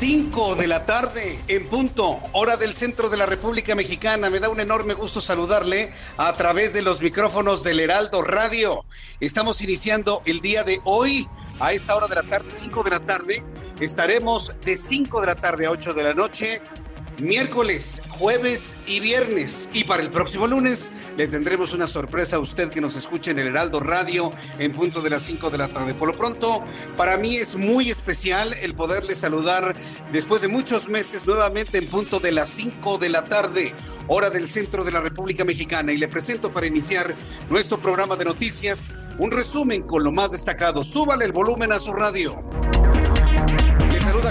5 de la tarde, en punto, hora del centro de la República Mexicana. Me da un enorme gusto saludarle a través de los micrófonos del Heraldo Radio. Estamos iniciando el día de hoy, a esta hora de la tarde, 5 de la tarde. Estaremos de 5 de la tarde a 8 de la noche miércoles, jueves y viernes. Y para el próximo lunes le tendremos una sorpresa a usted que nos escuche en el Heraldo Radio en punto de las 5 de la tarde. Por lo pronto, para mí es muy especial el poderle saludar después de muchos meses nuevamente en punto de las 5 de la tarde, hora del centro de la República Mexicana. Y le presento para iniciar nuestro programa de noticias un resumen con lo más destacado. Súbale el volumen a su radio.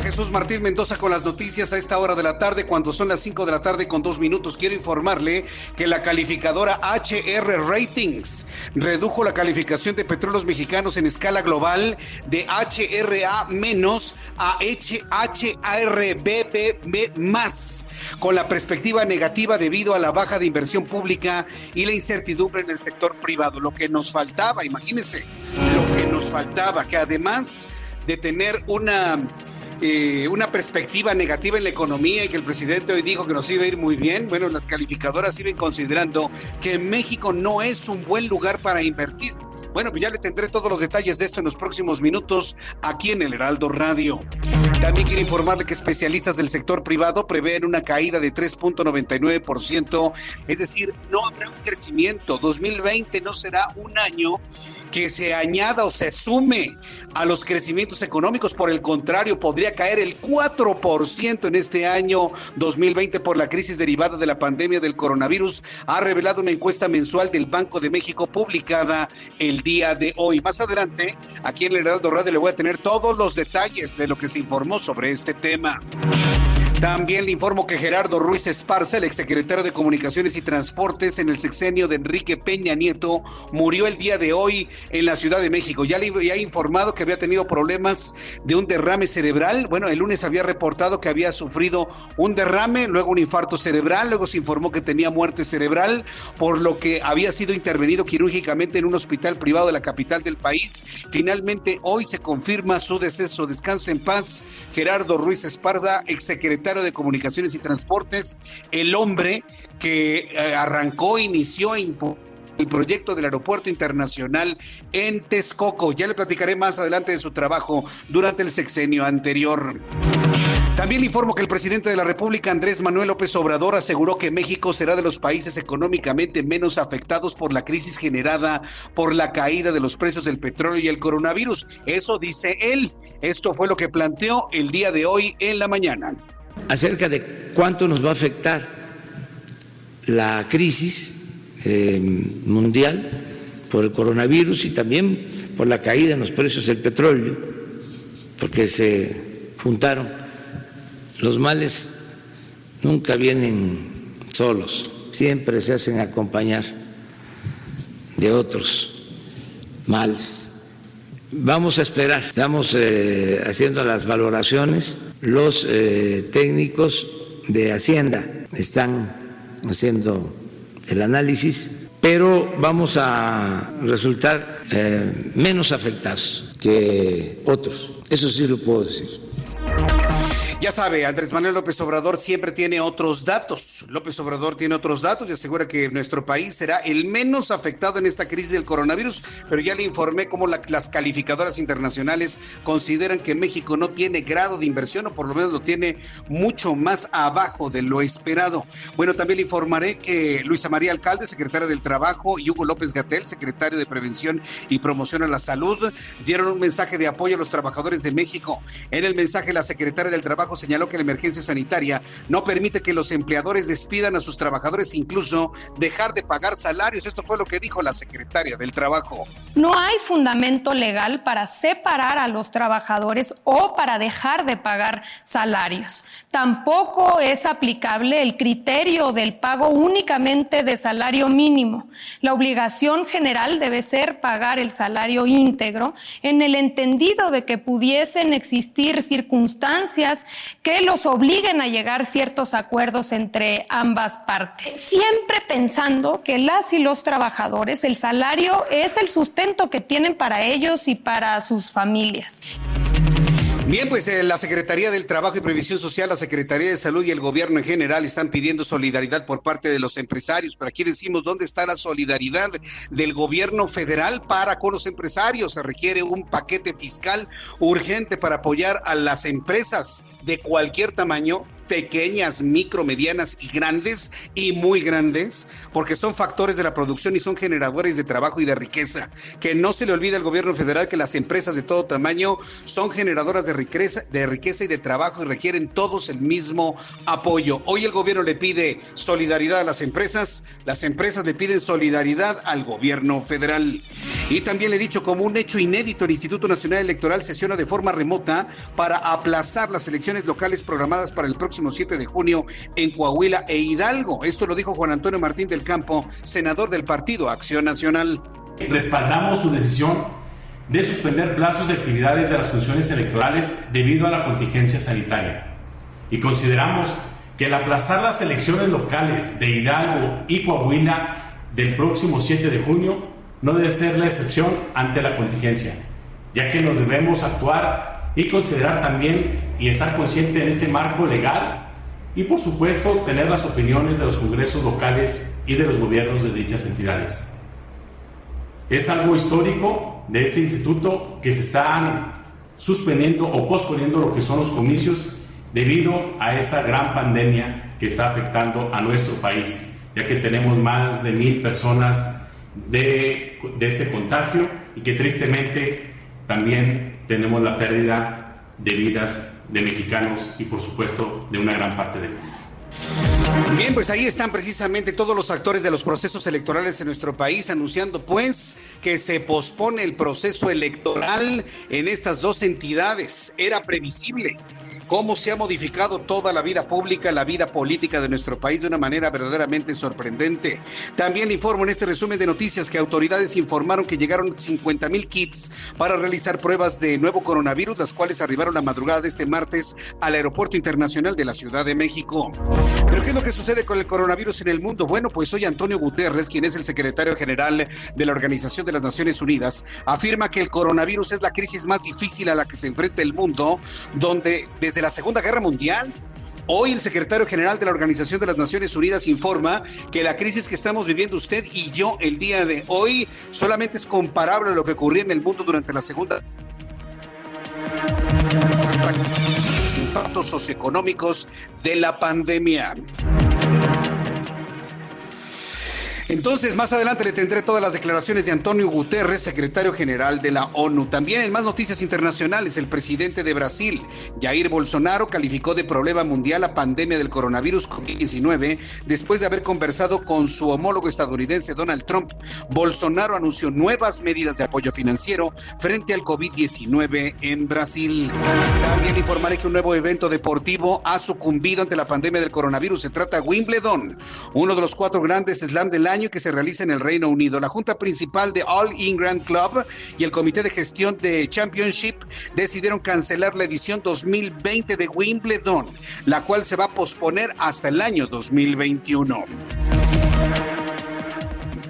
Jesús Martín Mendoza con las noticias a esta hora de la tarde, cuando son las 5 de la tarde con dos minutos. Quiero informarle que la calificadora HR Ratings redujo la calificación de petróleos mexicanos en escala global de HRA menos a HHRBB más, con la perspectiva negativa debido a la baja de inversión pública y la incertidumbre en el sector privado. Lo que nos faltaba, imagínense, lo que nos faltaba, que además de tener una, eh, una perspectiva negativa en la economía y que el presidente hoy dijo que nos iba a ir muy bien, bueno, las calificadoras siguen considerando que México no es un buen lugar para invertir. Bueno, pues ya le tendré todos los detalles de esto en los próximos minutos aquí en el Heraldo Radio. También quiero informarle que especialistas del sector privado prevén una caída de 3.99%, es decir, no habrá un crecimiento. 2020 no será un año que se añada o se sume a los crecimientos económicos. Por el contrario, podría caer el 4% en este año 2020 por la crisis derivada de la pandemia del coronavirus, ha revelado una encuesta mensual del Banco de México publicada el día de hoy. Más adelante, aquí en el Heraldo Radio le voy a tener todos los detalles de lo que se informó sobre este tema. También le informo que Gerardo Ruiz Esparza, el exsecretario de Comunicaciones y Transportes en el sexenio de Enrique Peña Nieto, murió el día de hoy en la Ciudad de México. Ya le había informado que había tenido problemas de un derrame cerebral. Bueno, el lunes había reportado que había sufrido un derrame, luego un infarto cerebral, luego se informó que tenía muerte cerebral, por lo que había sido intervenido quirúrgicamente en un hospital privado de la capital del país. Finalmente, hoy se confirma su deceso. Descanse en paz, Gerardo Ruiz Esparza, exsecretario de Comunicaciones y Transportes, el hombre que eh, arrancó, inició el proyecto del Aeropuerto Internacional en Texcoco. Ya le platicaré más adelante de su trabajo durante el sexenio anterior. También informo que el presidente de la República, Andrés Manuel López Obrador, aseguró que México será de los países económicamente menos afectados por la crisis generada por la caída de los precios del petróleo y el coronavirus. Eso dice él. Esto fue lo que planteó el día de hoy en la mañana acerca de cuánto nos va a afectar la crisis eh, mundial por el coronavirus y también por la caída en los precios del petróleo, porque se juntaron. Los males nunca vienen solos, siempre se hacen acompañar de otros males. Vamos a esperar, estamos eh, haciendo las valoraciones los eh, técnicos de Hacienda están haciendo el análisis pero vamos a resultar eh, menos afectados que otros. Eso sí lo puedo decir. Ya sabe, Andrés Manuel López Obrador siempre tiene otros datos. López Obrador tiene otros datos y asegura que nuestro país será el menos afectado en esta crisis del coronavirus, pero ya le informé cómo las calificadoras internacionales consideran que México no tiene grado de inversión o por lo menos lo tiene mucho más abajo de lo esperado. Bueno, también le informaré que Luisa María Alcalde, secretaria del Trabajo, y Hugo López Gatel, secretario de Prevención y Promoción a la Salud, dieron un mensaje de apoyo a los trabajadores de México. En el mensaje, la secretaria del Trabajo señaló que la emergencia sanitaria no permite que los empleadores despidan a sus trabajadores, incluso dejar de pagar salarios. Esto fue lo que dijo la secretaria del Trabajo. No hay fundamento legal para separar a los trabajadores o para dejar de pagar salarios. Tampoco es aplicable el criterio del pago únicamente de salario mínimo. La obligación general debe ser pagar el salario íntegro en el entendido de que pudiesen existir circunstancias que los obliguen a llegar ciertos acuerdos entre ambas partes. Siempre pensando que las y los trabajadores, el salario es el sustento que tienen para ellos y para sus familias. Bien, pues eh, la Secretaría del Trabajo y Previsión Social, la Secretaría de Salud y el gobierno en general están pidiendo solidaridad por parte de los empresarios. Pero aquí decimos, ¿dónde está la solidaridad del gobierno federal para con los empresarios? Se requiere un paquete fiscal urgente para apoyar a las empresas de cualquier tamaño pequeñas, micro, medianas y grandes y muy grandes, porque son factores de la producción y son generadores de trabajo y de riqueza. Que no se le olvide al gobierno federal que las empresas de todo tamaño son generadoras de riqueza, de riqueza y de trabajo y requieren todos el mismo apoyo. Hoy el gobierno le pide solidaridad a las empresas, las empresas le piden solidaridad al gobierno federal. Y también le he dicho como un hecho inédito, el Instituto Nacional Electoral sesiona de forma remota para aplazar las elecciones locales programadas para el próximo 7 de junio en Coahuila e Hidalgo. Esto lo dijo Juan Antonio Martín del Campo, senador del Partido Acción Nacional. Respaldamos su decisión de suspender plazos de actividades de las funciones electorales debido a la contingencia sanitaria. Y consideramos que el aplazar las elecciones locales de Hidalgo y Coahuila del próximo 7 de junio no debe ser la excepción ante la contingencia, ya que nos debemos actuar y considerar también y estar consciente en este marco legal y por supuesto tener las opiniones de los congresos locales y de los gobiernos de dichas entidades. Es algo histórico de este instituto que se están suspendiendo o posponiendo lo que son los comicios debido a esta gran pandemia que está afectando a nuestro país, ya que tenemos más de mil personas de, de este contagio y que tristemente también tenemos la pérdida de vidas de mexicanos y por supuesto de una gran parte del mundo. Bien, pues ahí están precisamente todos los actores de los procesos electorales en nuestro país anunciando pues que se pospone el proceso electoral en estas dos entidades. Era previsible cómo se ha modificado toda la vida pública, la vida política de nuestro país de una manera verdaderamente sorprendente. También informo en este resumen de noticias que autoridades informaron que llegaron 50 mil kits para realizar pruebas de nuevo coronavirus, las cuales arribaron la madrugada de este martes al Aeropuerto Internacional de la Ciudad de México. Pero ¿qué es lo que sucede con el coronavirus en el mundo? Bueno, pues hoy Antonio Guterres, quien es el secretario general de la Organización de las Naciones Unidas, afirma que el coronavirus es la crisis más difícil a la que se enfrenta el mundo, donde desde la Segunda Guerra Mundial. Hoy el secretario general de la Organización de las Naciones Unidas informa que la crisis que estamos viviendo usted y yo el día de hoy solamente es comparable a lo que ocurría en el mundo durante la Segunda los impactos socioeconómicos de la pandemia. Entonces, más adelante le tendré todas las declaraciones de Antonio Guterres, secretario general de la ONU. También en más noticias internacionales, el presidente de Brasil, Jair Bolsonaro, calificó de problema mundial la pandemia del coronavirus COVID-19 después de haber conversado con su homólogo estadounidense Donald Trump. Bolsonaro anunció nuevas medidas de apoyo financiero frente al COVID-19 en Brasil. También informaré que un nuevo evento deportivo ha sucumbido ante la pandemia del coronavirus. Se trata de Wimbledon, uno de los cuatro grandes slam del año que se realiza en el Reino Unido. La Junta Principal de All England Club y el Comité de Gestión de Championship decidieron cancelar la edición 2020 de Wimbledon, la cual se va a posponer hasta el año 2021.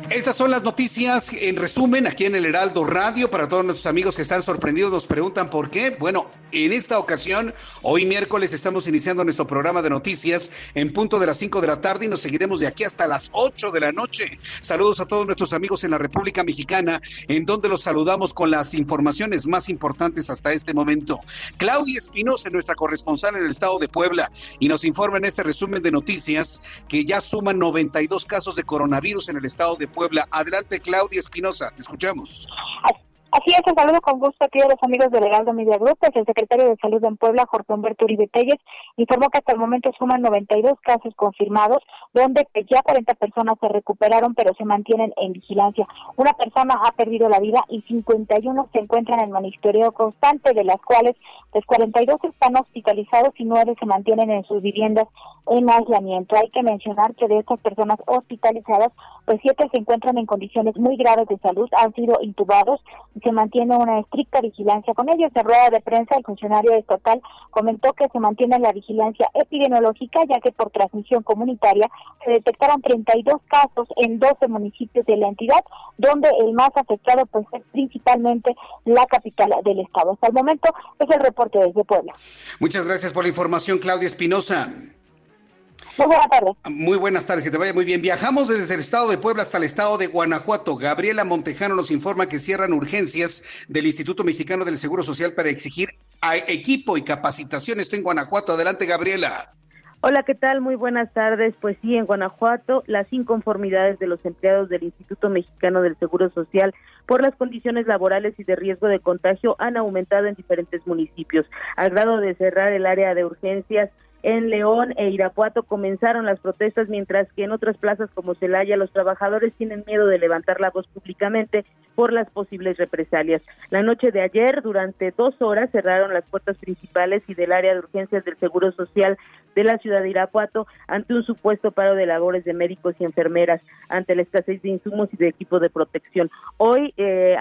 Estas son las noticias en resumen aquí en el Heraldo Radio. Para todos nuestros amigos que están sorprendidos, nos preguntan por qué. Bueno, en esta ocasión, hoy miércoles, estamos iniciando nuestro programa de noticias en punto de las 5 de la tarde y nos seguiremos de aquí hasta las 8 de la noche. Saludos a todos nuestros amigos en la República Mexicana, en donde los saludamos con las informaciones más importantes hasta este momento. Claudia Espinosa, nuestra corresponsal en el estado de Puebla, y nos informa en este resumen de noticias que ya suman 92 casos de coronavirus en el estado de Puebla. Adelante, Claudia Espinosa, te escuchamos. Así es, un saludo con gusto aquí a los amigos del Legaldo Media Group. Pues el secretario de Salud en Puebla, Jorge Humberto Uribe Telles, informó que hasta el momento suman 92 casos confirmados, donde ya 40 personas se recuperaron, pero se mantienen en vigilancia. Una persona ha perdido la vida y 51 se encuentran en monitoreo constante, de las cuales pues 42 están hospitalizados y 9 se mantienen en sus viviendas en aislamiento. Hay que mencionar que de estas personas hospitalizadas, pues 7 se encuentran en condiciones muy graves de salud, han sido intubados se mantiene una estricta vigilancia con ellos. En rueda de prensa, el funcionario estatal comentó que se mantiene la vigilancia epidemiológica, ya que por transmisión comunitaria se detectaron 32 casos en 12 municipios de la entidad, donde el más afectado pues es principalmente la capital del estado. Hasta el momento es el reporte desde Puebla. Muchas gracias por la información, Claudia Espinosa. Muy buenas tardes. Muy buenas tardes, que te vaya muy bien. Viajamos desde el estado de Puebla hasta el estado de Guanajuato. Gabriela Montejano nos informa que cierran urgencias del Instituto Mexicano del Seguro Social para exigir equipo y capacitación. Esto en Guanajuato. Adelante, Gabriela. Hola, ¿qué tal? Muy buenas tardes. Pues sí, en Guanajuato, las inconformidades de los empleados del Instituto Mexicano del Seguro Social por las condiciones laborales y de riesgo de contagio han aumentado en diferentes municipios, al grado de cerrar el área de urgencias en León e Irapuato comenzaron las protestas, mientras que en otras plazas como Celaya los trabajadores tienen miedo de levantar la voz públicamente por las posibles represalias. La noche de ayer, durante dos horas, cerraron las puertas principales y del área de urgencias del Seguro Social de la ciudad de Irapuato ante un supuesto paro de labores de médicos y enfermeras, ante la escasez de insumos y de equipo de protección. Hoy, eh,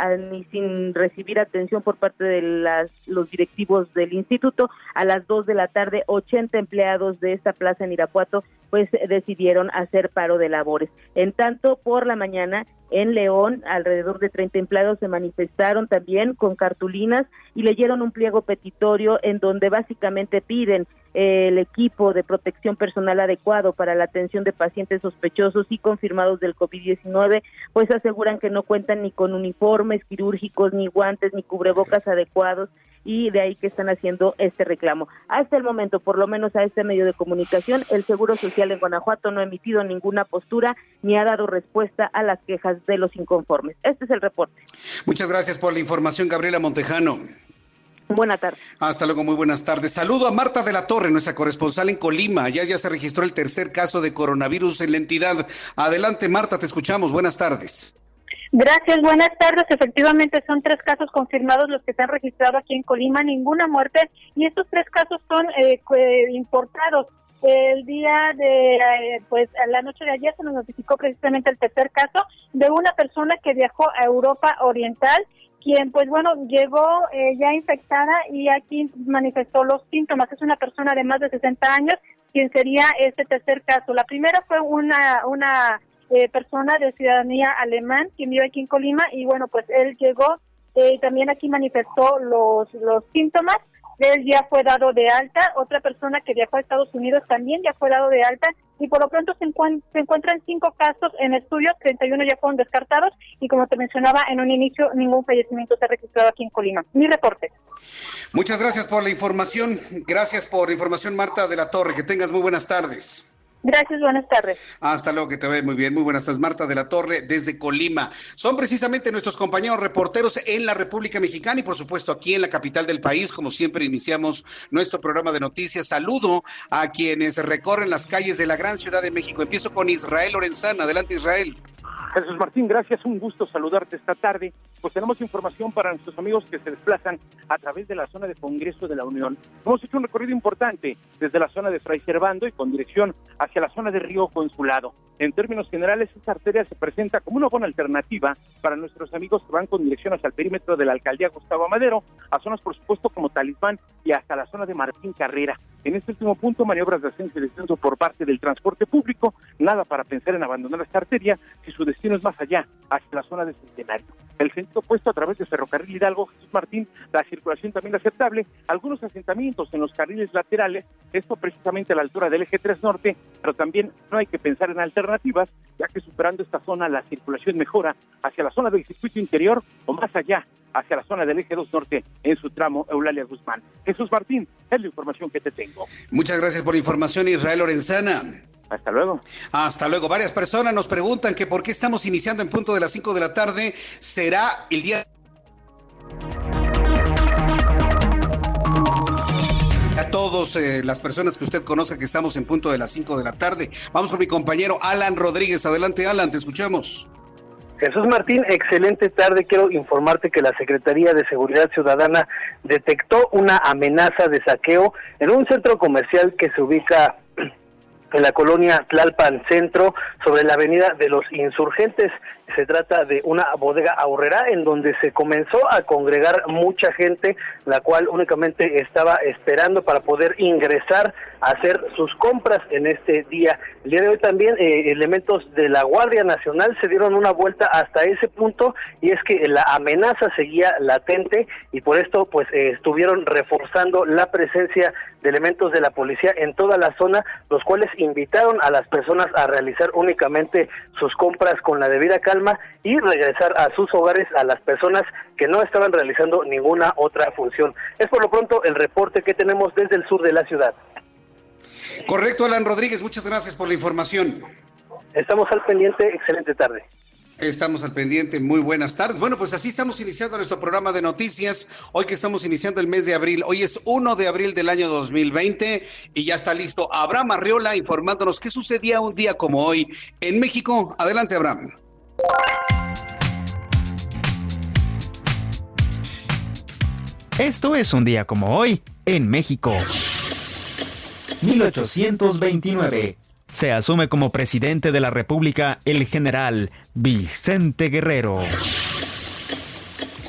sin recibir atención por parte de las, los directivos del instituto, a las dos de la tarde, 80 empleados de esta plaza en Irapuato pues decidieron hacer paro de labores. En tanto, por la mañana en León, alrededor de 30 empleados se manifestaron también con cartulinas y leyeron un pliego petitorio en donde básicamente piden eh, el equipo de protección personal adecuado para la atención de pacientes sospechosos y confirmados del COVID-19, pues aseguran que no cuentan ni con uniformes quirúrgicos, ni guantes, ni cubrebocas adecuados y de ahí que están haciendo este reclamo. Hasta el momento, por lo menos a este medio de comunicación, el Seguro Social en Guanajuato no ha emitido ninguna postura ni ha dado respuesta a las quejas de los inconformes. Este es el reporte. Muchas gracias por la información, Gabriela Montejano. Buenas tardes. Hasta luego, muy buenas tardes. Saludo a Marta de la Torre, nuestra corresponsal en Colima. Ya ya se registró el tercer caso de coronavirus en la entidad. Adelante, Marta, te escuchamos. Buenas tardes. Gracias, buenas tardes. Efectivamente son tres casos confirmados los que se han registrado aquí en Colima, ninguna muerte y estos tres casos son eh, importados. El día de, eh, pues, la noche de ayer se nos notificó precisamente el tercer caso de una persona que viajó a Europa Oriental, quien, pues, bueno, llegó eh, ya infectada y aquí manifestó los síntomas. Es una persona de más de 60 años, quien sería este tercer caso. La primera fue una, una eh, persona de ciudadanía alemán quien vive aquí en Colima y bueno, pues él llegó, eh, también aquí manifestó los, los síntomas, él ya fue dado de alta, otra persona que viajó a Estados Unidos también ya fue dado de alta y por lo pronto se, se encuentran cinco casos en estudio, 31 ya fueron descartados y como te mencionaba en un inicio, ningún fallecimiento se ha registrado aquí en Colima. Mi reporte. Muchas gracias por la información. Gracias por la información, Marta de la Torre. Que tengas muy buenas tardes. Gracias, buenas tardes. Hasta luego, que te vaya muy bien. Muy buenas tardes, Marta de la Torre, desde Colima. Son precisamente nuestros compañeros reporteros en la República Mexicana y, por supuesto, aquí en la capital del país. Como siempre, iniciamos nuestro programa de noticias. Saludo a quienes recorren las calles de la gran ciudad de México. Empiezo con Israel Lorenzana. Adelante, Israel. Jesús Martín, gracias, un gusto saludarte esta tarde. Pues tenemos información para nuestros amigos que se desplazan a través de la zona de Congreso de la Unión. Hemos hecho un recorrido importante desde la zona de Fray Servando y con dirección hacia la zona de Río Consulado. En términos generales, esta arteria se presenta como una buena alternativa para nuestros amigos que van con dirección hacia el perímetro de la alcaldía Gustavo Madero, a zonas, por supuesto, como Talismán y hasta la zona de Martín Carrera. En este último punto, maniobras de ascenso y descenso por parte del transporte público, nada para pensar en abandonar esta arteria si su destino es más allá, hacia la zona de Centenario. El sentido opuesto a través de Ferrocarril Hidalgo, Jesús Martín, la circulación también aceptable, algunos asentamientos en los carriles laterales, esto precisamente a la altura del eje 3 norte, pero también no hay que pensar en alternativas, ya que superando esta zona la circulación mejora hacia la zona del circuito interior o más allá, hacia la zona del eje 2 norte en su tramo Eulalia Guzmán. Jesús Martín, es la información que te tengo. Muchas gracias por la información, Israel Lorenzana. Hasta luego. Hasta luego. Varias personas nos preguntan que por qué estamos iniciando en punto de las 5 de la tarde. ¿Será el día a todos eh, las personas que usted conozca que estamos en punto de las 5 de la tarde. Vamos con mi compañero Alan Rodríguez. Adelante, Alan, te escuchamos. Jesús Martín, excelente tarde. Quiero informarte que la Secretaría de Seguridad Ciudadana detectó una amenaza de saqueo en un centro comercial que se ubica en la colonia Tlalpan Centro, sobre la avenida de los Insurgentes. Se trata de una bodega ahorrera en donde se comenzó a congregar mucha gente, la cual únicamente estaba esperando para poder ingresar a hacer sus compras en este día. El día de hoy también eh, elementos de la Guardia Nacional se dieron una vuelta hasta ese punto y es que la amenaza seguía latente y por esto pues eh, estuvieron reforzando la presencia de elementos de la policía en toda la zona, los cuales invitaron a las personas a realizar únicamente sus compras con la debida calma y regresar a sus hogares a las personas que no estaban realizando ninguna otra función. Es por lo pronto el reporte que tenemos desde el sur de la ciudad. Correcto, Alan Rodríguez, muchas gracias por la información. Estamos al pendiente, excelente tarde. Estamos al pendiente, muy buenas tardes. Bueno, pues así estamos iniciando nuestro programa de noticias. Hoy que estamos iniciando el mes de abril, hoy es 1 de abril del año 2020 y ya está listo Abraham Arriola informándonos qué sucedía un día como hoy en México. Adelante, Abraham. Esto es un día como hoy en México. 1829 se asume como presidente de la República el general Vicente Guerrero.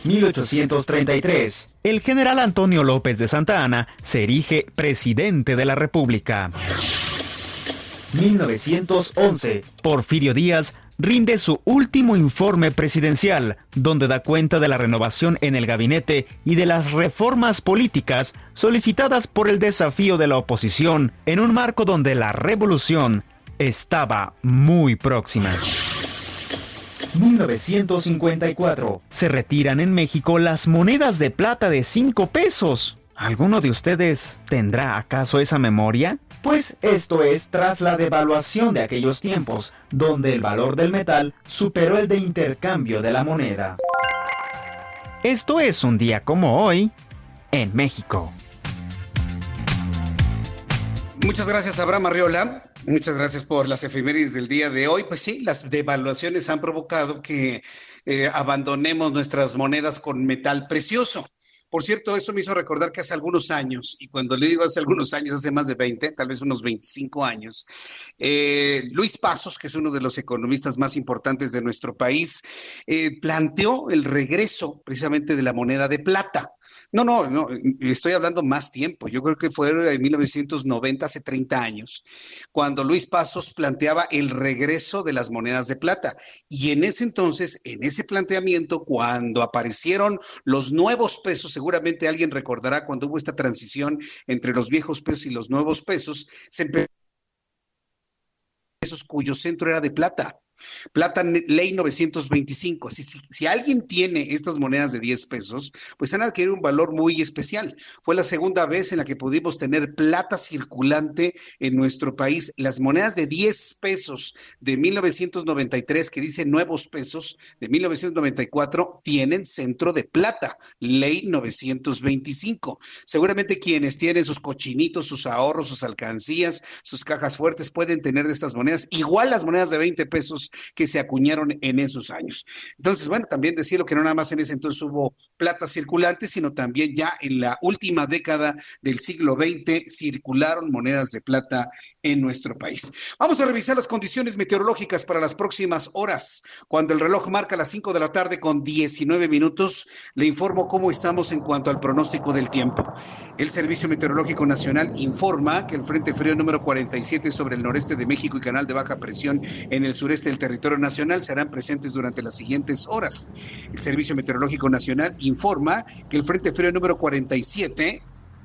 1833. El general Antonio López de Santa Ana se erige presidente de la República. 1911. Porfirio Díaz rinde su último informe presidencial, donde da cuenta de la renovación en el gabinete y de las reformas políticas solicitadas por el desafío de la oposición en un marco donde la revolución estaba muy próxima. 1954. Se retiran en México las monedas de plata de 5 pesos. ¿Alguno de ustedes tendrá acaso esa memoria? Pues esto es tras la devaluación de aquellos tiempos, donde el valor del metal superó el de intercambio de la moneda. Esto es un día como hoy en México. Muchas gracias, Abraham Arriola. Muchas gracias por las efemérides del día de hoy. Pues sí, las devaluaciones han provocado que eh, abandonemos nuestras monedas con metal precioso. Por cierto, eso me hizo recordar que hace algunos años, y cuando le digo hace algunos años, hace más de 20, tal vez unos 25 años, eh, Luis Pasos, que es uno de los economistas más importantes de nuestro país, eh, planteó el regreso precisamente de la moneda de plata. No, no, no, estoy hablando más tiempo. Yo creo que fue en 1990, hace 30 años, cuando Luis Pasos planteaba el regreso de las monedas de plata. Y en ese entonces, en ese planteamiento, cuando aparecieron los nuevos pesos, seguramente alguien recordará cuando hubo esta transición entre los viejos pesos y los nuevos pesos, se empezó pesos cuyo centro era de plata. Plata Ley 925. Así, si, si, alguien tiene estas monedas de 10 pesos, pues han adquirido un valor muy especial. Fue la segunda vez en la que pudimos tener plata circulante en nuestro país. Las monedas de 10 pesos de 1993, que dice nuevos pesos, de 1994, tienen centro de plata. Ley 925. Seguramente quienes tienen sus cochinitos, sus ahorros, sus alcancías, sus cajas fuertes, pueden tener de estas monedas. Igual las monedas de 20 pesos que se acuñaron en esos años. Entonces, bueno, también decirlo que no nada más en ese entonces hubo plata circulante, sino también ya en la última década del siglo XX circularon monedas de plata en nuestro país. Vamos a revisar las condiciones meteorológicas para las próximas horas. Cuando el reloj marca las 5 de la tarde con 19 minutos, le informo cómo estamos en cuanto al pronóstico del tiempo. El Servicio Meteorológico Nacional informa que el Frente Frío número 47 sobre el noreste de México y canal de baja presión en el sureste del territorio nacional serán presentes durante las siguientes horas. El Servicio Meteorológico Nacional informa que el Frente Frío número 47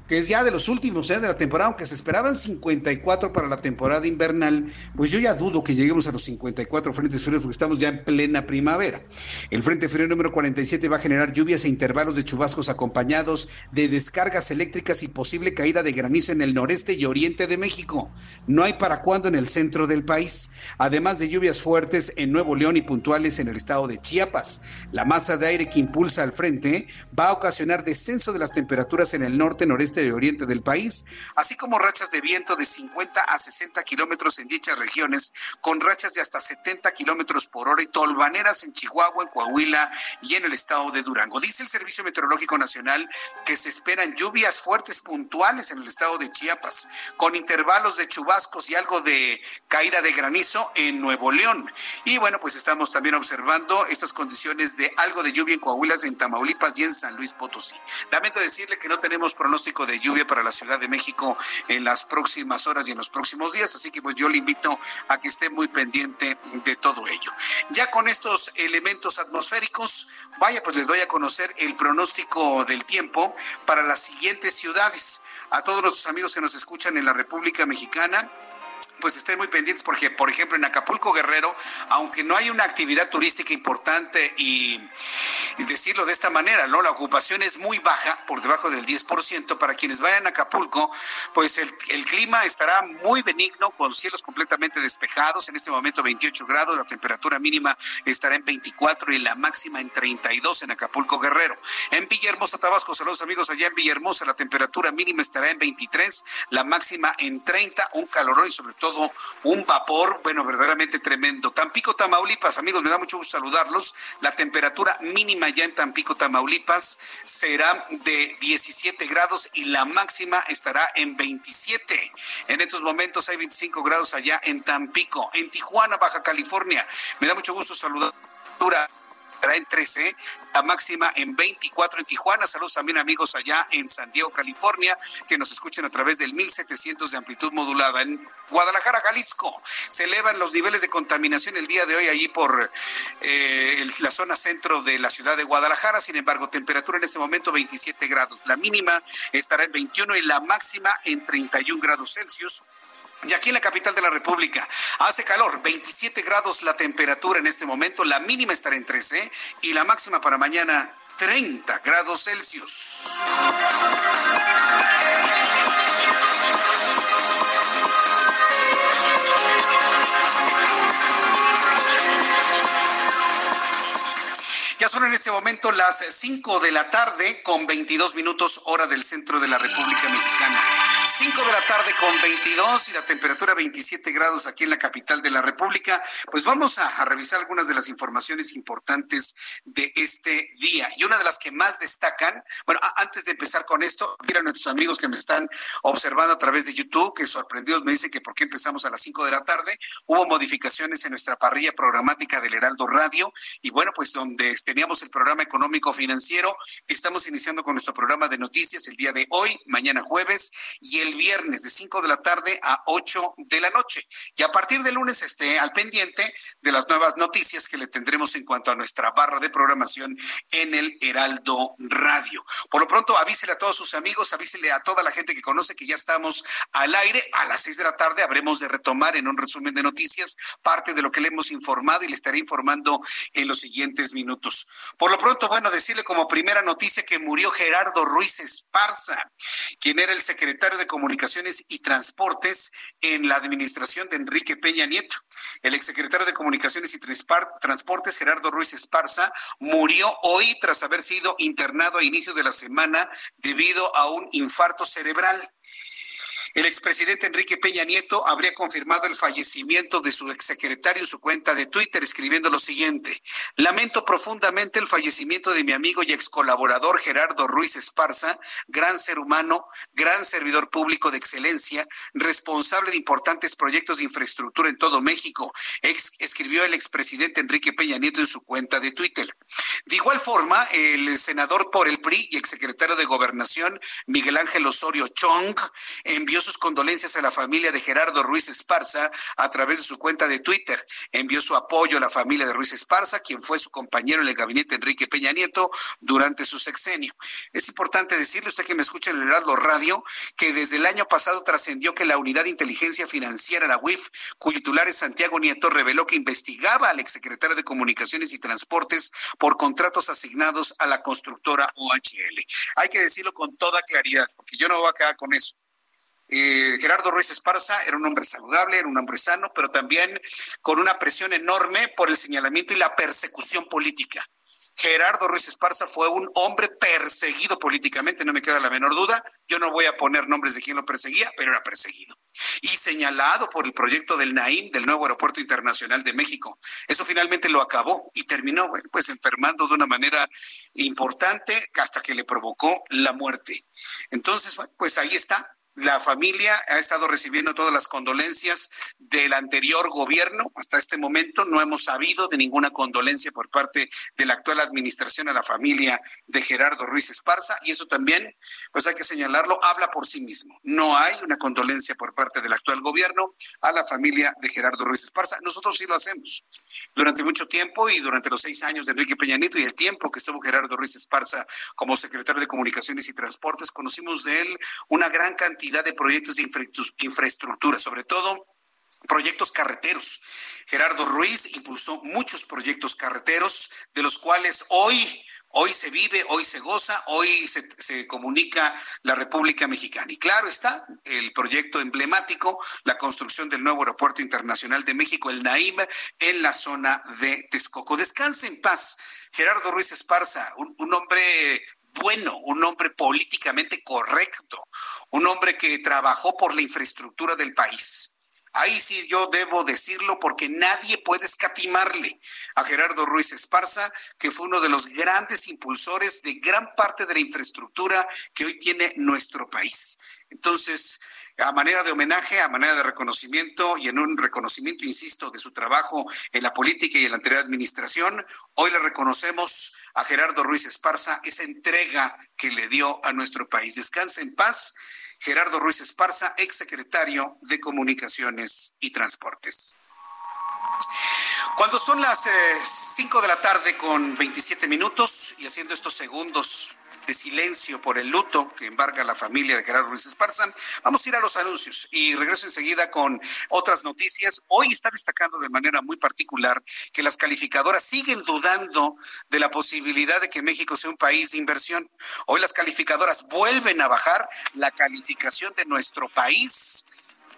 que es ya de los últimos ¿eh? de la temporada, aunque se esperaban 54 para la temporada invernal, pues yo ya dudo que lleguemos a los 54 frentes fríos porque estamos ya en plena primavera. El frente frío número 47 va a generar lluvias e intervalos de chubascos acompañados de descargas eléctricas y posible caída de granizo en el noreste y oriente de México. No hay para cuándo en el centro del país, además de lluvias fuertes en Nuevo León y puntuales en el estado de Chiapas. La masa de aire que impulsa al frente va a ocasionar descenso de las temperaturas en el norte, noreste de oriente del país, así como rachas de viento de 50 a 60 kilómetros en dichas regiones, con rachas de hasta 70 kilómetros por hora y tolvaneras en Chihuahua, en Coahuila y en el estado de Durango. Dice el Servicio Meteorológico Nacional que se esperan lluvias fuertes puntuales en el estado de Chiapas, con intervalos de chubascos y algo de caída de granizo en Nuevo León. Y bueno, pues estamos también observando estas condiciones de algo de lluvia en Coahuila, en Tamaulipas y en San Luis Potosí. Lamento decirle que no tenemos pronóstico de lluvia para la Ciudad de México en las próximas horas y en los próximos días, así que pues yo le invito a que esté muy pendiente de todo ello. Ya con estos elementos atmosféricos, vaya pues les doy a conocer el pronóstico del tiempo para las siguientes ciudades. A todos nuestros amigos que nos escuchan en la República Mexicana, pues estén muy pendientes porque, por ejemplo, en Acapulco Guerrero, aunque no hay una actividad turística importante y, decirlo de esta manera, ¿no? La ocupación es muy baja, por debajo del 10%. Para quienes vayan a Acapulco, pues el, clima estará muy benigno, con cielos completamente despejados. En este momento 28 grados, la temperatura mínima estará en 24 y la máxima en 32 en Acapulco Guerrero. En Villahermosa, Tabasco, saludos amigos allá en Villahermosa, la temperatura mínima estará en 23, la máxima en 30, un calorón y sobre todo un vapor, bueno, verdaderamente tremendo. Tampico, Tamaulipas, amigos, me da mucho gusto saludarlos. La temperatura mínima ya en Tampico, Tamaulipas será de 17 grados y la máxima estará en 27. En estos momentos hay 25 grados allá en Tampico. En Tijuana, Baja California, me da mucho gusto saludar estará en 13, la máxima en 24 en Tijuana. Saludos también amigos allá en San Diego, California, que nos escuchen a través del 1700 de amplitud modulada. En Guadalajara, Jalisco, se elevan los niveles de contaminación el día de hoy allí por eh, la zona centro de la ciudad de Guadalajara. Sin embargo, temperatura en este momento 27 grados. La mínima estará en 21 y la máxima en 31 grados Celsius. Y aquí en la capital de la República hace calor, 27 grados la temperatura en este momento, la mínima estará en 13 y la máxima para mañana 30 grados Celsius. Ya son en este momento las 5 de la tarde con 22 minutos hora del centro de la República Mexicana. 5 de la tarde con 22 y la temperatura 27 grados aquí en la capital de la República. Pues vamos a, revisar algunas de las informaciones importantes de este día. Y una de las que más destacan, bueno, antes de empezar con esto, mira a nuestros amigos que me están observando a través de YouTube, que sorprendidos me dicen que por qué empezamos a las 5 de la tarde. Hubo modificaciones en nuestra parrilla programática del Heraldo Radio y bueno, pues donde teníamos el programa económico financiero, estamos iniciando con nuestro programa de noticias el día de hoy, mañana jueves y el viernes de 5 de la tarde a 8 de la noche. Y a partir del lunes esté al pendiente de las nuevas noticias que le tendremos en cuanto a nuestra barra de programación en el Heraldo Radio. Por lo pronto, avísele a todos sus amigos, avísele a toda la gente que conoce que ya estamos al aire. A las 6 de la tarde habremos de retomar en un resumen de noticias parte de lo que le hemos informado y le estaré informando en los siguientes minutos. Por lo pronto, bueno, decirle como primera noticia que murió Gerardo Ruiz Esparza, quien era el secretario de Comunicaciones y Transportes en la administración de Enrique Peña Nieto. El exsecretario de Comunicaciones y Transportes, Gerardo Ruiz Esparza, murió hoy tras haber sido internado a inicios de la semana debido a un infarto cerebral. El expresidente Enrique Peña Nieto habría confirmado el fallecimiento de su exsecretario en su cuenta de Twitter, escribiendo lo siguiente. Lamento profundamente el fallecimiento de mi amigo y ex colaborador Gerardo Ruiz Esparza, gran ser humano, gran servidor público de excelencia, responsable de importantes proyectos de infraestructura en todo México, escribió el expresidente Enrique Peña Nieto en su cuenta de Twitter. De igual forma, el senador por el PRI y exsecretario de Gobernación, Miguel Ángel Osorio Chong, envió sus condolencias a la familia de Gerardo Ruiz Esparza a través de su cuenta de Twitter. Envió su apoyo a la familia de Ruiz Esparza, quien fue su compañero en el gabinete Enrique Peña Nieto durante su sexenio. Es importante decirle, usted que me escucha en el Heraldo Radio, que desde el año pasado trascendió que la Unidad de Inteligencia Financiera, la UIF, cuyo titular es Santiago Nieto, reveló que investigaba al exsecretario de Comunicaciones y Transportes por contratos asignados a la constructora OHL. Hay que decirlo con toda claridad, porque yo no voy a quedar con eso. Eh, Gerardo Ruiz Esparza era un hombre saludable, era un hombre sano, pero también con una presión enorme por el señalamiento y la persecución política. Gerardo Ruiz Esparza fue un hombre perseguido políticamente, no me queda la menor duda. Yo no voy a poner nombres de quién lo perseguía, pero era perseguido. Y señalado por el proyecto del NAIM, del nuevo aeropuerto internacional de México. Eso finalmente lo acabó y terminó, pues enfermando de una manera importante hasta que le provocó la muerte. Entonces, pues ahí está, la familia ha estado recibiendo todas las condolencias del anterior gobierno. Hasta este momento no hemos sabido de ninguna condolencia por parte de la actual administración a la familia de Gerardo Ruiz Esparza. Y eso también, pues hay que señalarlo, habla por sí mismo. No hay una condolencia por parte del actual gobierno a la familia de Gerardo Ruiz Esparza. Nosotros sí lo hacemos. Durante mucho tiempo y durante los seis años de Enrique Peña Nieto y el tiempo que estuvo Gerardo Ruiz Esparza como secretario de Comunicaciones y Transportes, conocimos de él una gran cantidad de proyectos de infraestructura, sobre todo proyectos carreteros. Gerardo Ruiz impulsó muchos proyectos carreteros, de los cuales hoy Hoy se vive, hoy se goza, hoy se, comunica la República Mexicana. Y claro está, el proyecto emblemático, la construcción del nuevo aeropuerto internacional de México, el NAIM, en la zona de Texcoco. Descanse en paz, Gerardo Ruiz Esparza, un hombre bueno, un hombre políticamente correcto, un hombre que trabajó por la infraestructura del país. Ahí sí yo debo decirlo porque nadie puede escatimarle a Gerardo Ruiz Esparza, que fue uno de los grandes impulsores de gran parte de la infraestructura que hoy tiene nuestro país. Entonces, a manera de homenaje, a manera de reconocimiento y en un reconocimiento, insisto, de su trabajo en la política y en la anterior administración, hoy le reconocemos a Gerardo Ruiz Esparza esa entrega que le dio a nuestro país. Descanse en paz. Gerardo Ruiz Esparza, exsecretario de Comunicaciones y Transportes. Cuando son las 5 eh, de la tarde con 27 minutos y haciendo estos segundos de silencio por el luto que embarga la familia de Gerardo Ruiz Esparza. Vamos a ir a los anuncios y regreso enseguida con otras noticias. Hoy está destacando de manera muy particular que las calificadoras siguen dudando de la posibilidad de que México sea un país de inversión. Hoy las calificadoras vuelven a bajar la calificación de nuestro país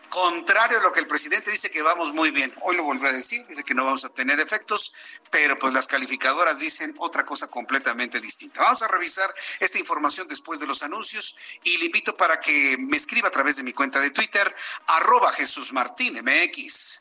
contrario a lo que el presidente dice que vamos muy bien. Hoy lo volvió a decir, dice que no vamos a tener efectos, pero pues las calificadoras dicen otra cosa completamente distinta. Vamos a revisar esta información después de los anuncios y le invito para que me escriba a través de mi cuenta de Twitter, arroba Jesús Martín MX.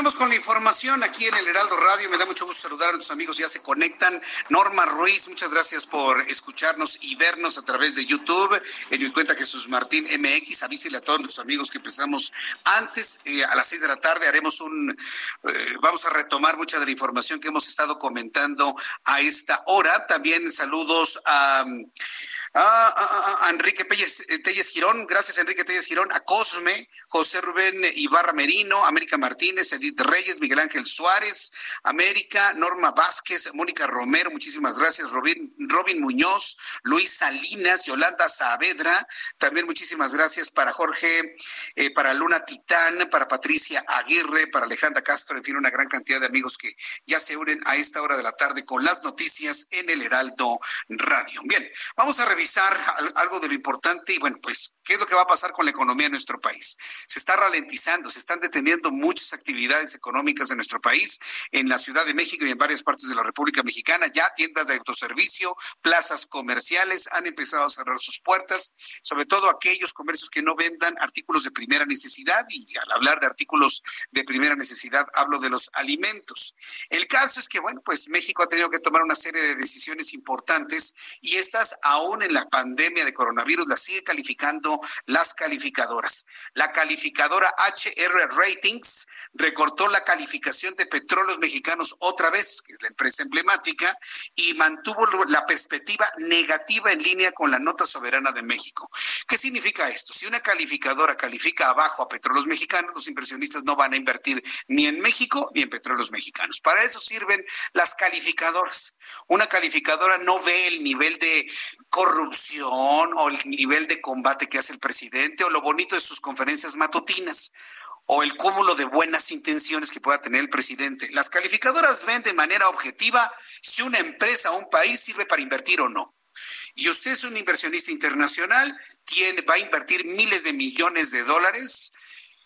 Continuamos con la información aquí en el Heraldo Radio. Me da mucho gusto saludar a nuestros amigos ya se conectan. Norma Ruiz, muchas gracias por escucharnos y vernos a través de YouTube. En mi cuenta Jesús Martín MX. Avísele a todos nuestros amigos que empezamos antes. Eh, a las seis de la tarde haremos un. Eh, vamos a retomar mucha de la información que hemos estado comentando a esta hora. También saludos a Enrique Telles, eh, Telles Girón, gracias Enrique Telles Girón, a Cosme, José Rubén Ibarra Merino, América Martínez, Edith Reyes, Miguel Ángel Suárez, América, Norma Vázquez, Mónica Romero, muchísimas gracias, Robin, Robin Muñoz, Luis Salinas, Yolanda Saavedra, también muchísimas gracias para Jorge, eh, para Luna Titán, para Patricia Aguirre, para Alejandra Castro, en fin, una gran cantidad de amigos que ya se unen a esta hora de la tarde con las noticias en el Heraldo Radio. Bien, vamos a revisar algo de lo importante y bueno, pues ¿Qué es lo que va a pasar con la economía de nuestro país? Se está ralentizando, se están deteniendo muchas actividades económicas en nuestro país, en la Ciudad de México y en varias partes de la República Mexicana. Ya tiendas de autoservicio, plazas comerciales han empezado a cerrar sus puertas, sobre todo aquellos comercios que no vendan artículos de primera necesidad. Y al hablar de artículos de primera necesidad, hablo de los alimentos. El caso es que, bueno, pues México ha tenido que tomar una serie de decisiones importantes y estas, aún en la pandemia de coronavirus, las sigue calificando las calificadoras. La calificadora HR Ratings recortó la calificación de petróleos mexicanos otra vez, que es la empresa emblemática, y mantuvo la perspectiva negativa en línea con la nota soberana de México. ¿Qué significa esto? Si una calificadora califica abajo a petróleos mexicanos, los inversionistas no van a invertir ni en México ni en petróleos mexicanos. Para eso sirven las calificadoras. Una calificadora no ve el nivel de corrupción o el nivel de combate que hace el presidente o lo bonito de sus conferencias matutinas o el cúmulo de buenas intenciones que pueda tener el presidente. Las calificadoras ven de manera objetiva si una empresa o un país sirve para invertir o no. Y usted es un inversionista internacional, va a invertir miles de millones de dólares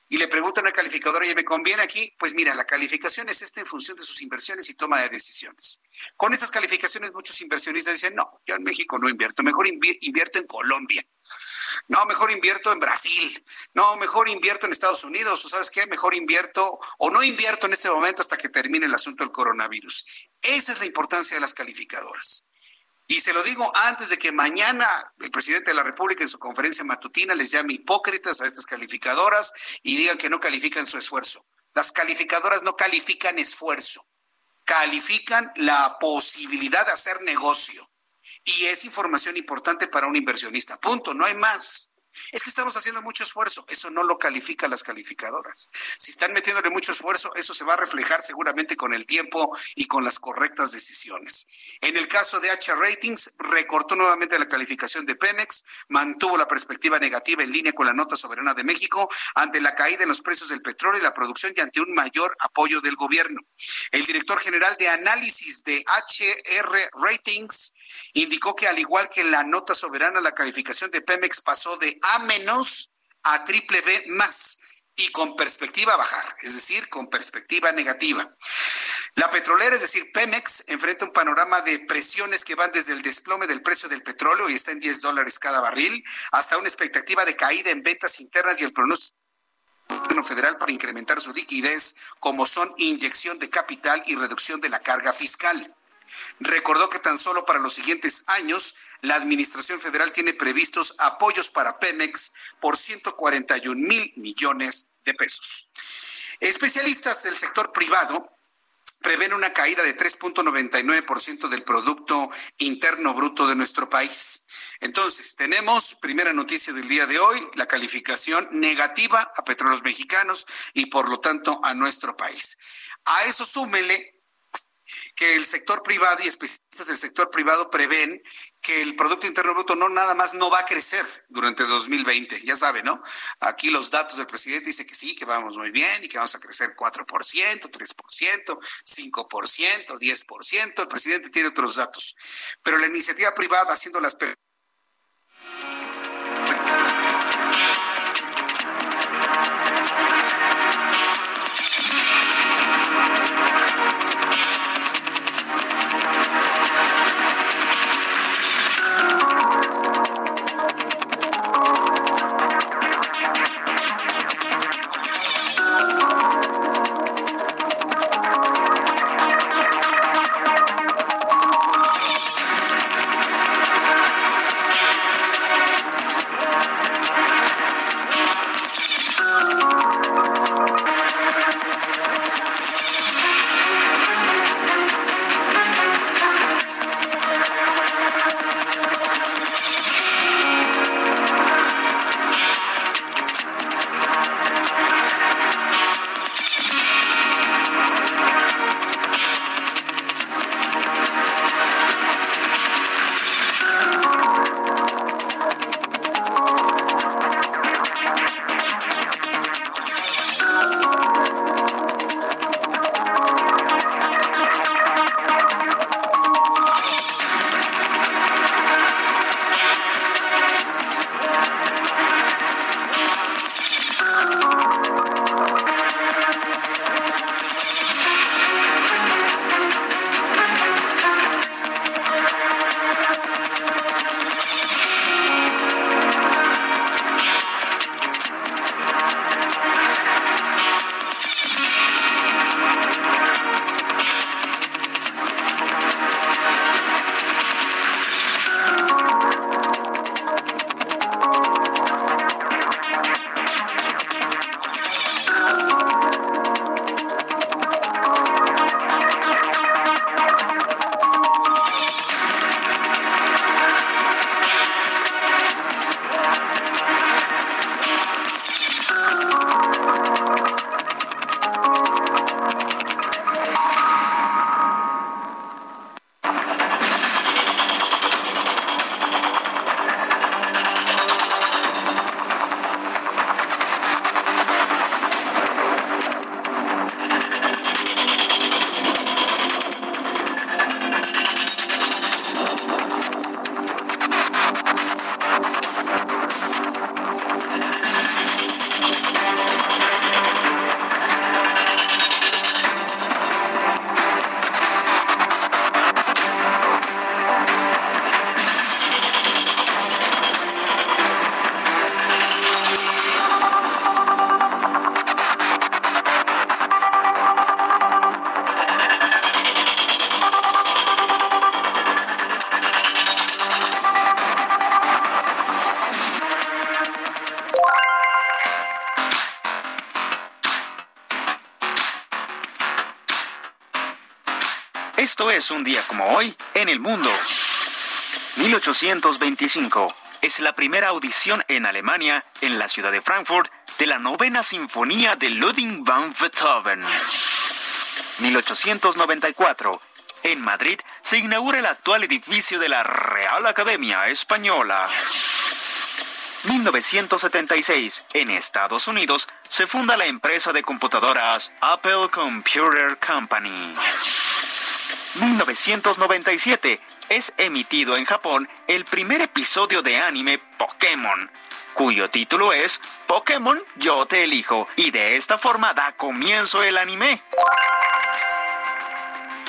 y le pregunta a una calificadora, ¿y me conviene aquí? Pues mira, la calificación es esta en función de sus inversiones y toma de decisiones. Con estas calificaciones muchos inversionistas dicen, no, yo en México no invierto, mejor invierto en Colombia no, mejor invierto en Brasil. No, mejor invierto en Estados Unidos. ¿O sabes qué? Mejor invierto o no invierto en este momento hasta que termine el asunto del coronavirus. Esa es la importancia de las calificadoras. Y se lo digo antes de que mañana el presidente de la República en su conferencia matutina les llame hipócritas a estas calificadoras y digan que no califican su esfuerzo. Las calificadoras no califican esfuerzo, califican la posibilidad de hacer negocio. Y es información importante para un inversionista. Punto, no hay más. Es que estamos haciendo mucho esfuerzo. Eso no lo califican las calificadoras. Si están metiéndole mucho esfuerzo, eso se va a reflejar seguramente con el tiempo y con las correctas decisiones. En el caso de H Ratings, recortó nuevamente la calificación de Pemex, mantuvo la perspectiva negativa en línea con la nota soberana de México ante la caída en los precios del petróleo y la producción y ante un mayor apoyo del gobierno. El director general de análisis de HR Ratings, indicó que al igual que en la nota soberana, la calificación de Pemex pasó de A menos a triple B más y con perspectiva bajar, es decir, con perspectiva negativa. La petrolera, es decir, Pemex, enfrenta un panorama de presiones que van desde el desplome del precio del petróleo y está en 10 dólares cada barril, hasta una expectativa de caída en ventas internas y el pronóstico federal para incrementar su liquidez, como son inyección de capital y reducción de la carga fiscal. Recordó que tan solo para los siguientes años la Administración Federal tiene previstos apoyos para Pemex por 141 mil millones de pesos. Especialistas del sector privado prevén una caída de 3.99% del Producto Interno Bruto de nuestro país. Entonces, tenemos primera noticia del día de hoy, la calificación negativa a petróleos mexicanos y por lo tanto a nuestro país. A eso súmele que el sector privado y especialistas del sector privado prevén que el Producto Interno Bruto no nada más no va a crecer durante 2020. Ya sabe, ¿no? Aquí los datos del presidente dice que sí, que vamos muy bien y que vamos a crecer 4%, 3%, 5%, 10%. El presidente tiene otros datos. Pero la iniciativa privada haciendo las es un día como hoy en el mundo. 1825 es la primera audición en Alemania, en la ciudad de Frankfurt, de la novena sinfonía de Ludwig van Beethoven. 1894. En Madrid se inaugura el actual edificio de la Real Academia Española. 1976. En Estados Unidos se funda la empresa de computadoras Apple Computer Company. 1997. Es emitido en Japón el primer episodio de anime Pokémon, cuyo título es Pokémon Yo te elijo, y de esta forma da comienzo el anime.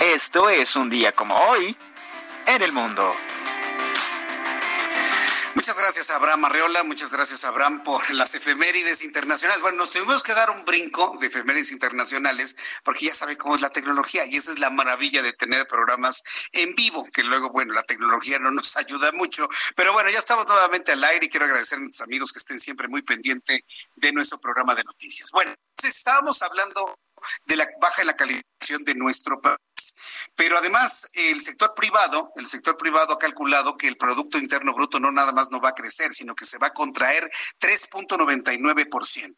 Esto es un día como hoy en el mundo. Muchas gracias, Abraham Arreola. Muchas gracias, Abraham, por las efemérides internacionales. Bueno, nos tuvimos que dar un brinco de efemérides internacionales porque ya sabe cómo es la tecnología y esa es la maravilla de tener programas en vivo, que luego, bueno, la tecnología no nos ayuda mucho. Pero bueno, ya estamos nuevamente al aire y quiero agradecer a nuestros amigos que estén siempre muy pendientes de nuestro programa de noticias. Bueno, estábamos hablando de la baja en la calificación de nuestro país. Pero además, el sector privado, el sector privado ha calculado que el Producto Interno Bruto no nada más no va a crecer, sino que se va a contraer 3.99%.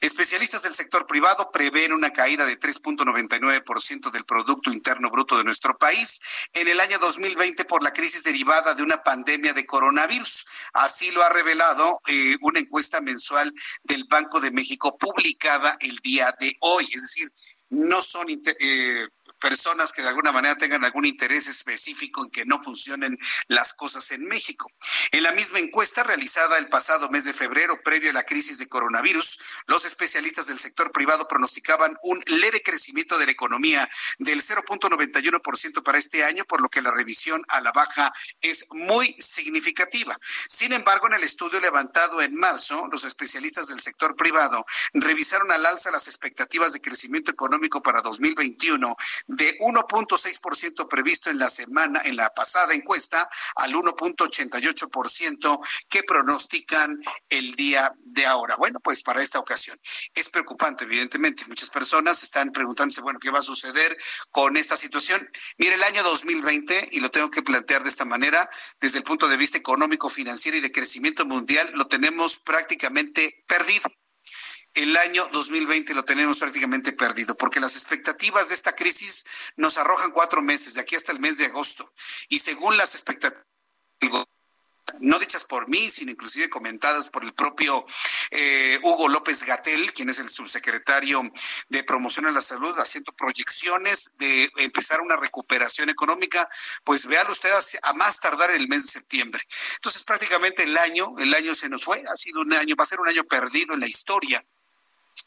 Especialistas del sector privado prevén una caída de 3.99% del Producto Interno Bruto de nuestro país en el año 2020 por la crisis derivada de una pandemia de coronavirus. Así lo ha revelado eh, una encuesta mensual del Banco de México publicada el día de hoy. Es decir, no son eh, personas que de alguna manera tengan algún interés específico en que no funcionen las cosas en México. En la misma encuesta realizada el pasado mes de febrero, previo a la crisis de coronavirus, los especialistas del sector privado pronosticaban un leve crecimiento de la economía del 0.91% para este año, por lo que la revisión a la baja es muy significativa. Sin embargo, en el estudio levantado en marzo, los especialistas del sector privado revisaron al alza las expectativas de crecimiento económico para 2021 de 1.6% previsto en la semana, en la pasada encuesta, al 1.88% que pronostican el día de ahora. Bueno, pues para esta ocasión. Es preocupante, evidentemente. Muchas personas están preguntándose, bueno, ¿qué va a suceder con esta situación? Mire, el año 2020, y lo tengo que plantear de esta manera, desde el punto de vista económico, financiero y de crecimiento mundial, lo tenemos prácticamente perdido el año 2020 lo tenemos prácticamente perdido, porque las expectativas de esta crisis nos arrojan cuatro meses, de aquí hasta el mes de agosto. Y según las expectativas no dichas por mí, sino inclusive comentadas por el propio eh, Hugo López Gatel, quien es el subsecretario de Promoción a la Salud, haciendo proyecciones de empezar una recuperación económica, pues vean ustedes a más tardar en el mes de septiembre. Entonces prácticamente el año, el año se nos fue, ha sido un año, va a ser un año perdido en la historia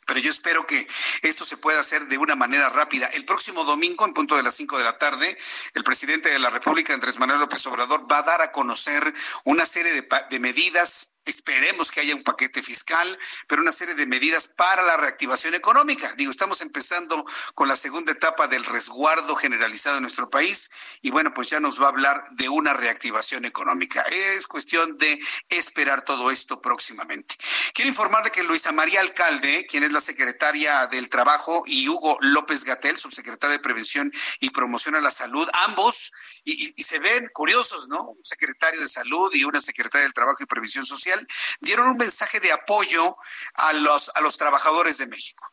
pero yo espero que esto se pueda hacer de una manera rápida. El próximo domingo, en punto de las 5 de la tarde, el presidente de la República, Andrés Manuel López Obrador, va a dar a conocer una serie de, de medidas Esperemos que haya un paquete fiscal, pero una serie de medidas para la reactivación económica. Digo, estamos empezando con la segunda etapa del resguardo generalizado en nuestro país y bueno, pues ya nos va a hablar de una reactivación económica. Es cuestión de esperar todo esto próximamente. Quiero informarle que Luisa María Alcalde, quien es la secretaria del Trabajo, y Hugo López Gatel, subsecretario de Prevención y Promoción a la Salud, ambos y, se ven curiosos, ¿no? Un secretario de salud y una secretaria del Trabajo y Previsión Social dieron un mensaje de apoyo a los, a los trabajadores de México.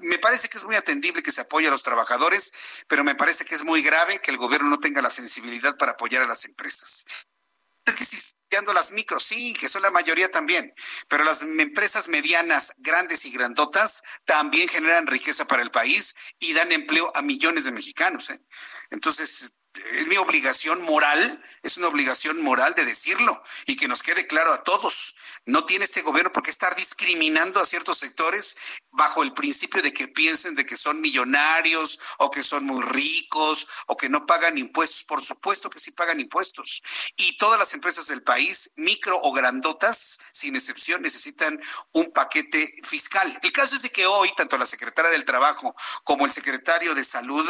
Me parece que es muy atendible que se apoye a los trabajadores, pero me parece que es muy grave que el gobierno no tenga la sensibilidad para apoyar a las empresas. Es que si las micros, sí, que son la mayoría también, pero las empresas medianas, grandes y grandotas también generan riqueza para el país y dan empleo a millones de mexicanos. ¿eh? Entonces, es mi obligación moral, es una obligación moral de decirlo y que nos quede claro a todos. No tiene este gobierno por qué estar discriminando a ciertos sectores bajo el principio de que piensen de que son millonarios o que son muy ricos o que no pagan impuestos. Por supuesto que sí pagan impuestos. Y todas las empresas del país, micro o grandotas, sin excepción, necesitan un paquete fiscal. El caso es de que hoy, tanto la secretaria del Trabajo como el secretario de Salud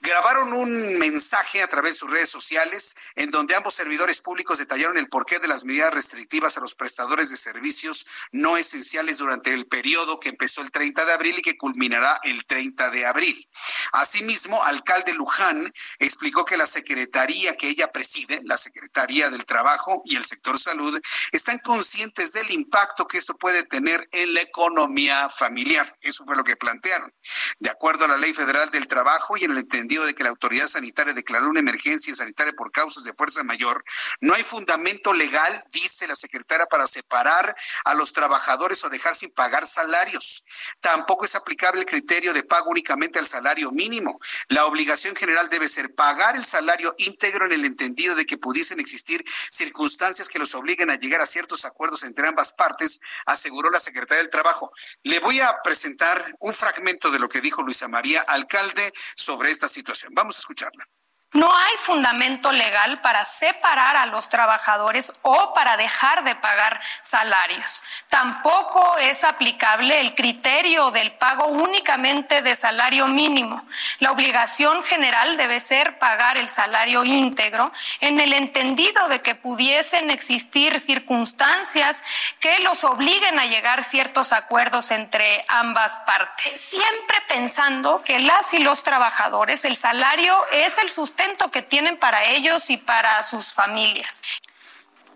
grabaron un mensaje a través de sus redes sociales en donde ambos servidores públicos detallaron el porqué de las medidas restrictivas a los prestadores de servicios no esenciales durante el periodo que empezó el 30 de abril y que culminará el 30 de abril. Asimismo, alcalde Luján explicó que la secretaría que ella preside, la Secretaría del Trabajo y el sector salud, están conscientes del impacto que esto puede tener en la economía familiar. Eso fue lo que plantearon. De acuerdo a la Ley Federal del Trabajo y en el entendido de que la autoridad sanitaria declaró una emergencia sanitaria por causas de fuerza mayor, no hay fundamento legal, dice la secretaria, para separar a los trabajadores o dejar sin pagar salarios. Tampoco es aplicable el criterio de pago únicamente al salario mínimo. La obligación general debe ser pagar el salario íntegro en el entendido de que pudiesen existir circunstancias que los obliguen a llegar a ciertos acuerdos entre ambas partes, aseguró la secretaria del Trabajo. Le voy a presentar un fragmento de lo que dijo Luisa María, alcalde, sobre esta situación. Vamos a escucharla. No hay fundamento legal para separar a los trabajadores o para dejar de pagar salarios. Tampoco es aplicable el criterio del pago únicamente de salario mínimo. La obligación general debe ser pagar el salario íntegro en el entendido de que pudiesen existir circunstancias que los obliguen a llegar ciertos acuerdos entre ambas partes. Siempre pensando que las y los trabajadores, el salario es el sustento que tienen para ellos y para sus familias.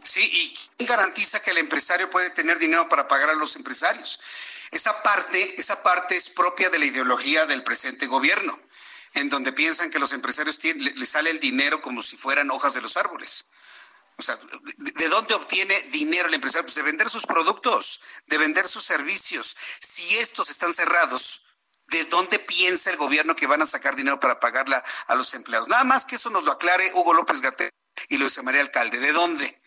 Sí, ¿y quién garantiza que el empresario puede tener dinero para pagar a los empresarios? Esa parte, esa parte es propia de la ideología del presente gobierno, en donde piensan que los empresarios tienen, le, sale el dinero como si fueran hojas de los árboles. O sea, ¿de dónde obtiene dinero el empresario? Pues de vender sus productos, de vender sus servicios. Si estos están cerrados, ¿De dónde piensa el gobierno que van a sacar dinero para pagarla a los empleados? Nada más que eso nos lo aclare Hugo López Gatel y Luis María Alcalde. ¿De dónde?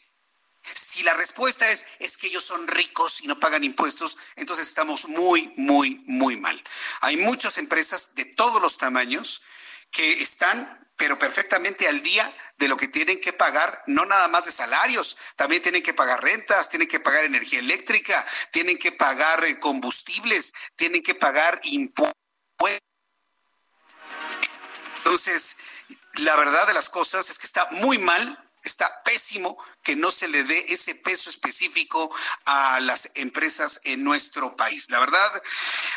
Si la respuesta es es que ellos son ricos y no pagan impuestos, entonces estamos muy, muy, muy mal. Hay muchas empresas de todos los tamaños que están pero perfectamente al día de lo que tienen que pagar, no nada más de salarios, también tienen que pagar rentas, tienen que pagar energía eléctrica, tienen que pagar eh, combustibles, tienen que pagar impuestos. Entonces, la verdad de las cosas es que está muy mal está pésimo que no se le dé ese peso específico a las empresas en nuestro país. La verdad,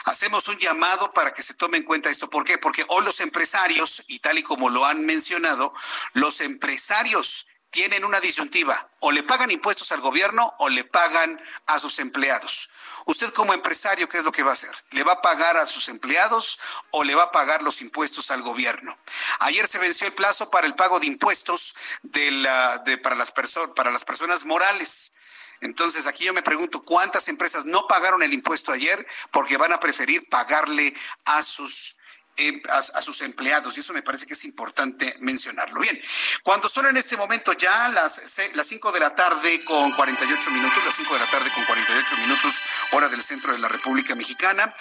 hacemos un llamado para que se tome en cuenta esto. ¿Por qué? Porque hoy los empresarios, y tal y como lo han mencionado, los empresarios tienen una disyuntiva, o le pagan impuestos al gobierno o le pagan a sus empleados. Usted como empresario, ¿qué es lo que va a hacer? ¿Le va a pagar a sus empleados o le va a pagar los impuestos al gobierno? Ayer se venció el plazo para el pago de impuestos de la, para, las para las personas morales. Entonces, aquí yo me pregunto, ¿cuántas empresas no pagaron el impuesto ayer porque van a preferir pagarle a sus eh, a, sus empleados y eso me parece que es importante mencionarlo. Bien, cuando son en este momento ya las, las 5 de la tarde con 48 minutos, las 5 de la tarde con 48 minutos, hora del centro de la República Mexicana,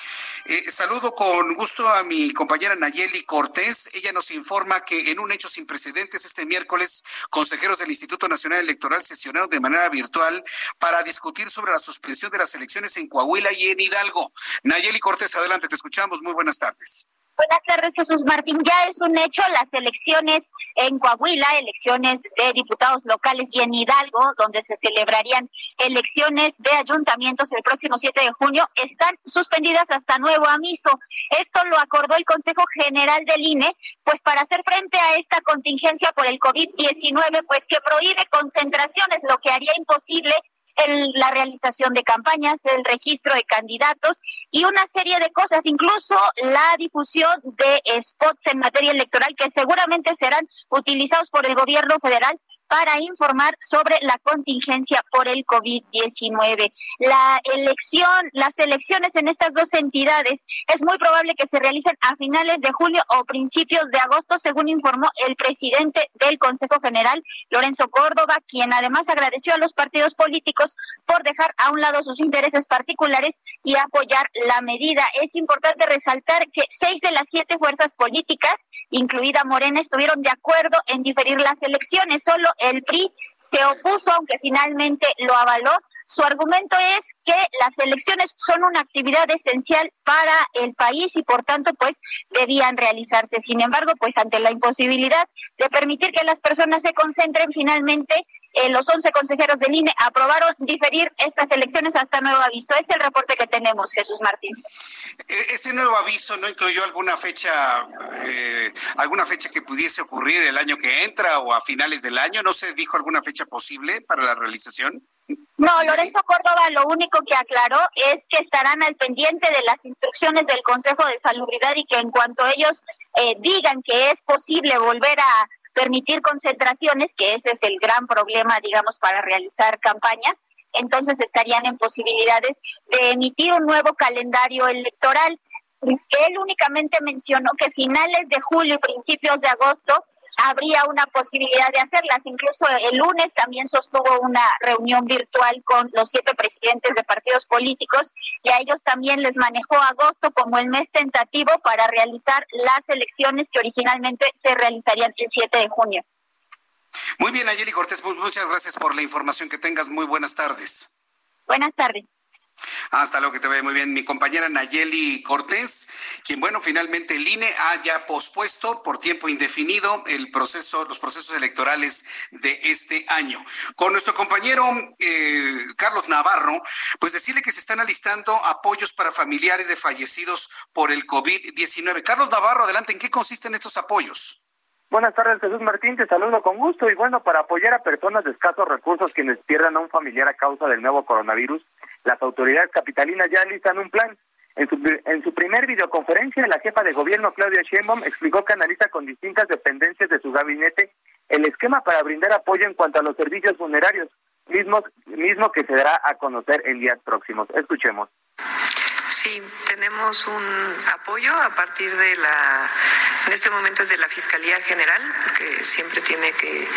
eh, saludo con gusto a mi compañera Nayeli Cortés. Ella nos informa que en un hecho sin precedentes este miércoles, consejeros del Instituto Nacional Electoral sesionaron de manera virtual para discutir sobre la suspensión de las elecciones en Coahuila y en Hidalgo. Nayeli Cortés, adelante, te escuchamos. Muy buenas tardes. Buenas tardes, Jesús Martín. Ya es un hecho las elecciones en Coahuila, elecciones de diputados locales y en Hidalgo, donde se celebrarían elecciones de ayuntamientos el próximo 7 de junio, están suspendidas hasta nuevo aviso. Esto lo acordó el Consejo General del INE, pues para hacer frente a esta contingencia por el COVID-19, pues que prohíbe concentraciones, lo que haría imposible el, la realización de campañas, el registro de candidatos y una serie de cosas, incluso la difusión de spots en materia electoral que seguramente serán utilizados por el gobierno federal para informar sobre la contingencia por el COVID-19. La elección, las elecciones en estas dos entidades es muy probable que se realicen a finales de julio o principios de agosto, según informó el presidente del Consejo General, Lorenzo Córdoba, quien además agradeció a los partidos políticos por dejar a un lado sus intereses particulares y apoyar la medida. Es importante resaltar que seis de las siete fuerzas políticas, incluida Morena, estuvieron de acuerdo en diferir las elecciones. Solo el PRI se opuso, aunque finalmente lo avaló. Su argumento es que las elecciones son una actividad esencial para el país y por tanto pues debían realizarse. Sin embargo, pues ante la imposibilidad de permitir que las personas se concentren finalmente eh, los 11 consejeros del INE aprobaron diferir estas elecciones hasta nuevo aviso. Es el reporte que tenemos, Jesús Martín. E-, ¿Ese nuevo aviso no incluyó alguna fecha, eh, alguna fecha que pudiese ocurrir el año que entra o a finales del año? ¿No se dijo alguna fecha posible para la realización? No, Lorenzo Córdoba lo único que aclaró es que estarán al pendiente de las instrucciones del Consejo de Salubridad y que en cuanto ellos eh, digan que es posible volver a permitir concentraciones, que ese es el gran problema, digamos, para realizar campañas, entonces estarían en posibilidades de emitir un nuevo calendario electoral. Él únicamente mencionó que finales de julio y principios de agosto habría una posibilidad de hacerlas. Incluso el lunes también sostuvo una reunión virtual con los siete presidentes de partidos políticos y a ellos también les manejó agosto como el mes tentativo para realizar las elecciones que originalmente se realizarían el 7 de junio. Muy bien, Ayeli Cortés, pues muchas gracias por la información. Que tengas muy buenas tardes. Buenas tardes. Hasta luego, que te vaya muy bien. Mi compañera Nayeli Cortés, quien, bueno, finalmente el INE haya pospuesto por tiempo indefinido el proceso, los procesos electorales de este año. Con nuestro compañero eh, Carlos Navarro, pues decirle que se están alistando apoyos para familiares de fallecidos por el COVID-19. Carlos Navarro, adelante, ¿en qué consisten estos apoyos? Buenas tardes, Jesús Martín, te saludo con gusto y bueno, para apoyar a personas de escasos recursos quienes pierdan a un familiar a causa del nuevo coronavirus, las autoridades capitalinas ya listan un plan. En su, en su primer videoconferencia, la jefa de gobierno, Claudia Sheinbaum, explicó que analiza con distintas dependencias de su gabinete el esquema para brindar apoyo en cuanto a los servicios funerarios, mismos, mismo que se dará a conocer en días próximos. Escuchemos. Sí, tenemos un apoyo a partir de la, en este momento es de la Fiscalía General, que siempre tiene que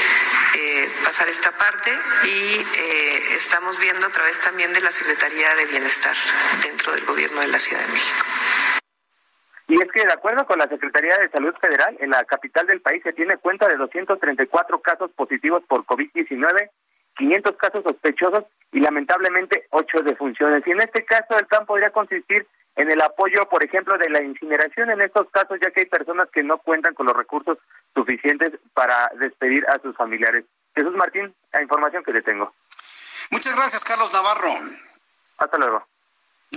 eh, pasar esta parte, y eh, estamos viendo a través también de la Secretaría de Bienestar dentro del Gobierno de la Ciudad de México. Y es que de acuerdo con la Secretaría de Salud Federal, en la capital del país se tiene cuenta de 234 casos positivos por COVID-19 500 casos sospechosos y lamentablemente 8 defunciones. Y en este caso el plan podría consistir en el apoyo, por ejemplo, de la incineración en estos casos, ya que hay personas que no cuentan con los recursos suficientes para despedir a sus familiares. Jesús Martín, la información que le tengo. Muchas gracias, Carlos Navarro. Hasta luego.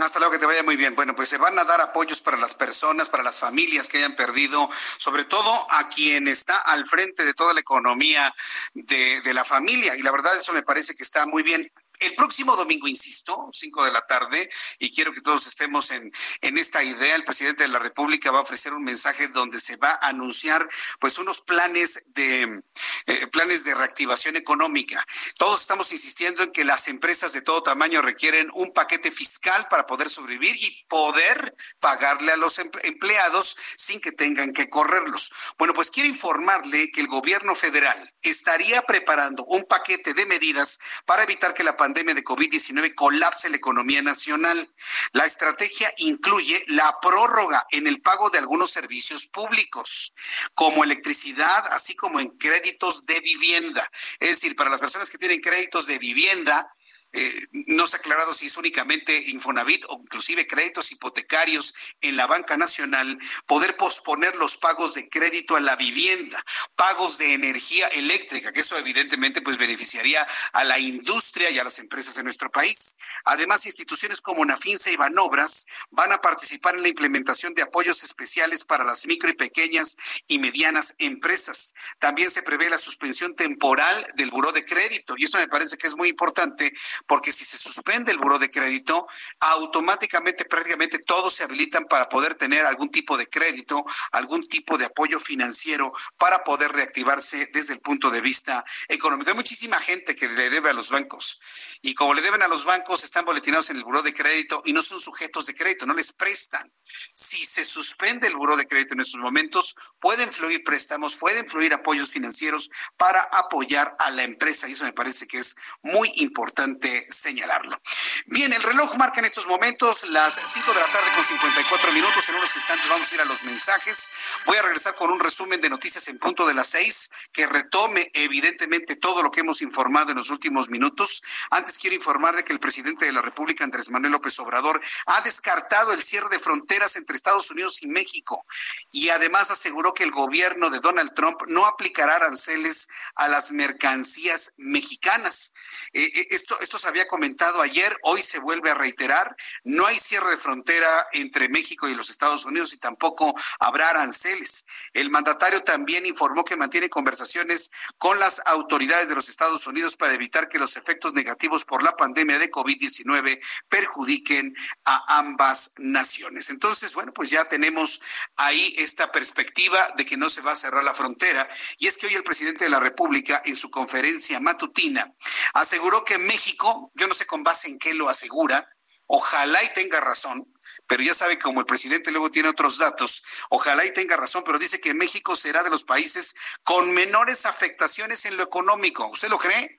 Hasta luego, que te vaya muy bien. Bueno, pues se van a dar apoyos para las personas, para las familias que hayan perdido, sobre todo a quien está al frente de toda la economía de, de la familia. Y la verdad, eso me parece que está muy bien. El próximo domingo, insisto, 5 de la tarde, y quiero que todos estemos en, en esta idea, el presidente de la República va a ofrecer un mensaje donde se va a anunciar pues unos planes de eh, planes de reactivación económica. Todos estamos insistiendo en que las empresas de todo tamaño requieren un paquete fiscal para poder sobrevivir y poder pagarle a los empleados sin que tengan que correrlos. Bueno, pues quiero informarle que el gobierno federal estaría preparando un paquete de medidas para evitar que la pandemia de COVID-19 colapse la economía nacional. La estrategia incluye la prórroga en el pago de algunos servicios públicos, como electricidad, así como en créditos de vivienda. Es decir, para las personas que tienen créditos de vivienda, eh, no se ha aclarado si es únicamente Infonavit o inclusive créditos hipotecarios en la banca nacional, poder posponer los pagos de crédito a la vivienda, pagos de energía eléctrica, que eso evidentemente pues beneficiaría a la industria y a las empresas de nuestro país. Además, instituciones como Nafinsa y Banobras van a participar en la implementación de apoyos especiales para las micro y pequeñas y medianas empresas. También se prevé la suspensión temporal del buró de crédito y eso me parece que es muy importante porque si se suspende el buro de crédito, automáticamente prácticamente todos se habilitan para poder tener algún tipo de crédito, algún tipo de apoyo financiero para poder reactivarse desde el punto de vista económico. Hay muchísima gente que le debe a los bancos y como le deben a los bancos, están boletinados en el buro de crédito y no son sujetos de crédito, no les prestan. Si se suspende el buro de crédito en estos momentos, pueden fluir préstamos, pueden fluir apoyos financieros para apoyar a la empresa y eso me parece que es muy importante señalarlo. Bien, el reloj marca en estos momentos las 5 de la tarde con 54 minutos. En unos instantes vamos a ir a los mensajes. Voy a regresar con un resumen de noticias en punto de las 6 que retome evidentemente todo lo que hemos informado en los últimos minutos. Antes quiero informarle que el presidente de la República, Andrés Manuel López Obrador, ha descartado el cierre de fronteras entre Estados Unidos y México y además aseguró que el gobierno de Donald Trump no aplicará aranceles a las mercancías mexicanas. Eh, eh, esto, esto había comentado ayer, hoy se vuelve a reiterar. No hay cierre de frontera entre México y los Estados Unidos y tampoco habrá aranceles. El mandatario también informó que mantiene conversaciones con las autoridades de los Estados Unidos para evitar que los efectos negativos por la pandemia de COVID-19 perjudiquen a ambas naciones. Entonces, bueno, pues ya tenemos ahí esta perspectiva de que no se va a cerrar la frontera. Y es que hoy el presidente de la República, en su conferencia matutina, aseguró que México, yo no sé con base en qué lo asegura, ojalá y tenga razón, pero ya sabe como el presidente luego tiene otros datos, ojalá y tenga razón, pero dice que México será de los países con menores afectaciones en lo económico. ¿Usted lo cree?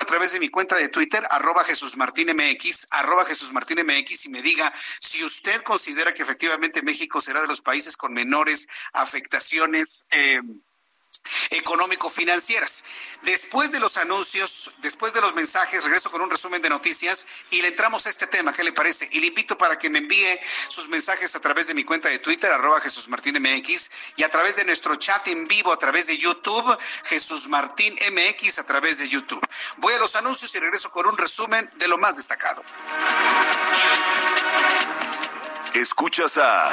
a través de mi cuenta de Twitter, arroba Jesús Martín MX, arroba Jesús Martín MX, y me diga si usted considera que efectivamente México será de los países con menores afectaciones. Eh, económico-financieras. Después de los anuncios, después de los mensajes, regreso con un resumen de noticias y le entramos a este tema. ¿Qué le parece? Y le invito para que me envíe sus mensajes a través de mi cuenta de Twitter, arroba Jesús Martín MX, y a través de nuestro chat en vivo a través de YouTube, Jesús Martín MX a través de YouTube. Voy a los anuncios y regreso con un resumen de lo más destacado. Escuchas a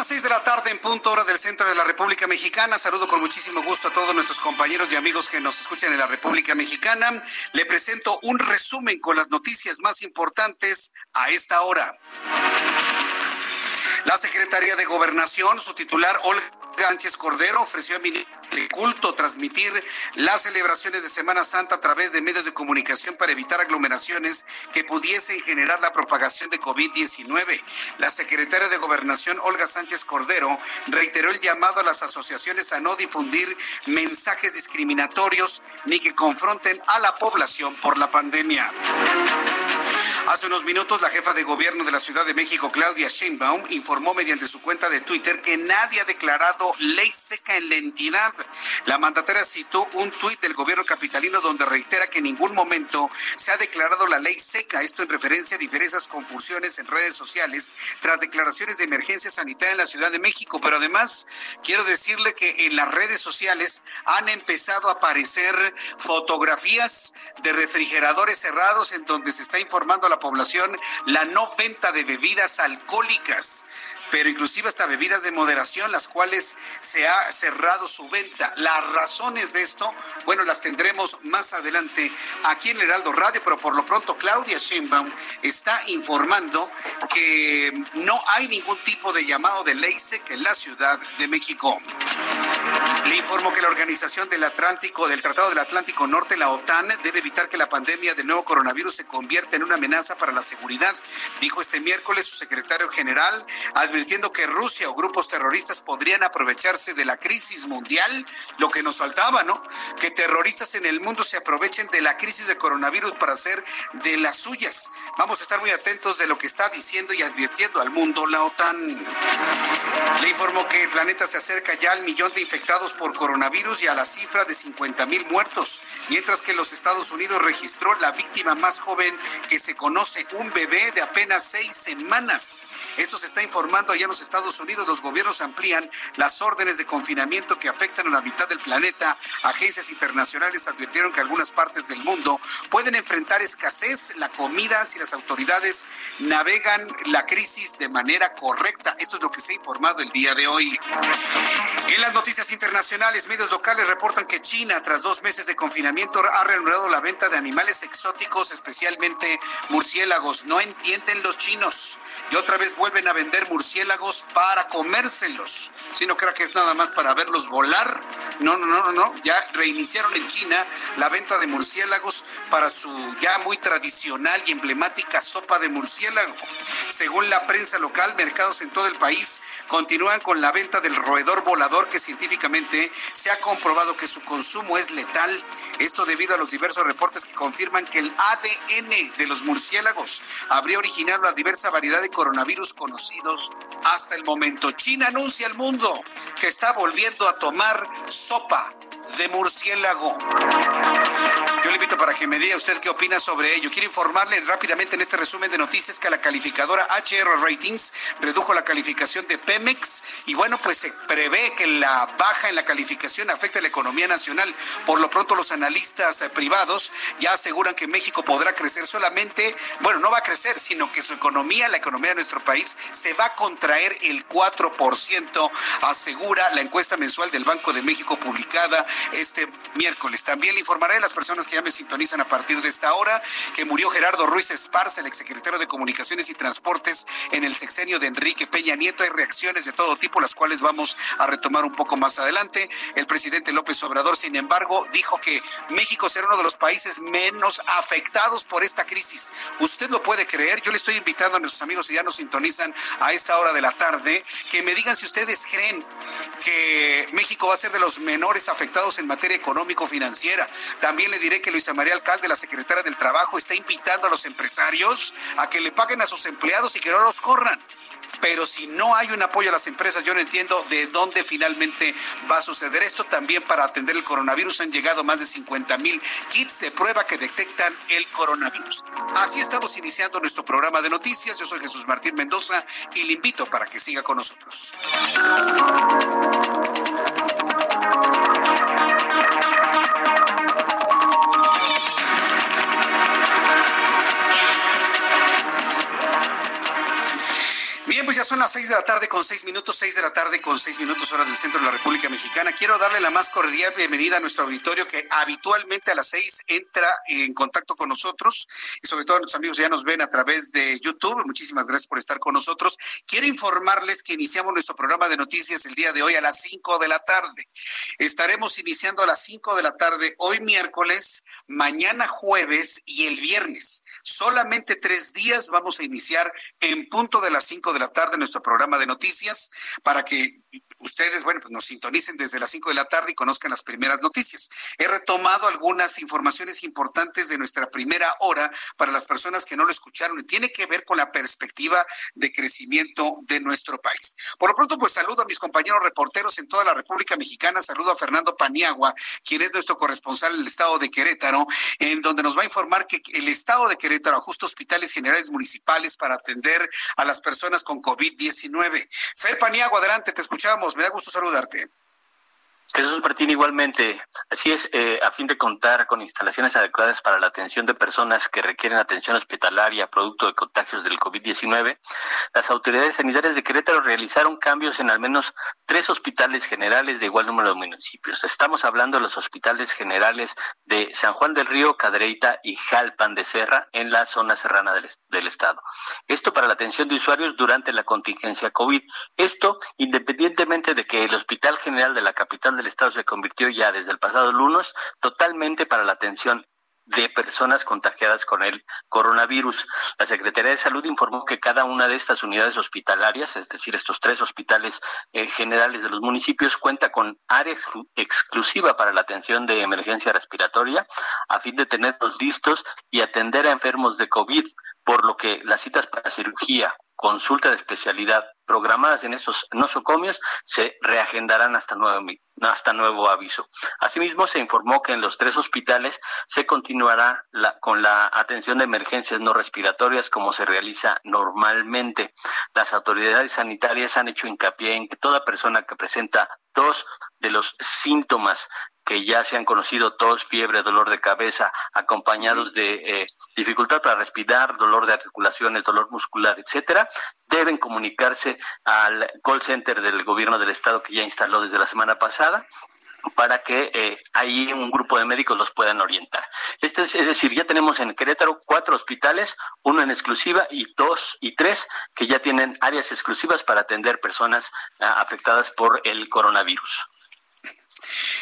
Las seis de la tarde en punto hora del centro de la República Mexicana. Saludo con muchísimo gusto a todos nuestros compañeros y amigos que nos escuchan en la República Mexicana. Le presento un resumen con las noticias más importantes a esta hora. La Secretaría de Gobernación, su titular Olga Sánchez Cordero ofreció a ministro de culto transmitir las celebraciones de Semana Santa a través de medios de comunicación para evitar aglomeraciones que pudiesen generar la propagación de COVID-19. La secretaria de Gobernación, Olga Sánchez Cordero, reiteró el llamado a las asociaciones a no difundir mensajes discriminatorios ni que confronten a la población por la pandemia. Hace unos minutos, la jefa de gobierno de la Ciudad de México, Claudia Sheinbaum, informó mediante su cuenta de Twitter que nadie ha declarado ley seca en la entidad. La mandataria citó un tuit del gobierno capitalino donde reitera que en ningún momento se ha declarado la ley seca. Esto en referencia a diversas confusiones en redes sociales tras declaraciones de emergencia sanitaria en la Ciudad de México. Pero además, quiero decirle que en las redes sociales han empezado a aparecer fotografías de refrigeradores cerrados en donde se está informando a la población la no venta de bebidas alcohólicas pero inclusive hasta bebidas de moderación, las cuales se ha cerrado su venta. Las razones de esto, bueno, las tendremos más adelante aquí en Heraldo Radio, pero por lo pronto Claudia Sheinbaum está informando que no hay ningún tipo de llamado de ley seca en la Ciudad de México. Le informo que la Organización del Atlántico, del Tratado del Atlántico Norte, la OTAN, debe evitar que la pandemia del nuevo coronavirus se convierta en una amenaza para la seguridad, dijo este miércoles su secretario general, advirtiendo que Rusia o grupos terroristas podrían aprovecharse de la crisis mundial, lo que nos faltaba, ¿no? Que terroristas en el mundo se aprovechen de la crisis de coronavirus para hacer de las suyas. Vamos a estar muy atentos de lo que está diciendo y advirtiendo al mundo la OTAN. Le informo que el planeta se acerca ya al millón de infectados por coronavirus y a la cifra de 50 mil muertos, mientras que los Estados Unidos registró la víctima más joven que se conoce, un bebé de apenas seis semanas. Esto se está informando allá en los Estados Unidos. Los gobiernos amplían las órdenes de confinamiento que afectan a la mitad del planeta. Agencias internacionales advirtieron que algunas partes del mundo pueden enfrentar escasez, la comida, si las autoridades navegan la crisis de manera correcta. Esto es lo que se ha informado el día de hoy. En las noticias internacionales, medios locales reportan que China, tras dos meses de confinamiento, ha reanudado la venta de animales exóticos, especialmente murciélagos. No entienden los chinos. Y otra vez vuelven a vender murciélagos para comérselos. Si no creo que es nada más para verlos volar. No, no, no, no, no. Ya reiniciaron en China la venta de murciélagos para su ya muy tradicional y emblemática sopa de murciélago. Según la prensa local, mercados en todo el país continúan con la venta del roedor volador que científicamente se ha comprobado que su consumo es letal. Esto debido a los diversos reportes que confirman que el ADN de los murciélagos habría originado la diversa variedad de coronavirus conocidos hasta el momento. China anuncia al mundo que está volviendo a tomar sopa de murciélago. Yo le invito para que me diga usted qué opina sobre ello. Quiero informarle rápidamente en este resumen de noticias que la calificadora HR Ratings redujo la calificación de Pemex y bueno, pues se prevé que la baja en la calificación afecte a la economía nacional. Por lo pronto los analistas eh, privados ya aseguran que México podrá crecer solamente, bueno, no va a crecer, sino que su economía, la economía de nuestro país, se va a contraer el 4%, asegura la encuesta mensual del Banco de México publicada este miércoles. También le informaré a las personas que ya me sintonizan a partir de esta hora que murió Gerardo Ruiz Esparza, el exsecretario de Comunicaciones y Transportes en el sexenio de Enrique Peña Nieto. Hay reacciones de todo tipo, las cuales vamos a retomar un poco más adelante. El presidente López Obrador, sin embargo, dijo que México será uno de los países menos afectados por esta crisis. ¿Usted lo puede creer? Yo le estoy invitando a nuestros amigos que ya nos sintonizan a esta hora de la tarde que me digan si ustedes creen que México va a ser de los menores afectados en materia económico-financiera. También le diré que Luisa María Alcalde, la secretaria del Trabajo, está invitando a los empresarios a que le paguen a sus empleados y que no los corran. Pero si no hay un apoyo a las empresas, yo no entiendo de dónde finalmente va a suceder esto. También para atender el coronavirus han llegado más de 50 mil kits de prueba que detectan el coronavirus. Así estamos iniciando nuestro programa de noticias. Yo soy Jesús Martín Mendoza y le invito para que siga con nosotros. Son las seis de la tarde con seis minutos, seis de la tarde con seis minutos hora del centro de la República Mexicana. Quiero darle la más cordial bienvenida a nuestro auditorio que habitualmente a las seis entra en contacto con nosotros y sobre todo a nuestros amigos que ya nos ven a través de YouTube. Muchísimas gracias por estar con nosotros. Quiero informarles que iniciamos nuestro programa de noticias el día de hoy a las cinco de la tarde. Estaremos iniciando a las cinco de la tarde hoy miércoles, mañana jueves y el viernes. Solamente tres días vamos a iniciar en punto de las cinco de la tarde nuestro programa de noticias para que ustedes, bueno, pues nos sintonicen desde las 5 de la tarde y conozcan las primeras noticias. He retomado algunas informaciones importantes de nuestra primera hora para las personas que no lo escucharon y tiene que ver con la perspectiva de crecimiento de nuestro país. Por lo pronto, pues saludo a mis compañeros reporteros en toda la República Mexicana, saludo a Fernando Paniagua, quien es nuestro corresponsal en el estado de Querétaro, en donde nos va a informar que el estado de Querétaro ajusta hospitales generales municipales para atender a las personas con COVID-19. Fer Paniagua, adelante, te escuchamos me da gusto saludarte. Jesús Martín, igualmente. Así es, eh, a fin de contar con instalaciones adecuadas para la atención de personas que requieren atención hospitalaria producto de contagios del COVID-19, las autoridades sanitarias de Querétaro realizaron cambios en al menos tres hospitales generales de igual número de municipios. Estamos hablando de los hospitales generales de San Juan del Río, Cadreita y Jalpan de Serra en la zona serrana del, del estado. Esto para la atención de usuarios durante la contingencia COVID. Esto independientemente de que el Hospital General de la capital del Estado se convirtió ya desde el pasado lunes totalmente para la atención de personas contagiadas con el coronavirus. La Secretaría de Salud informó que cada una de estas unidades hospitalarias, es decir, estos tres hospitales eh, generales de los municipios, cuenta con área exclusiva para la atención de emergencia respiratoria a fin de tenerlos listos y atender a enfermos de COVID, por lo que las citas para cirugía, consulta de especialidad programadas en estos nosocomios se reagendarán hasta nuevo, hasta nuevo aviso. Asimismo, se informó que en los tres hospitales se continuará con la atención de emergencias no respiratorias como se realiza normalmente. Las autoridades sanitarias han hecho hincapié en que toda persona que presenta dos de los síntomas que ya se han conocido tos, fiebre, dolor de cabeza, acompañados de eh, dificultad para respirar, dolor de articulaciones, dolor muscular, etcétera, deben comunicarse al call center del gobierno del estado que ya instaló desde la semana pasada para que eh, ahí un grupo de médicos los puedan orientar. Este es, es, decir, ya tenemos en Querétaro cuatro hospitales, uno en exclusiva y dos y tres que ya tienen áreas exclusivas para atender personas uh, afectadas por el coronavirus.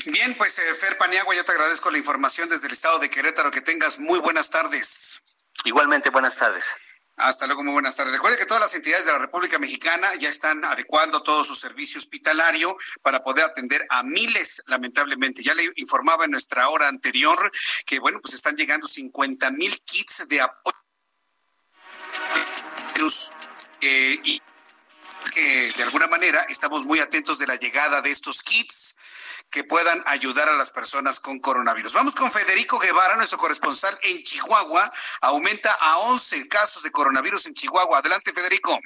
Bien, pues eh, Fer Paniagua, yo te agradezco la información desde el estado de Querétaro. Que tengas muy buenas tardes. Igualmente, buenas tardes. Hasta luego, muy buenas tardes. Recuerde que todas las entidades de la República Mexicana ya están adecuando todo su servicio hospitalario para poder atender a miles, lamentablemente. Ya le informaba en nuestra hora anterior que, bueno, pues están llegando 50 mil kits de apoyo. Eh, y que de alguna manera estamos muy atentos de la llegada de estos kits que puedan ayudar a las personas con coronavirus. Vamos con Federico Guevara, nuestro corresponsal en Chihuahua. Aumenta a 11 casos de coronavirus en Chihuahua. Adelante, Federico.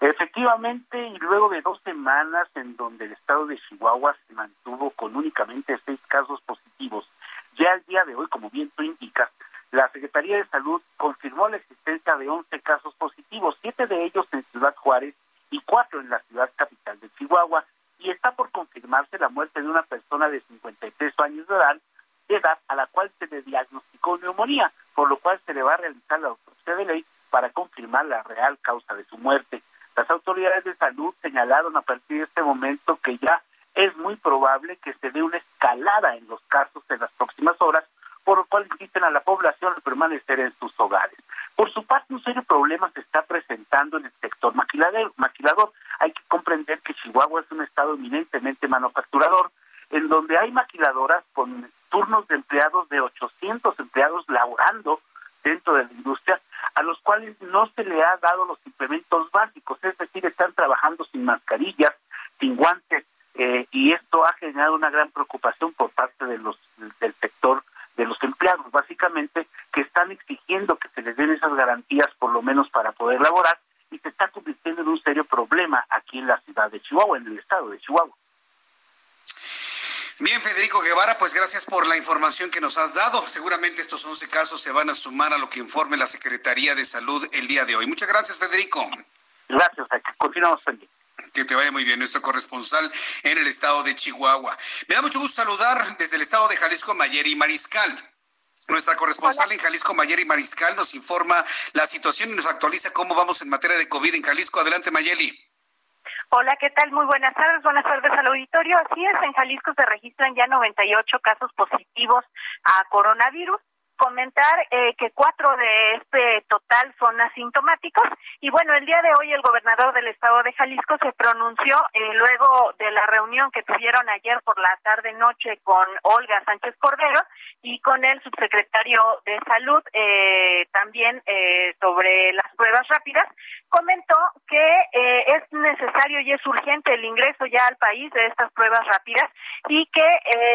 Efectivamente, y luego de dos semanas en donde el estado de Chihuahua se mantuvo con únicamente seis casos positivos, ya el día de hoy, como bien tú indicas, la Secretaría de Salud confirmó la existencia de 11 casos positivos, siete de ellos en Ciudad Juárez y cuatro en la ciudad capital de Chihuahua y está por confirmarse la muerte de una persona de 53 años de edad, de edad a la cual se le diagnosticó neumonía, por lo cual se le va a realizar la autopsia de ley para confirmar la real causa de su muerte. Las autoridades de salud señalaron a partir de este momento que ya es muy probable que se dé una escalada en los casos en las próximas horas, por lo cual inviten a la población a permanecer en sus hogares. Por su parte, un serio problema se está presentando en el sector maquilador. Hay que comprender que Chihuahua es un estado eminentemente manufacturador, en donde hay maquiladoras con turnos de empleados de 800 empleados laborando dentro de la industria, a los cuales no se le ha dado los implementos básicos, es decir, están trabajando sin mascarillas, sin guantes, eh, y esto ha generado una gran preocupación por parte de los del sector de los empleados, básicamente, que están exigiendo que se les den esas garantías por lo menos para poder laborar y se está convirtiendo en un serio problema aquí en la ciudad de Chihuahua, en el estado de Chihuahua. Bien, Federico Guevara, pues gracias por la información que nos has dado. Seguramente estos 11 casos se van a sumar a lo que informe la Secretaría de Salud el día de hoy. Muchas gracias, Federico. Gracias, continuamos pendientes. Que te vaya muy bien, nuestro corresponsal en el estado de Chihuahua. Me da mucho gusto saludar desde el estado de Jalisco, Mayeri Mariscal. Nuestra corresponsal en Jalisco, Mayeri Mariscal, nos informa la situación y nos actualiza cómo vamos en materia de COVID en Jalisco. Adelante, Mayeli. Hola, ¿qué tal? Muy buenas tardes. Buenas tardes al auditorio. Así es, en Jalisco se registran ya 98 casos positivos a coronavirus comentar eh, que cuatro de este total son asintomáticos. Y bueno, el día de hoy el gobernador del estado de Jalisco se pronunció eh, luego de la reunión que tuvieron ayer por la tarde noche con Olga Sánchez Cordero y con el subsecretario de salud eh, también sobre las pruebas rápidas comentó que es necesario y es urgente el ingreso ya al país de estas pruebas rápidas y que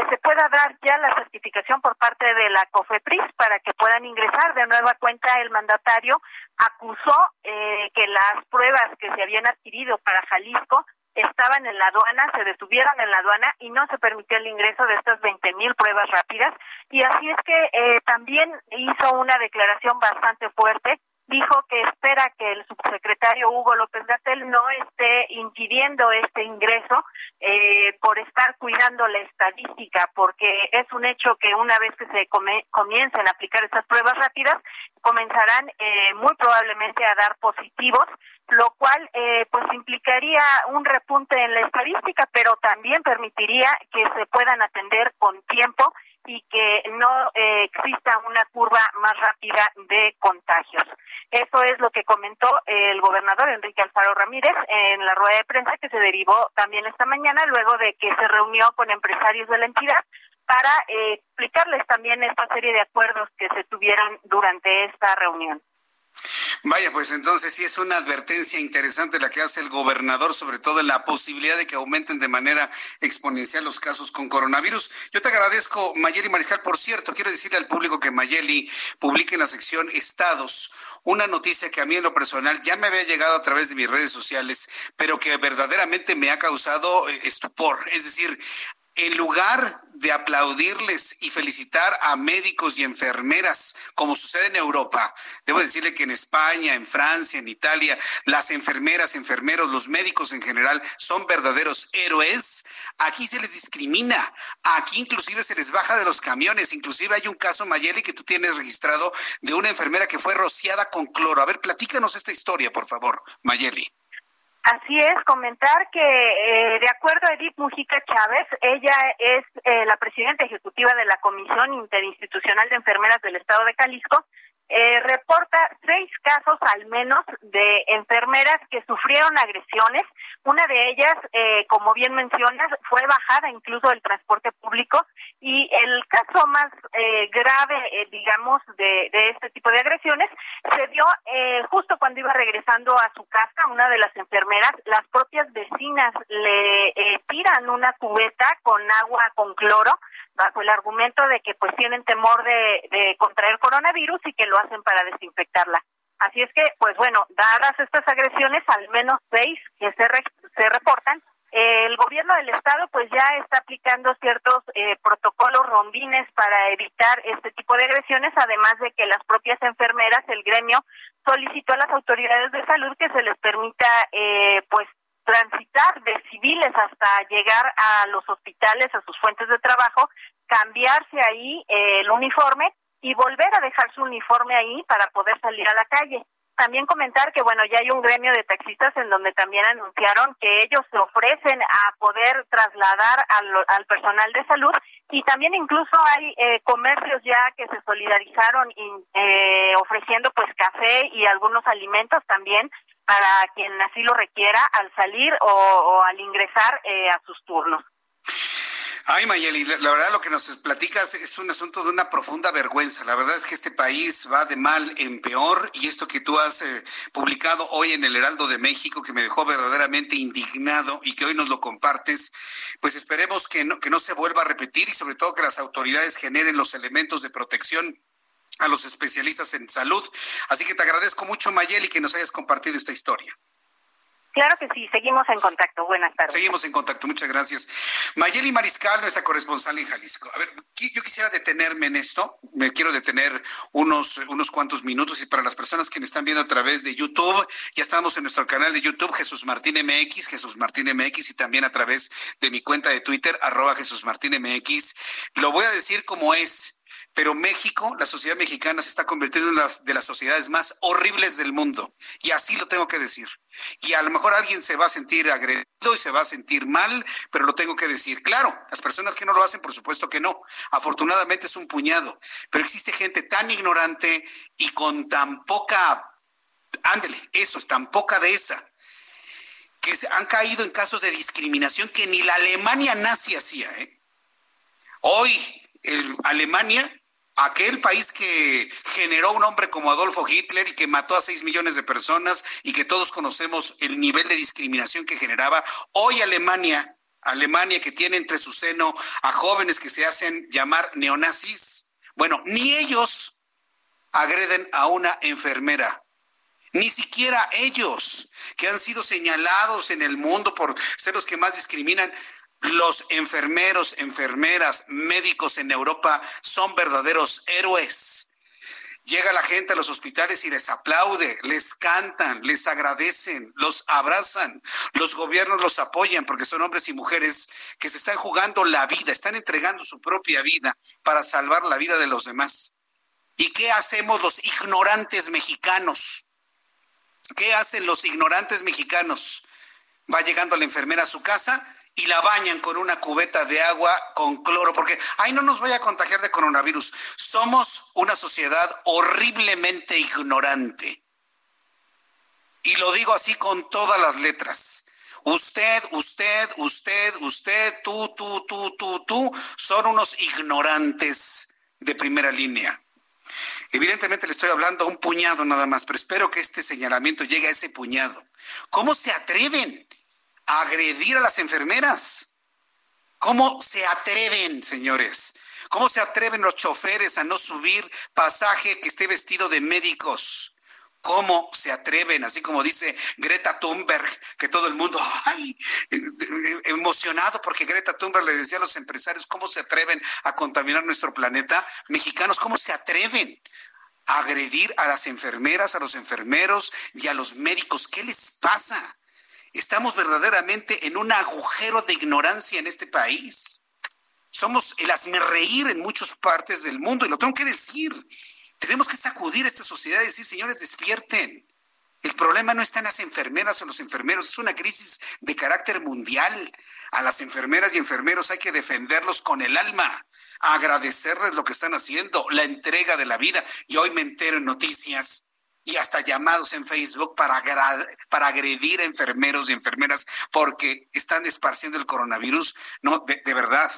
se pueda dar ya la certificación por parte de la COFEPRIS para que puedan ingresar. De nueva cuenta, el mandatario acusó eh, que las pruebas que se habían adquirido para Jalisco estaban en la aduana, se detuvieron en la aduana y no se permitió el ingreso de estas 20 mil pruebas rápidas. Y así es que eh, también hizo una declaración bastante fuerte dijo que espera que el subsecretario Hugo López Gatel no esté impidiendo este ingreso eh, por estar cuidando la estadística, porque es un hecho que una vez que se comiencen a aplicar estas pruebas rápidas, comenzarán eh, muy probablemente a dar positivos lo cual eh, pues implicaría un repunte en la estadística, pero también permitiría que se puedan atender con tiempo y que no eh, exista una curva más rápida de contagios. Eso es lo que comentó el gobernador Enrique Alfaro Ramírez en la rueda de prensa que se derivó también esta mañana luego de que se reunió con empresarios de la entidad para eh, explicarles también esta serie de acuerdos que se tuvieron durante esta reunión. Vaya, pues entonces sí es una advertencia interesante la que hace el gobernador, sobre todo en la posibilidad de que aumenten de manera exponencial los casos con coronavirus. Yo te agradezco, Mayeli Mariscal. Por cierto, quiero decirle al público que Mayeli publique en la sección Estados una noticia que a mí en lo personal ya me había llegado a través de mis redes sociales, pero que verdaderamente me ha causado eh, estupor. Es decir, en lugar de aplaudirles y felicitar a médicos y enfermeras, como sucede en Europa, debo decirle que en España, en Francia, en Italia, las enfermeras, enfermeros, los médicos en general son verdaderos héroes. Aquí se les discrimina, aquí inclusive se les baja de los camiones, inclusive hay un caso, Mayeli, que tú tienes registrado de una enfermera que fue rociada con cloro. A ver, platícanos esta historia, por favor, Mayeli. Así es, comentar que eh, de acuerdo a Edith Mujica Chávez, ella es eh, la presidenta ejecutiva de la Comisión Interinstitucional de Enfermeras del Estado de Jalisco, eh, reporta seis casos al menos de enfermeras que sufrieron agresiones. Una de ellas, eh, como bien mencionas, fue bajada incluso del transporte público y el caso más eh, grave, digamos, de, de, este tipo de agresiones se dio justo cuando iba regresando a su casa, una de las enfermeras, las propias vecinas le tiran una cubeta con agua con cloro bajo el argumento de que pues tienen temor de, de contraer coronavirus y que lo hacen para desinfectarla. Así es que, pues bueno, dadas estas agresiones, al menos seis que se, se reportan, el gobierno del estado pues ya está aplicando ciertos eh, protocolos rombines para evitar este tipo de agresiones, además de que las propias enfermeras, el gremio, solicitó a las autoridades de salud que se les permita eh, pues transitar de civiles hasta llegar a los hospitales, a sus fuentes de trabajo, cambiarse ahí eh, el uniforme y volver a dejar su uniforme ahí para poder salir a la calle. También comentar que, bueno, ya hay un gremio de taxistas en donde también anunciaron que ellos se ofrecen a poder trasladar al, personal de salud y también incluso hay eh, comercios ya que se solidarizaron eh, ofreciendo pues café y algunos alimentos también para quien así lo requiera al salir o, al ingresar eh, a sus turnos. Ay, Mayeli, la, verdad lo que nos platicas es un asunto de una profunda vergüenza. La verdad es que este país va de mal en peor y esto que tú has eh, publicado hoy en el Heraldo de México, que me dejó verdaderamente indignado y que hoy nos lo compartes, pues esperemos que no, que no se vuelva a repetir y sobre todo que las autoridades generen los elementos de protección a los especialistas en salud. Así que te agradezco mucho, Mayeli, que nos hayas compartido esta historia. Claro que sí, seguimos en contacto. Buenas tardes. Seguimos en contacto, muchas gracias. Mayeli Mariscal, nuestra corresponsal en Jalisco. A ver, yo quisiera detenerme en esto, me quiero detener unos, unos cuantos minutos y para las personas que me están viendo a través de YouTube, ya estamos en nuestro canal de YouTube, Jesús Martín MX, Jesús Martín MX y también a través de mi cuenta de Twitter, arroba Jesús Martín MX. Lo voy a decir como es pero México, la sociedad mexicana se está convirtiendo en una de las sociedades más horribles del mundo. Y así lo tengo que decir. Y a lo mejor alguien se va a sentir agredido y se va a sentir mal, pero lo tengo que decir. Claro, las personas que no lo hacen, por supuesto que no. Afortunadamente es un puñado. Pero existe gente tan ignorante y con tan poca, ándele, eso es tan poca de esa, que han caído en casos de discriminación que ni la Alemania nazi hacía. ¿eh? Hoy, el, Alemania aquel país que generó un hombre como Adolfo Hitler y que mató a seis millones de personas y que todos conocemos el nivel de discriminación que generaba, hoy Alemania, Alemania que tiene entre su seno a jóvenes que se hacen llamar neonazis, bueno, ni ellos agreden a una enfermera. Ni siquiera ellos, que han sido señalados en el mundo por ser los que más discriminan, los enfermeros, enfermeras, médicos en Europa son verdaderos héroes. Llega la gente a los hospitales y les aplaude, les cantan, les agradecen, los abrazan. Los gobiernos los apoyan porque son hombres y mujeres que se están jugando la vida, están entregando su propia vida para salvar la vida de los demás. ¿Y qué hacemos los ignorantes mexicanos? ¿Qué hacen los ignorantes mexicanos? Va llegando la enfermera a su casa y la bañan con una cubeta de agua con cloro, porque, ay, no nos vaya a contagiar de coronavirus. Somos una sociedad horriblemente ignorante. Y lo digo así con todas las letras. Usted, usted, usted, usted, tú, tú, tú, tú, tú, son unos ignorantes de primera línea. Evidentemente le estoy hablando a un puñado nada más, pero espero que este señalamiento llegue a ese puñado. ¿Cómo se atreven? Agredir a las enfermeras. ¿Cómo se atreven, señores? ¿Cómo se atreven los choferes a no subir pasaje que esté vestido de médicos? ¿Cómo se atreven? Así como dice Greta Thunberg, que todo el mundo, emocionado porque Greta Thunberg le decía a los empresarios, ¿cómo se atreven a contaminar nuestro planeta? Mexicanos, ¿cómo se atreven a agredir a las enfermeras, a los enfermeros y a los médicos? ¿Qué les pasa? Estamos verdaderamente en un agujero de ignorancia en este país. Somos el reír en muchas partes del mundo y lo tengo que decir. Tenemos que sacudir a esta sociedad y decir, señores, despierten. El problema no está en las enfermeras o los enfermeros, es una crisis de carácter mundial. A las enfermeras y enfermeros hay que defenderlos con el alma. agradecerles lo que están haciendo, la entrega de la vida. Y hoy me entero en noticias y hasta llamados en Facebook para, para agredir a enfermeros y enfermeras porque están esparciendo el coronavirus. No, de verdad,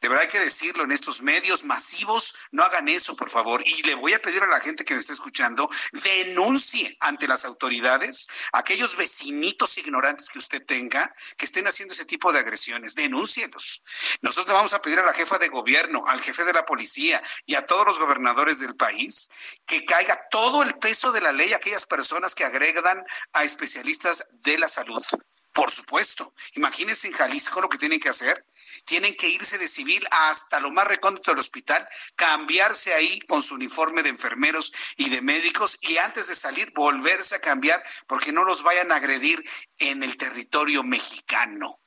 de verdad hay que decirlo en estos medios masivos, no hagan eso, por favor. Y le voy a pedir a la gente que me está escuchando, denuncie ante las autoridades aquellos vecinitos ignorantes que usted tenga que estén haciendo ese tipo de agresiones. Denúncielos. Nosotros le vamos a pedir a la jefa de gobierno, al jefe de la policía y a todos los gobernadores del país que caiga todo el peso de la ley a aquellas personas que agregan a especialistas de la salud. Por supuesto. Imagínense en Jalisco lo que tienen que hacer tienen que irse de civil hasta lo más recóndito del hospital, cambiarse ahí con su uniforme de enfermeros y de médicos y antes de salir volverse a cambiar porque no los vayan a agredir en el territorio mexicano.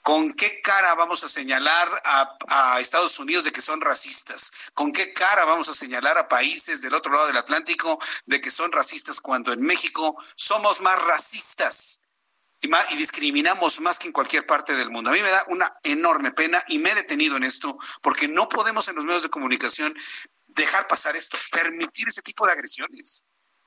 ¿Con qué cara vamos a señalar a, a, Estados Unidos de que son racistas? ¿Con qué cara vamos a señalar a países del otro lado del Atlántico de que son racistas cuando en México somos más racistas? Y, discriminamos más que en cualquier parte del mundo. A mí me da una enorme pena y me he detenido en esto porque no podemos en los medios de comunicación dejar pasar esto, permitir ese tipo de agresiones.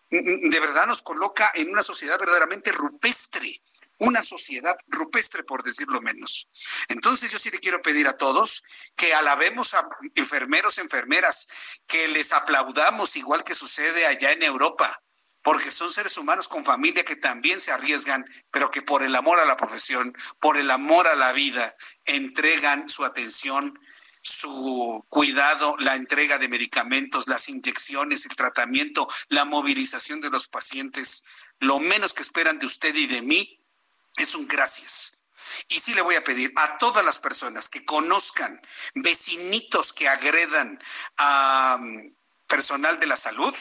De verdad nos coloca en una sociedad verdaderamente rupestre, una sociedad rupestre por decirlo menos. Entonces yo sí le quiero pedir a todos que alabemos a enfermeros, enfermeras, que les aplaudamos igual que sucede allá en Europa porque son seres humanos con familia que también se arriesgan, pero que por el amor a la profesión, por el amor a la vida, entregan su atención, su cuidado, la entrega de medicamentos, las inyecciones, el tratamiento, la movilización de los pacientes. Lo menos que esperan de usted y de mí es un gracias. Y sí le voy a pedir a todas las personas que conozcan vecinitos que agredan a mm, personal de la salud,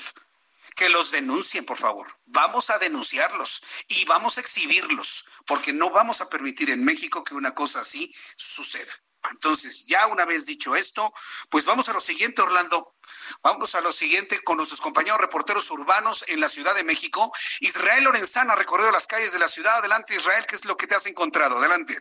que los denuncien, por favor. Vamos a denunciarlos y vamos a exhibirlos, porque no vamos a permitir en México que una cosa así suceda. Entonces, ya una vez dicho esto, pues vamos a lo siguiente, Orlando. Vamos a lo siguiente con nuestros compañeros reporteros urbanos en la Ciudad de México. Israel Lorenzana ha recorrido las calles de la ciudad. Adelante, Israel, ¿qué es lo que te has encontrado? Adelante.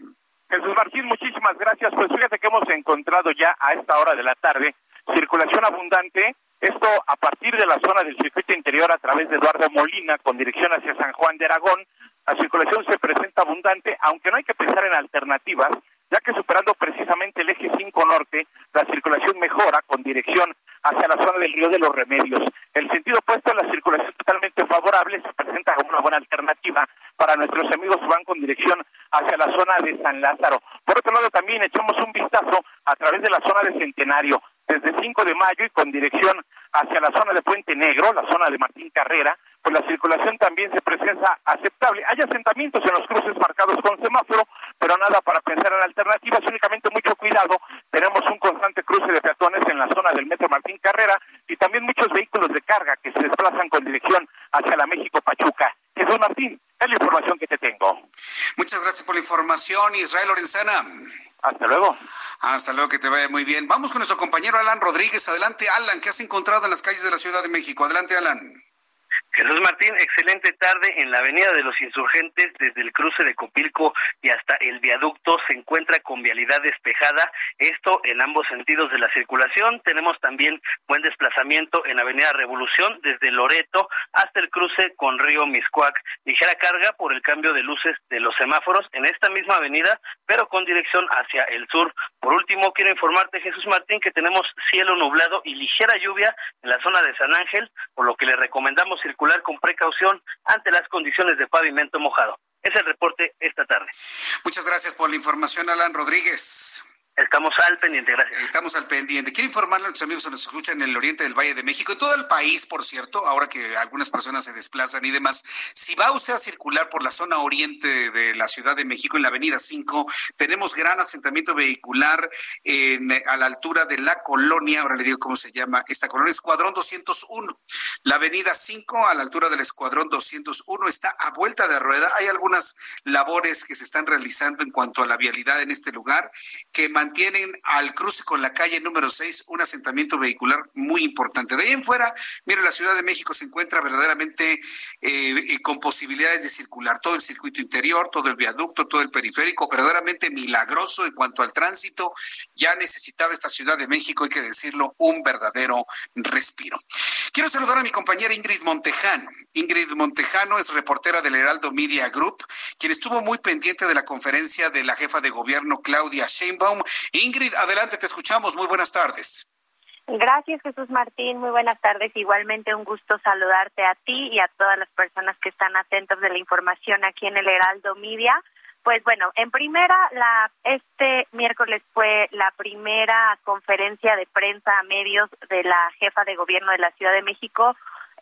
Jesús Martín, muchísimas gracias. Pues fíjate que hemos encontrado ya a esta hora de la tarde circulación abundante esto a partir de la zona del circuito interior a través de Eduardo Molina con dirección hacia San Juan de Aragón. La circulación se presenta abundante, aunque no hay que pensar en alternativas, ya que superando precisamente el eje 5 norte, la circulación mejora con dirección hacia la zona del río de los Remedios. El sentido opuesto la circulación totalmente favorable se presenta como una buena alternativa para nuestros amigos que van con dirección hacia la zona de San Lázaro. Por otro lado, también echamos un vistazo a través de la zona de Centenario desde 5 de mayo y con dirección hacia la zona de Puente Negro, la zona de Martín Carrera, pues la circulación también se presenta aceptable. Hay asentamientos en los cruces marcados con semáforo, pero nada para pensar en alternativas, únicamente mucho cuidado. Tenemos un constante cruce de peatones en la zona del metro Martín Carrera y también muchos vehículos de carga que se desplazan con dirección hacia la México Pachuca. Jesús Martín, es la información que te tengo. Muchas gracias por la información, Israel Lorenzana. Hasta luego. Hasta luego, que te vaya muy bien. Vamos con nuestro compañero Alan Rodríguez. Adelante, Alan, ¿qué has encontrado en las calles de la Ciudad de México? Adelante, Alan. Jesús Martín, excelente tarde en la Avenida de los Insurgentes, desde el cruce de Copilco y hasta el viaducto se encuentra con vialidad despejada, esto en ambos sentidos de la circulación. Tenemos también buen desplazamiento en Avenida Revolución, desde Loreto hasta el cruce con Río Miscuac. Ligera carga por el cambio de luces de los semáforos en esta misma avenida, pero con dirección hacia el sur. Por último, quiero informarte, Jesús Martín, que tenemos cielo nublado y ligera lluvia en la zona de San Ángel, por lo que le recomendamos circular con precaución ante las condiciones de pavimento mojado. Es el reporte esta tarde. Muchas gracias por la información, Alan Rodríguez. Estamos al pendiente, gracias. Estamos al pendiente. Quiero informarle a nuestros amigos que nos escuchan en el oriente del Valle de México, en todo el país, por cierto, ahora que algunas personas se desplazan y demás. Si va usted a circular por la zona oriente de la Ciudad de México, en la Avenida 5, tenemos gran asentamiento vehicular en, a la altura de la colonia, ahora le digo cómo se llama esta colonia, Escuadrón 201. La Avenida 5, a la altura del Escuadrón 201, está a vuelta de rueda. Hay algunas labores que se están realizando en cuanto a la vialidad en este lugar que mantienen al cruce con la calle número 6 un asentamiento vehicular muy importante. De ahí en fuera, mire, la Ciudad de México se encuentra verdaderamente eh, con posibilidades de circular todo el circuito interior, todo el viaducto, todo el periférico, verdaderamente milagroso en cuanto al tránsito. Ya necesitaba esta Ciudad de México, hay que decirlo, un verdadero respiro. Quiero saludar a mi compañera Ingrid Montejano. Ingrid Montejano es reportera del Heraldo Media Group, quien estuvo muy pendiente de la conferencia de la jefa de gobierno Claudia Sheinbaum. Ingrid, adelante, te escuchamos. Muy buenas tardes. Gracias, Jesús Martín. Muy buenas tardes. Igualmente un gusto saludarte a ti y a todas las personas que están atentos de la información aquí en el Heraldo Media. Pues bueno, en primera, la, este miércoles fue la primera conferencia de prensa a medios de la jefa de gobierno de la Ciudad de México,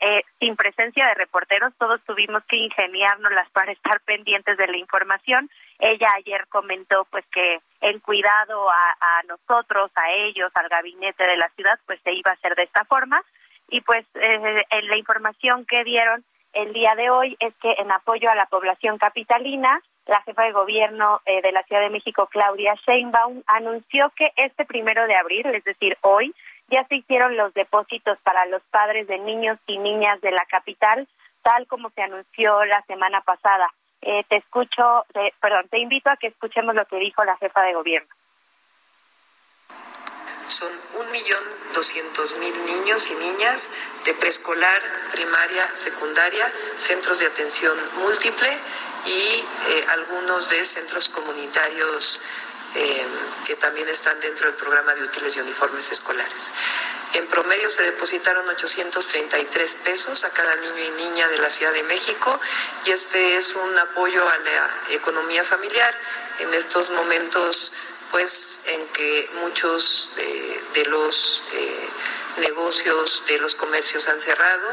eh, sin presencia de reporteros, todos tuvimos que ingeniárnoslas para estar pendientes de la información. Ella ayer comentó pues que el cuidado a, nosotros, a ellos, al gabinete de la ciudad, pues se iba a hacer de esta forma. Y pues eh, en la información que dieron el día de hoy es que en apoyo a la población capitalina, la jefa de gobierno eh, de la Ciudad de México, Claudia Sheinbaum, anunció que este primero de abril, es decir, hoy, ya se hicieron los depósitos para los padres de niños y niñas de la capital, tal como se anunció la semana pasada. Eh, te escucho, perdón, te invito a que escuchemos lo que dijo la jefa de gobierno. Son un millón doscientos mil niños y niñas de preescolar, primaria, secundaria, centros de atención múltiple y eh, algunos de centros comunitarios eh, que también están dentro del programa de útiles y uniformes escolares. En promedio se depositaron 833 pesos a cada niño y niña de la Ciudad de México y este es un apoyo a la economía familiar en estos momentos pues en que muchos de, los eh, negocios de los comercios han cerrado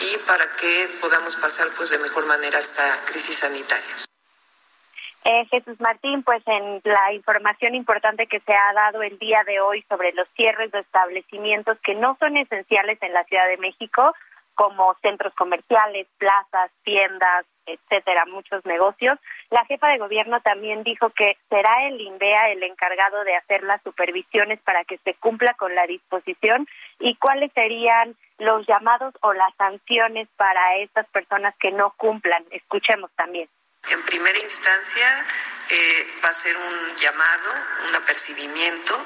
y para que podamos pasar pues de mejor manera esta crisis sanitaria. Eh, Jesús Martín, pues en la información importante que se ha dado el día de hoy sobre los cierres de establecimientos que no son esenciales en la Ciudad de México, como centros comerciales, plazas, tiendas, etcétera, muchos negocios. La jefa de gobierno también dijo que será el INDEA el encargado de hacer las supervisiones para que se cumpla con la disposición y cuáles serían los llamados o las sanciones para estas personas que no cumplan. Escuchemos también. En primera instancia eh, va a ser un llamado, un apercibimiento.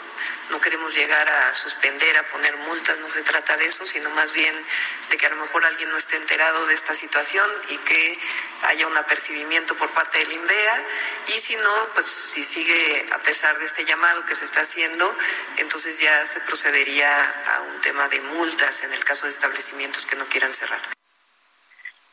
No queremos llegar a suspender, a poner multas, no se trata de eso, sino más bien de que a lo mejor alguien no esté enterado de esta situación y que haya un apercibimiento por parte del INVEA. Y si no, pues si sigue a pesar de este llamado que se está haciendo, entonces ya se procedería a un tema de multas en el caso de establecimientos que no quieran cerrar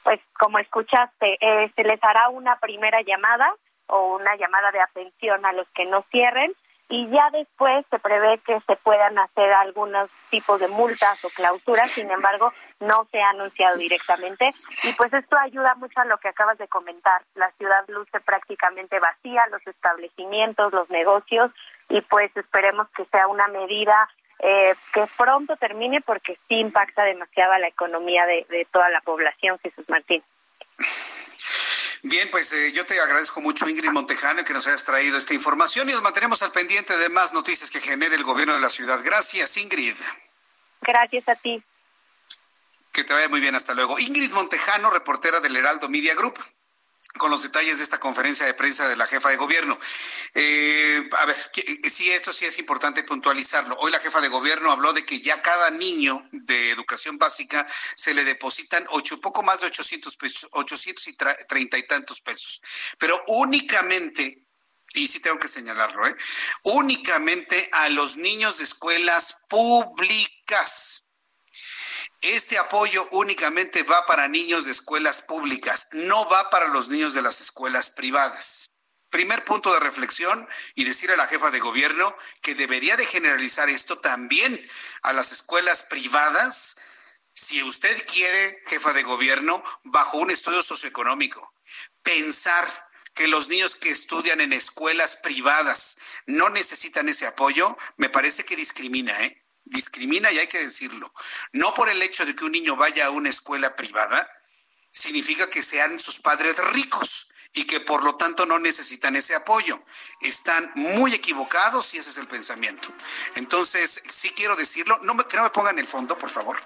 pues como escuchaste, eh, se les hará una primera llamada o una llamada de atención a los que no cierren y ya después se prevé que se puedan hacer algunos tipos de multas o clausuras, sin embargo, no se ha anunciado directamente y pues esto ayuda mucho a lo que acabas de comentar. La ciudad luce prácticamente vacía, los establecimientos, los negocios y pues esperemos que sea una medida eh, que pronto termine porque sí impacta demasiado a la economía de, toda la población, Jesús Martín. Bien, pues eh, yo te agradezco mucho, Ingrid Montejano, que nos hayas traído esta información y nos mantenemos al pendiente de más noticias que genere el gobierno de la ciudad. Gracias, Ingrid. Gracias a ti. Que te vaya muy bien, hasta luego. Ingrid Montejano, reportera del Heraldo Media Group con los detalles de esta conferencia de prensa de la jefa de gobierno. Eh, a ver, sí, esto sí es importante puntualizarlo. Hoy la jefa de gobierno habló de que ya cada niño de educación básica se le depositan ocho, poco más de 800 pesos, 800 y treinta y tantos pesos. Pero únicamente, y sí tengo que señalarlo, ¿eh? únicamente a los niños de escuelas públicas este apoyo únicamente va para niños de escuelas públicas, no va para los niños de las escuelas privadas. Primer punto de reflexión y decir a la jefa de gobierno que debería de generalizar esto también a las escuelas privadas, si usted quiere, jefa de gobierno, bajo un estudio socioeconómico. Pensar que los niños que estudian en escuelas privadas no necesitan ese apoyo, me parece que discrimina, ¿eh? Discrimina y hay que decirlo. No por el hecho de que un niño vaya a una escuela privada, significa que sean sus padres ricos y que por lo tanto no necesitan ese apoyo. Están muy equivocados y ese es el pensamiento. Entonces, sí quiero decirlo, no me, que no me pongan el fondo, por favor.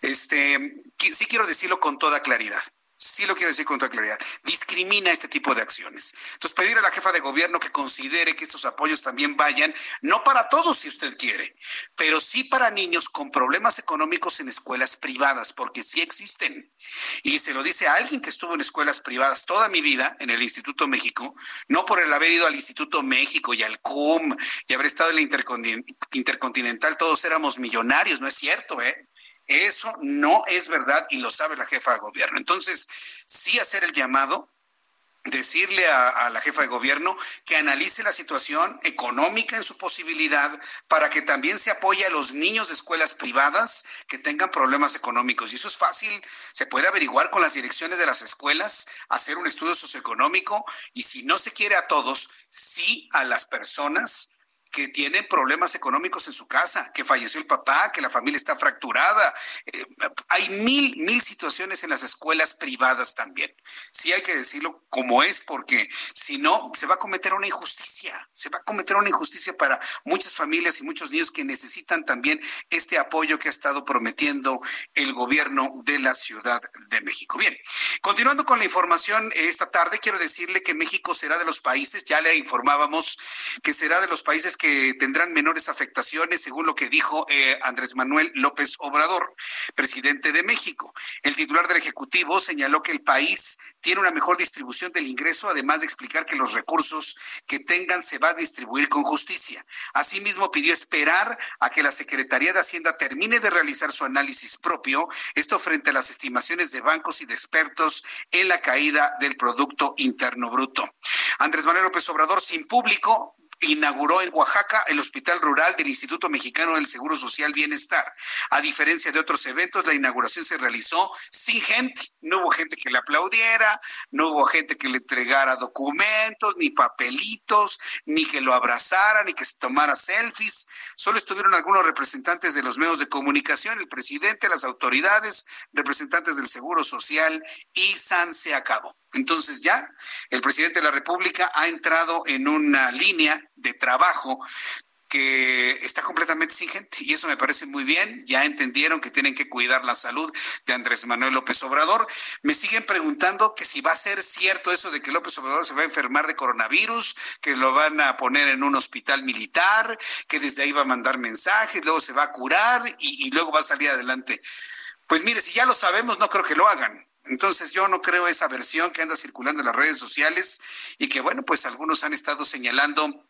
Este, sí quiero decirlo con toda claridad sí lo quiero decir con toda claridad, discrimina este tipo de acciones. Entonces, pedir a la jefa de gobierno que considere que estos apoyos también vayan, no para todos si usted quiere, pero sí para niños con problemas económicos en escuelas privadas, porque sí existen. Y se lo dice a alguien que estuvo en escuelas privadas toda mi vida en el Instituto México, no por el haber ido al Instituto México y al CUM y haber estado en la Intercontinental, todos éramos millonarios, no es cierto, ¿eh? Eso no es verdad y lo sabe la jefa de gobierno. Entonces, sí hacer el llamado, decirle a, la jefa de gobierno que analice la situación económica en su posibilidad para que también se apoye a los niños de escuelas privadas que tengan problemas económicos. Y eso es fácil, se puede averiguar con las direcciones de las escuelas, hacer un estudio socioeconómico y si no se quiere a todos, sí a las personas que tiene problemas económicos en su casa, que falleció el papá, que la familia está fracturada. Eh, hay mil, mil situaciones en las escuelas privadas también. Sí hay que decirlo como es, porque si no, se va a cometer una injusticia. Se va a cometer una injusticia para muchas familias y muchos niños que necesitan también este apoyo que ha estado prometiendo el gobierno de la Ciudad de México. Bien, continuando con la información esta tarde, quiero decirle que México será de los países, ya le informábamos que será de los países que tendrán menores afectaciones, según lo que dijo eh, Andrés Manuel López Obrador, presidente de México. El titular del Ejecutivo señaló que el país tiene una mejor distribución del ingreso, además de explicar que los recursos que tengan se van a distribuir con justicia. Asimismo, pidió esperar a que la Secretaría de Hacienda termine de realizar su análisis propio, esto frente a las estimaciones de bancos y de expertos en la caída del Producto Interno Bruto. Andrés Manuel López Obrador, sin público, inauguró en Oaxaca el Hospital Rural del Instituto Mexicano del Seguro Social Bienestar. A diferencia de otros eventos, la inauguración se realizó sin gente. No hubo gente que le aplaudiera, no hubo gente que le entregara documentos, ni papelitos, ni que lo abrazara, ni que se tomara selfies. Solo estuvieron algunos representantes de los medios de comunicación, el presidente, las autoridades, representantes del Seguro Social y San se acabó. Entonces ya el presidente de la República ha entrado en una línea de trabajo que está completamente sin gente y eso me parece muy bien. Ya entendieron que tienen que cuidar la salud de Andrés Manuel López Obrador. Me siguen preguntando que si va a ser cierto eso de que López Obrador se va a enfermar de coronavirus, que lo van a poner en un hospital militar, que desde ahí va a mandar mensajes, luego se va a curar y, luego va a salir adelante. Pues mire, si ya lo sabemos, no creo que lo hagan. Entonces yo no creo esa versión que anda circulando en las redes sociales y que bueno, pues algunos han estado señalando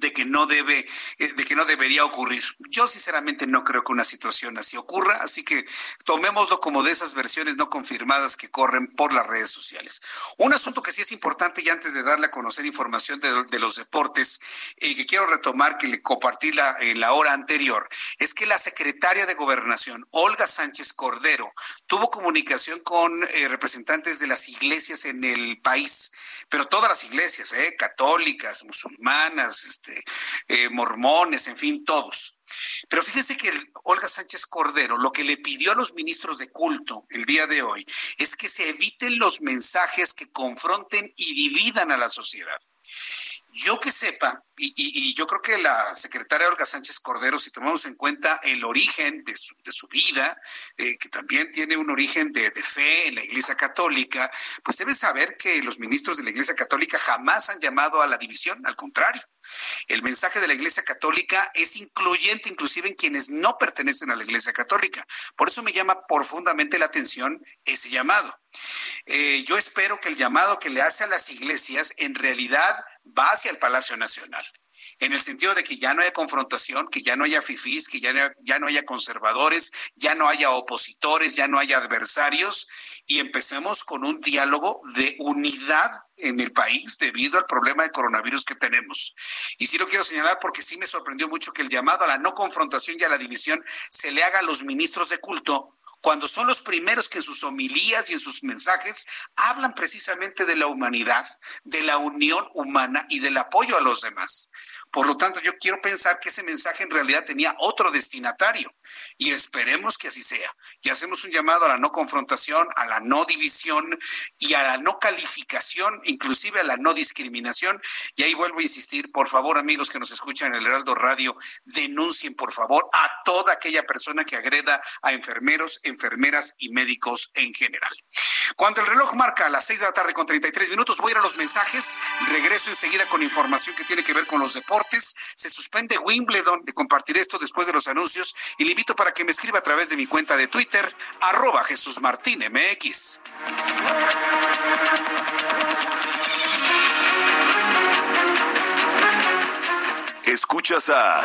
de que no debe, eh, de que no debería ocurrir. Yo sinceramente no creo que una situación así ocurra, así que tomémoslo como de esas versiones no confirmadas que corren por las redes sociales. Un asunto que sí es importante y antes de darle a conocer información de, los deportes, eh, que quiero retomar, que le compartí la, en la hora anterior, es que la secretaria de Gobernación, Olga Sánchez Cordero, tuvo comunicación con eh, representantes de las iglesias en el país pero todas las iglesias, ¿eh? católicas, musulmanas, este, eh, mormones, en fin, todos. Pero fíjese que Olga Sánchez Cordero lo que le pidió a los ministros de culto el día de hoy es que se eviten los mensajes que confronten y dividan a la sociedad. Yo que sepa, y, yo creo que la secretaria Olga Sánchez Cordero, si tomamos en cuenta el origen de su, vida, eh, que también tiene un origen de, fe en la Iglesia Católica, pues debe saber que los ministros de la Iglesia Católica jamás han llamado a la división, al contrario. El mensaje de la Iglesia Católica es incluyente inclusive en quienes no pertenecen a la Iglesia Católica. Por eso me llama profundamente la atención ese llamado. Eh, yo espero que el llamado que le hace a las iglesias en realidad va hacia el Palacio Nacional en el sentido de que ya no haya confrontación, que ya no haya fifís, que ya no, ya no haya conservadores, ya no haya opositores, ya no haya adversarios, y empecemos con un diálogo de unidad en el país debido al problema de coronavirus que tenemos. Y sí lo quiero señalar porque sí me sorprendió mucho que el llamado a la no confrontación y a la división se le haga a los ministros de culto cuando son los primeros que en sus homilías y en sus mensajes hablan precisamente de la humanidad, de la unión humana y del apoyo a los demás. Por lo tanto, yo quiero pensar que ese mensaje en realidad tenía otro destinatario y esperemos que así sea. Y hacemos un llamado a la no confrontación, a la no división y a la no calificación, inclusive a la no discriminación. Y ahí vuelvo a insistir, por favor, amigos que nos escuchan en el Heraldo Radio, denuncien, por favor, a toda aquella persona que agreda a enfermeros, enfermeras y médicos en general. Cuando el reloj marca a las 6 de la tarde con 33 minutos, voy a ir a los mensajes. Regreso enseguida con información que tiene que ver con los deportes. Se suspende Wimbledon. Le compartiré esto después de los anuncios y le invito para que me escriba a través de mi cuenta de Twitter, arroba Jesús Martín MX. Escuchas a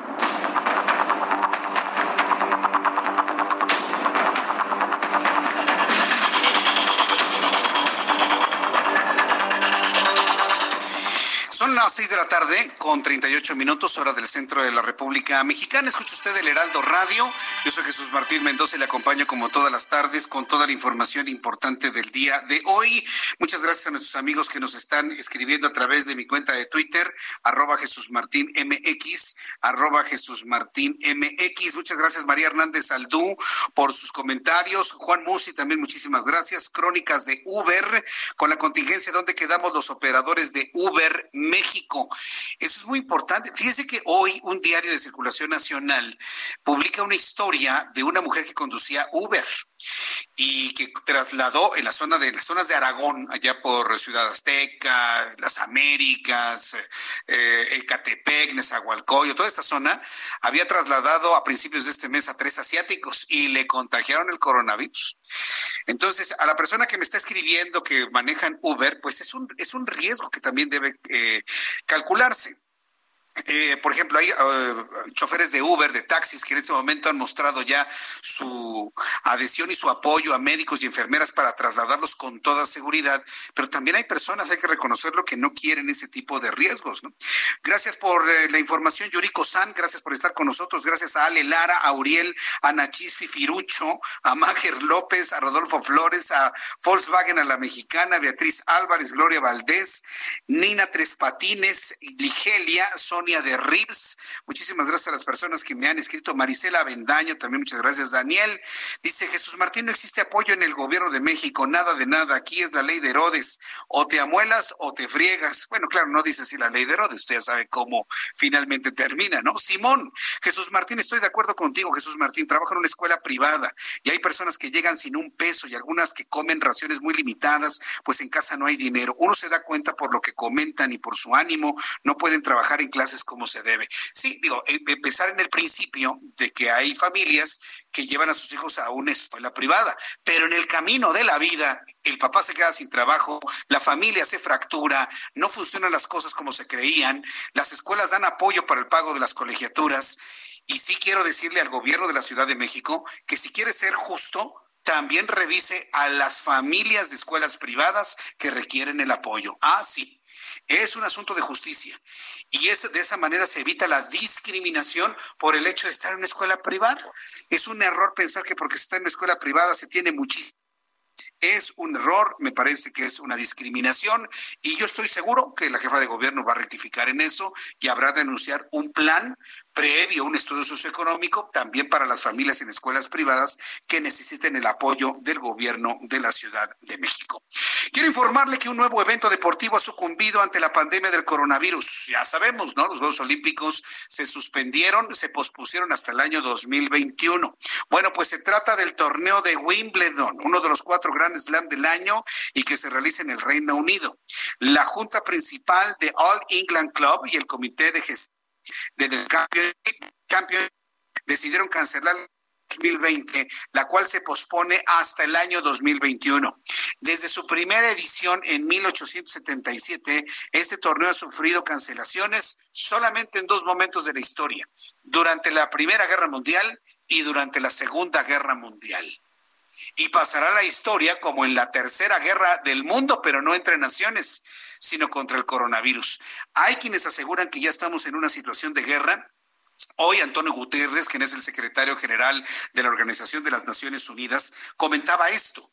Son las 6 de la tarde con 38 minutos, hora del centro de la República Mexicana. Escucha usted el Heraldo Radio. Yo soy Jesús Martín Mendoza y le acompaño como todas las tardes con toda la información importante del día de hoy. Muchas gracias a nuestros amigos que nos están escribiendo a través de mi cuenta de Twitter, arroba Jesús Martín MX, arroba Jesús Martín MX. Muchas gracias María Hernández Aldú por sus comentarios. Juan Musi también muchísimas gracias. Crónicas de Uber con la contingencia donde quedamos los operadores de Uber México. Eso es muy importante. Fíjese que hoy un diario de circulación nacional publica una historia de una mujer que conducía Uber y que trasladó en la zona de las zonas de Aragón, allá por Ciudad Azteca, las Américas, eh, Ecatepec, Nezahualcóyotl, toda esta zona, había trasladado a principios de este mes a tres asiáticos y le contagiaron el coronavirus. Entonces, a la persona que me está escribiendo que manejan Uber, pues es un, es un riesgo que también debe eh, calcularse. Eh, por ejemplo, hay uh, choferes de Uber, de taxis, que en este momento han mostrado ya su adhesión y su apoyo a médicos y enfermeras para trasladarlos con toda seguridad, pero también hay personas, hay que reconocerlo, que no quieren ese tipo de riesgos. ¿no? Gracias por eh, la información, Yuriko San, gracias por estar con nosotros, gracias a Ale Lara, a Uriel, a Nachis Fifirucho, a Máger López, a Rodolfo Flores, a Volkswagen, a la mexicana, Beatriz Álvarez, Gloria Valdés, Nina Tres Patines, Ligelia, son de Ribs. Muchísimas gracias a las personas que me han escrito. Marisela Bendaño, también muchas gracias. Daniel dice, Jesús Martín, no existe apoyo en el gobierno de México, nada de nada. Aquí es la ley de Herodes. O te amuelas o te friegas. Bueno, claro, no dice así la ley de Herodes. Usted ya sabe cómo finalmente termina, ¿no? Simón, Jesús Martín, estoy de acuerdo contigo, Jesús Martín. Trabajo en una escuela privada y hay personas que llegan sin un peso y algunas que comen raciones muy limitadas, pues en casa no hay dinero. Uno se da cuenta por lo que comentan y por su ánimo, no pueden trabajar en clases como se debe. Sí, digo, empezar en el principio de que hay familias que llevan a sus hijos a una escuela privada, pero en el camino de la vida el papá se queda sin trabajo, la familia se fractura, no funcionan las cosas como se creían, las escuelas dan apoyo para el pago de las colegiaturas y sí quiero decirle al gobierno de la Ciudad de México que si quiere ser justo, también revise a las familias de escuelas privadas que requieren el apoyo. Ah, sí, es un asunto de justicia. Y es, de esa manera se evita la discriminación por el hecho de estar en una escuela privada. Es un error pensar que porque se está en una escuela privada se tiene muchísimo. Es un error, me parece que es una discriminación y yo estoy seguro que la jefa de gobierno va a rectificar en eso y habrá de anunciar un plan previo un estudio socioeconómico también para las familias en escuelas privadas que necesiten el apoyo del gobierno de la Ciudad de México. Quiero informarle que un nuevo evento deportivo ha sucumbido ante la pandemia del coronavirus. Ya sabemos, ¿no? Los Juegos Olímpicos se suspendieron, se pospusieron hasta el año 2021. Bueno, pues se trata del torneo de Wimbledon, uno de los cuatro grandes Slam del año y que se realiza en el Reino Unido. La junta principal de All England Club y el comité de gestión desde el campeón, decidieron cancelar 2020, la cual se pospone hasta el año 2021. Desde su primera edición en 1877, este torneo ha sufrido cancelaciones solamente en dos momentos de la historia, durante la Primera Guerra Mundial y durante la Segunda Guerra Mundial. y pasará la historia como en la tercera guerra del mundo, pero no entre naciones, sino contra el coronavirus. Hay quienes aseguran que ya estamos en una situación de guerra Hoy Antonio Guterres, quien es el secretario general de la Organización de las Naciones Unidas, comentaba esto.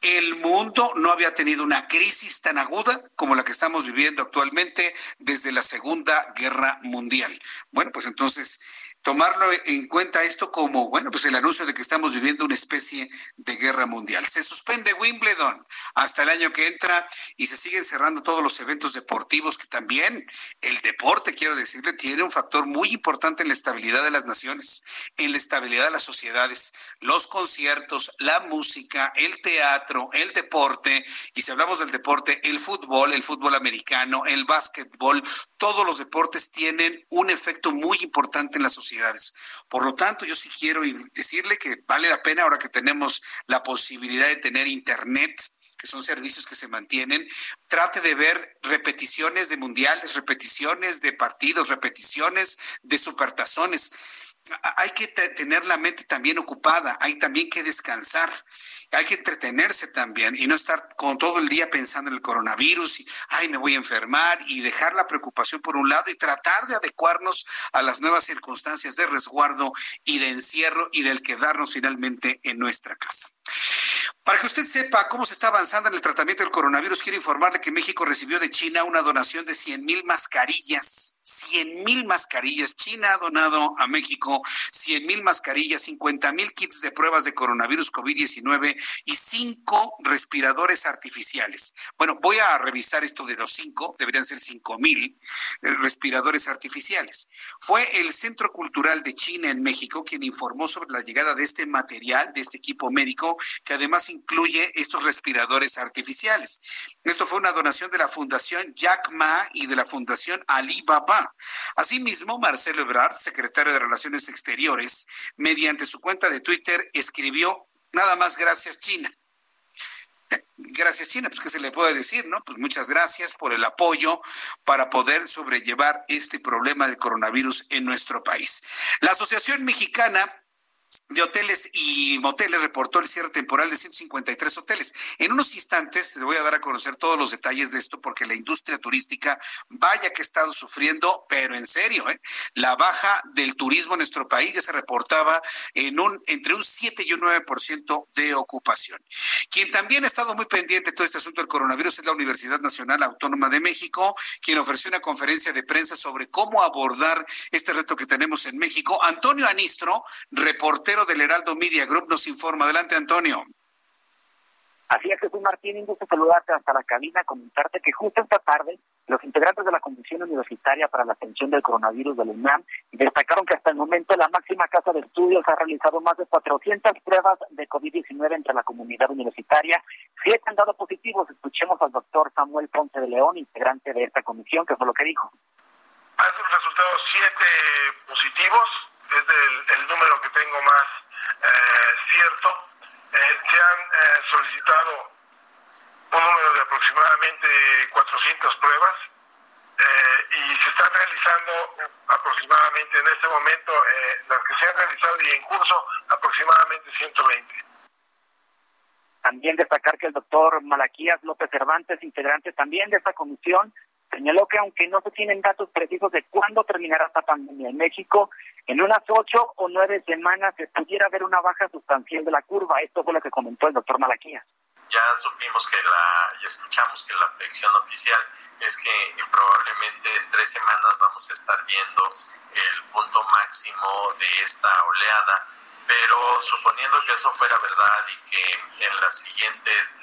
El mundo no había tenido una crisis tan aguda como la que estamos viviendo actualmente desde la Segunda Guerra Mundial. Bueno, pues entonces tomarlo en cuenta esto como, bueno, pues el anuncio de que estamos viviendo una especie de guerra mundial. Se suspende Wimbledon hasta el año que entra y se siguen cerrando todos los eventos deportivos que también el deporte, quiero decirle, tiene un factor muy importante en la estabilidad de las naciones, en la estabilidad de las sociedades, los conciertos, la música, el teatro, el deporte, y si hablamos del deporte, el fútbol, el fútbol americano, el básquetbol, todos los deportes tienen un efecto muy importante en las Por lo tanto, yo sí quiero decirle que vale la pena ahora que tenemos la posibilidad de tener Internet, que son servicios que se mantienen, trate de ver repeticiones de mundiales, repeticiones de partidos, repeticiones de supertazones. Hay que tener la mente también ocupada, hay también que descansar hay que entretenerse también y no estar con todo el día pensando en el coronavirus y, ay, me voy a enfermar y dejar la preocupación por un lado y tratar de adecuarnos a las nuevas circunstancias de resguardo y de encierro y del quedarnos finalmente en nuestra casa. Para que usted sepa cómo se está avanzando en el tratamiento del coronavirus, quiero informarle que México recibió de China una donación de 100 mil mascarillas. 100 mil mascarillas. China ha donado a México 100 mil mascarillas, 50 mil kits de pruebas de coronavirus COVID-19 y cinco respiradores artificiales. Bueno, voy a revisar esto de los cinco, deberían ser 5 mil eh, respiradores artificiales. Fue el Centro Cultural de China en México quien informó sobre la llegada de este material, de este equipo médico, que además incluye estos respiradores artificiales. Esto fue una donación de la Fundación Jack Ma y de la Fundación Alibaba. Asimismo, Marcelo Ebrard, secretario de Relaciones Exteriores, mediante su cuenta de Twitter, escribió nada más gracias China. Gracias China, pues qué se le puede decir, ¿no? Pues muchas gracias por el apoyo para poder sobrellevar este problema del coronavirus en nuestro país. La Asociación Mexicana de hoteles y moteles reportó el cierre temporal de 153 hoteles. En unos instantes te voy a dar a conocer todos los detalles de esto porque la industria turística vaya que ha estado sufriendo, pero en serio, ¿eh? la baja del turismo en nuestro país ya se reportaba en un entre un 7 y un 9% de ocupación. Quien también ha estado muy pendiente de todo este asunto del coronavirus es la Universidad Nacional Autónoma de México, quien ofreció una conferencia de prensa sobre cómo abordar este reto que tenemos en México. Antonio Anistro, reportero del Heraldo Media Group nos informa. Adelante, Antonio. Así es, Jesús Martín, un gusto saludarte hasta la cabina, comentarte que justo esta tarde los integrantes de la Comisión Universitaria para la Atención del Coronavirus de la UNAM destacaron que hasta el momento la máxima casa de estudios ha realizado más de 400 pruebas de COVID-19 entre la comunidad universitaria. Siete han dado positivos. Escuchemos al doctor Samuel Ponce de León, integrante de esta comisión, que fue lo que dijo. Han resultado siete positivos, es el número que tengo más eh, cierto. Eh, se han eh, solicitado un número de aproximadamente 400 pruebas y se están realizando aproximadamente en este momento, las que se han realizado y en curso, aproximadamente 120. También destacar que el doctor Malaquías López Cervantes, integrante también de esta comisión, señaló que aunque no se tienen datos precisos de cuándo terminará esta pandemia en México, en unas ocho o nueve semanas se pudiera ver una baja sustancial de la curva. Esto fue lo que comentó el doctor Malaquías. Ya supimos que la, y escuchamos que la predicción oficial es que probablemente en tres semanas vamos a estar viendo el punto máximo de esta oleada, pero suponiendo que eso fuera verdad y que en las siguientes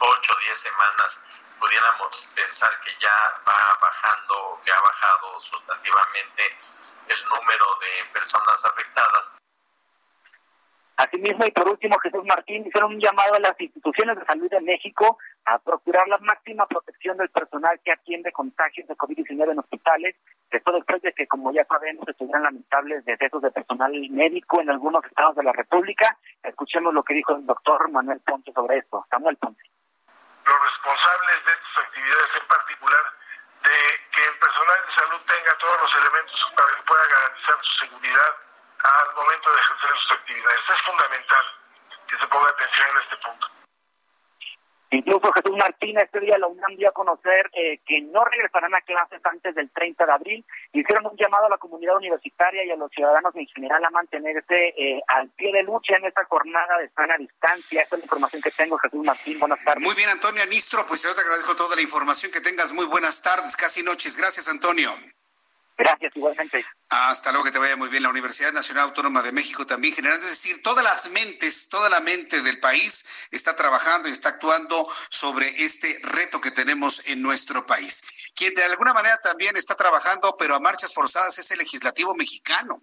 ocho o diez semanas pudiéramos pensar que ya va bajando que ha bajado sustantivamente el número de personas afectadas. Asimismo, y por último, Jesús Martín hicieron un llamado a las instituciones de salud de México a procurar la máxima protección del personal que atiende contagios de COVID-19 en hospitales. Esto después de que, como ya sabemos, estuvieran lamentables decesos de personal médico en algunos estados de la República. Escuchemos lo que dijo el doctor Manuel Ponce sobre esto. Samuel Ponce los responsables de estas actividades, en particular de que el personal de salud tenga todos los elementos para que pueda garantizar su seguridad al momento de ejercer sus actividades. es fundamental que se ponga atención en este punto. Incluso Jesús Martínez este día la UNAM dio a conocer eh, que no regresarán a clases antes del 30 de abril. Hicieron un llamado a la comunidad universitaria y a los ciudadanos en general a mantenerse eh, al pie de lucha en esta jornada de sana distancia. Esta es la información que tengo, Jesús Martín. Buenas tardes. Muy bien, Antonio Anistro. Pues yo te agradezco toda la información. Que tengas muy buenas tardes, casi noches. Gracias, Antonio. Gracias, igualmente. Hasta luego, que te vaya muy bien. La Universidad Nacional Autónoma de México también generando, es decir, todas las mentes, toda la mente del país está trabajando y está actuando sobre este reto que tenemos en nuestro país. Quien de alguna manera también está trabajando, pero a marchas forzadas, es el legislativo mexicano.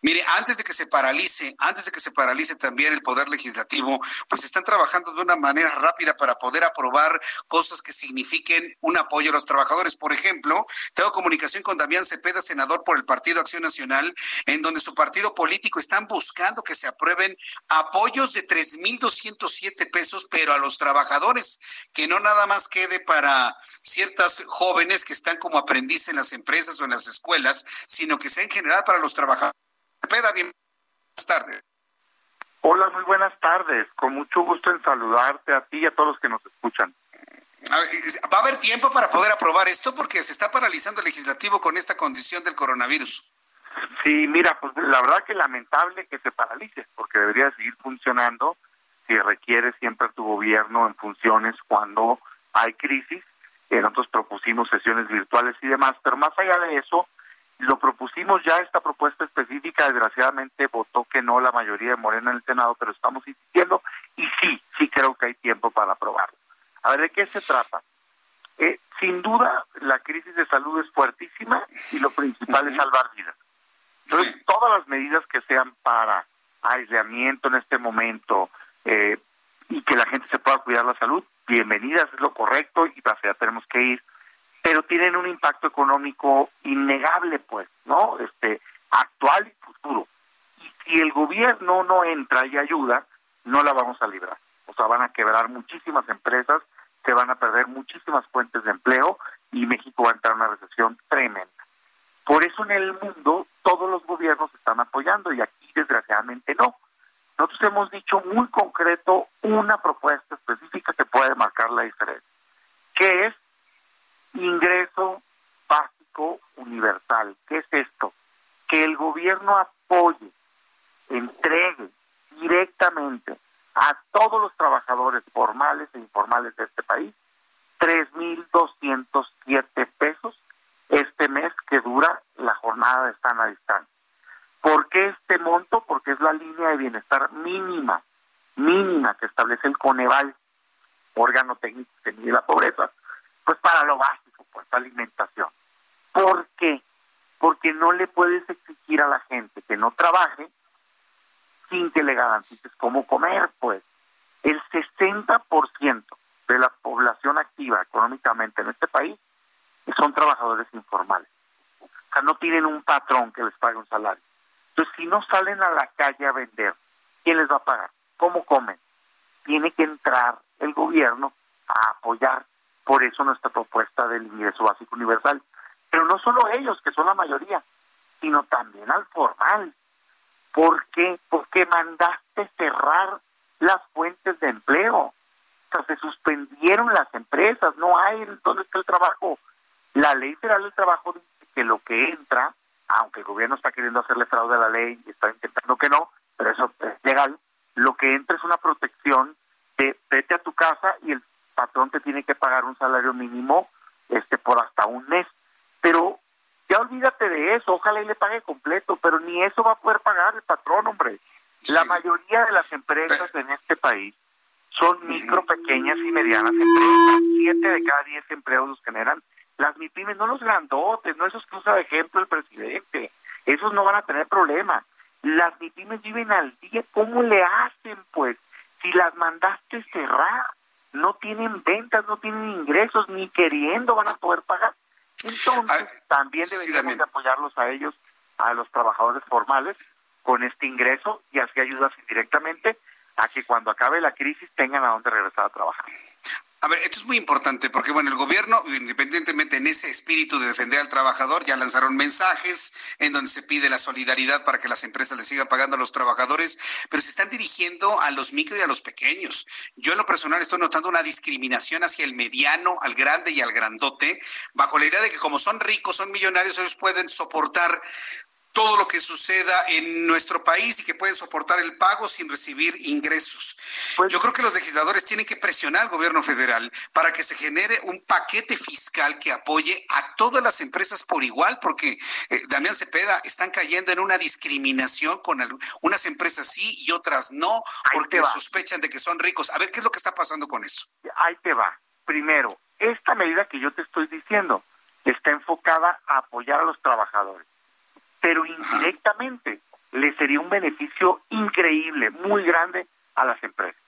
Mire, antes de que se paralice, antes de que se paralice también el poder legislativo, pues están trabajando de una manera rápida para poder aprobar cosas que signifiquen un apoyo a los trabajadores. Por ejemplo, tengo comunicación con Damián Cepeda, senador por el Partido Acción Nacional, en donde su partido político están buscando que se aprueben apoyos de 3.207 pesos, pero a los trabajadores, que no nada más quede para ciertas jóvenes que están como aprendices en las empresas o en las escuelas, sino que sea en general para los trabajadores. Cepeda, bien, buenas tardes. Hola, muy buenas tardes. Con mucho gusto en saludarte a ti y a todos los que nos escuchan. ¿Va a haber tiempo para poder aprobar esto? Porque se está paralizando el legislativo con esta condición del coronavirus. Sí, mira, pues la verdad que lamentable que se paralice, porque debería seguir funcionando si requiere siempre tu gobierno en funciones cuando hay crisis. Eh, nosotros propusimos sesiones virtuales y demás, pero más allá de eso, lo propusimos ya esta propuesta específica, desgraciadamente votó que no la mayoría de Morena en el Senado, pero estamos insistiendo y sí, sí creo que hay tiempo para aprobarlo. A ver, ¿de qué se trata? Eh, sin duda, la crisis de salud es fuertísima y lo principal es salvar vidas. Entonces, todas las medidas que sean para aislamiento en este momento eh, y que la gente se pueda cuidar la salud, bienvenidas, es lo correcto y hacia allá tenemos que ir, pero tienen un impacto económico innegable, pues, ¿no? Este, actual y futuro. Y si el gobierno no entra y ayuda, no la vamos a librar. O sea, van a quebrar muchísimas empresas, se van a perder muchísimas fuentes de empleo y México va a entrar en una recesión tremenda. Por eso en el mundo todos los gobiernos están apoyando y aquí desgraciadamente no. Nosotros hemos dicho muy concreto una propuesta específica que puede marcar la diferencia, que es ingreso básico universal. ¿Qué es esto? Que el gobierno apoye, entregue directamente a todos los trabajadores formales e informales de este país 3.207 pesos este mes que dura la jornada de sana distancia. ¿Por qué este monto? Porque es la línea de bienestar mínima, mínima que establece el Coneval, órgano técnico que mide la pobreza, pues para lo básico, pues alimentación. ¿Por qué? Porque no le puedes exigir a la gente que no trabaje sin que le garantices cómo comer, pues. El 60% de la población activa económicamente en este país son trabajadores informales. O sea, no tienen un patrón que les pague un salario. Entonces, si no salen a la calle a vender, ¿quién les va a pagar? ¿Cómo comen? Tiene que entrar el gobierno a apoyar. Por eso nuestra propuesta del ingreso básico universal. Pero no solo ellos, que son la mayoría, sino también al formal. ¿Por qué? Porque mandaste cerrar las fuentes de empleo. O sea, se suspendieron las empresas, no hay, ¿dónde está el trabajo? La ley federal del trabajo dice que lo que entra, aunque el gobierno está queriendo hacerle fraude a la ley está intentando que no, pero eso es legal, lo que entra es una protección de vete a tu casa y el patrón te tiene que pagar un salario mínimo este por hasta un mes. De eso, ojalá y le pague completo, pero ni eso va a poder pagar el patrón, hombre. La mayoría de las empresas en este país son micro, pequeñas y medianas empresas. Siete de cada diez empleos los generan las MIPIMES, no los grandotes, no esos que usa de ejemplo el presidente. Esos no van a tener problema. Las MIPIMES viven al día. ¿Cómo le hacen, pues? Si las mandaste cerrar, no tienen ventas, no tienen ingresos, ni queriendo van a poder pagar. Entonces, también deberíamos de apoyarlos a ellos, a los trabajadores formales, con este ingreso y así ayudas indirectamente a que cuando acabe la crisis tengan a dónde regresar a trabajar. A ver, esto es muy importante porque, bueno, el gobierno, independientemente en ese espíritu de defender al trabajador, ya lanzaron mensajes en donde se pide la solidaridad para que las empresas le sigan pagando a los trabajadores, pero se están dirigiendo a los micro y a los pequeños. Yo en lo personal estoy notando una discriminación hacia el mediano, al grande y al grandote, bajo la idea de que como son ricos, son millonarios, ellos pueden soportar todo lo que suceda en nuestro país y que pueden soportar el pago sin recibir ingresos. Pues Yo creo que los legisladores tienen que presionar al gobierno federal para que se genere un paquete fiscal que apoye a todas las empresas por igual, porque eh, Damián Cepeda están cayendo en una discriminación con unas empresas sí y otras no, porque sospechan de que son ricos. A ver, ¿qué es lo que está pasando con eso? Ahí te va. Primero, esta medida que yo te estoy diciendo está enfocada a apoyar a los trabajadores pero indirectamente le sería un beneficio increíble, muy grande a las empresas.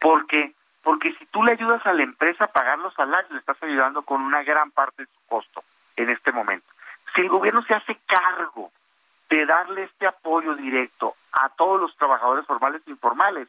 ¿Por qué? Porque si tú le ayudas a la empresa a pagar los salarios, le estás ayudando con una gran parte de su costo en este momento. Si el gobierno se hace cargo de darle este apoyo directo a todos los trabajadores formales e informales,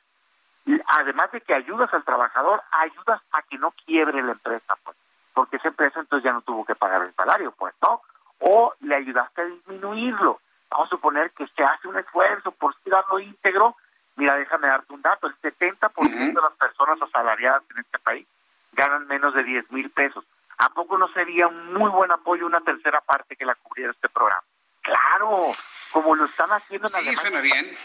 además de que ayudas al trabajador, ayudas a que no quiebre la empresa, pues, porque esa empresa entonces ya no tuvo que pagar el salario, pues, ¿no? O le ayudaste a disminuirlo. Vamos a suponer que se hace un esfuerzo por darlo íntegro. Mira, déjame darte un dato, el 70% de las personas asalariadas en este país ganan menos de 10 mil pesos. ¿A poco no sería un muy buen apoyo una tercera parte que la cubriera este programa? Claro, como lo están haciendo en sí, Alemania. Suena bien.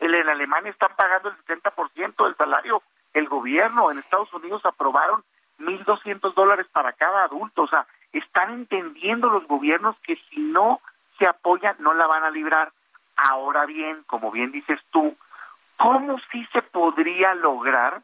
En Alemania están pagando el 70% del salario. El gobierno en Estados Unidos aprobaron 1.200 dólares para cada adulto. O sea, están entendiendo los gobiernos que si no se apoyan no la van a librar. Ahora bien, como bien dices tú, ¿cómo sí se podría lograr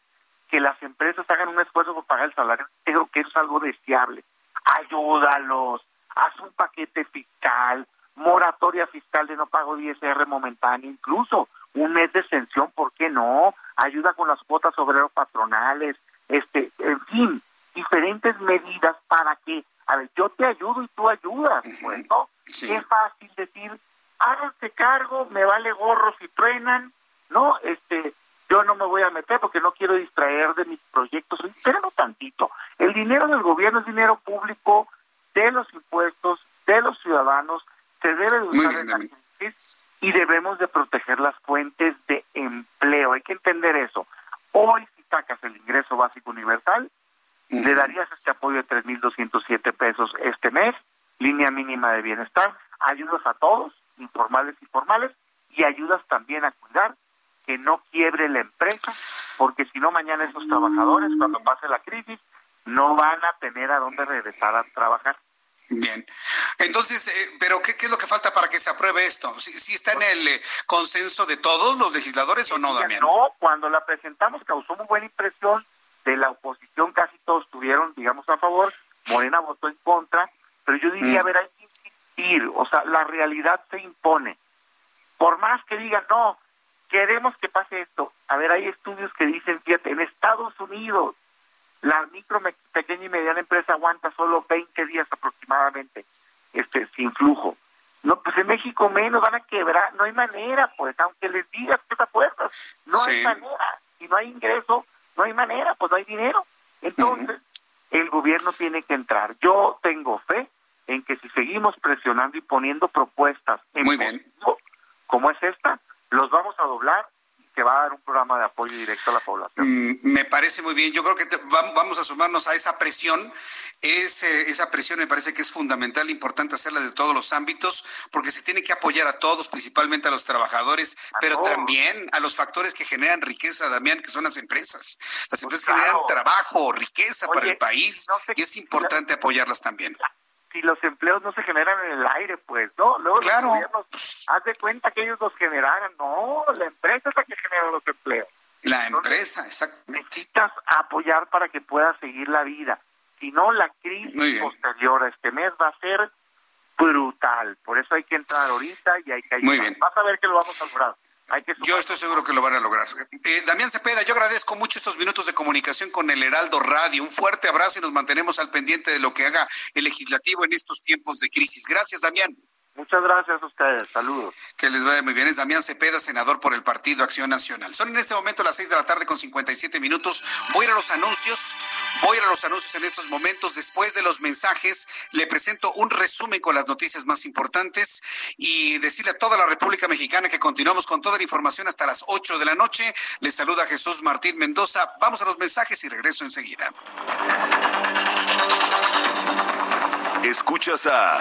que las empresas hagan un esfuerzo por pagar el salario? Creo que eso es algo deseable. Ayúdalos, haz un paquete fiscal, moratoria fiscal de no pago de ISR momentáneo, incluso un mes de exención, ¿por qué no? Ayuda con las cuotas obreros patronales, este, en fin, diferentes medidas para que a ver, yo te ayudo y tú ayudas, pues, ¿no? Es fácil decir, háganse cargo, me vale gorro si truenan, ¿no? Este, yo no me voy a meter porque no quiero distraer de mis proyectos. Espérenme tantito. El dinero del gobierno es dinero público de los impuestos, de los ciudadanos, se debe de usar en la crisis y debemos de proteger las fuentes de empleo. Hay que entender eso. Hoy, si sacas el ingreso básico universal, le darías este apoyo de 3.207 pesos este mes, línea mínima de bienestar, ayudas a todos, informales y formales, y ayudas también a cuidar que no quiebre la empresa, porque si no mañana esos trabajadores, cuando pase la crisis, no van a tener a dónde regresar a trabajar. Bien. Entonces, eh, ¿pero qué, qué, es lo que falta para que se apruebe esto? ¿Sí, está en el eh, consenso de todos los legisladores o no, Damián? No, cuando la presentamos causó muy buena impresión de la oposición casi todos estuvieron, digamos, a favor, Morena votó en contra, pero yo diría, a mm. ver, hay que insistir, o sea, la realidad se impone. Por más que digan, no, queremos que pase esto, a ver, hay estudios que dicen, fíjate, en Estados Unidos, la micro, pequeña y mediana empresa aguanta solo 20 días aproximadamente este sin flujo. No, pues en México menos van a quebrar, no hay manera, pues, aunque les digas que te puertas, no hay manera. Si no hay ingreso, no hay manera, pues no hay dinero. Entonces, el gobierno tiene que entrar. Yo tengo fe en que si seguimos presionando y poniendo propuestas en Muy bien. como es esta, los vamos a doblar que va a dar un programa de apoyo directo a la población. Mm, me parece muy bien. Yo creo que vamos a sumarnos a esa presión. esa presión me parece que es fundamental, importante hacerla de todos los ámbitos, porque se tiene que apoyar a todos, principalmente a los trabajadores, pero también a los factores que generan riqueza, Damián, que son las empresas. Las pues empresas generan trabajo, riqueza para el país, y es importante apoyarlas también si los empleos no se generan en el aire, pues, ¿no? Luego claro. los gobiernos, haz de cuenta que ellos los generaran. No, la empresa es la que genera los empleos. La empresa, exactamente. Necesitas apoyar para que pueda seguir la vida. Si no, la crisis posterior a este mes va a ser brutal. Por eso hay que entrar ahorita y hay que ayudar. Muy bien. Vas a ver que lo vamos a lograr. Yo estoy seguro que lo van a lograr. Eh, Damián Cepeda, yo agradezco mucho estos minutos de comunicación con el Heraldo Radio. Un fuerte abrazo y nos mantenemos al pendiente de lo que haga el legislativo en estos tiempos de crisis. Gracias, Damián. Muchas gracias a ustedes. Saludos. Que les vaya muy bien. Es Damián Cepeda, senador por el Partido Acción Nacional. Son en este momento las 6 de la tarde con 57 minutos. Voy a ir a los anuncios. Voy a ir a los anuncios en estos momentos. Después de los mensajes, le presento un resumen con las noticias más importantes y decirle a toda la República Mexicana que continuamos con toda la información hasta las 8 de la noche. Les saluda Jesús Martín Mendoza. Vamos a los mensajes y regreso enseguida. Escuchas a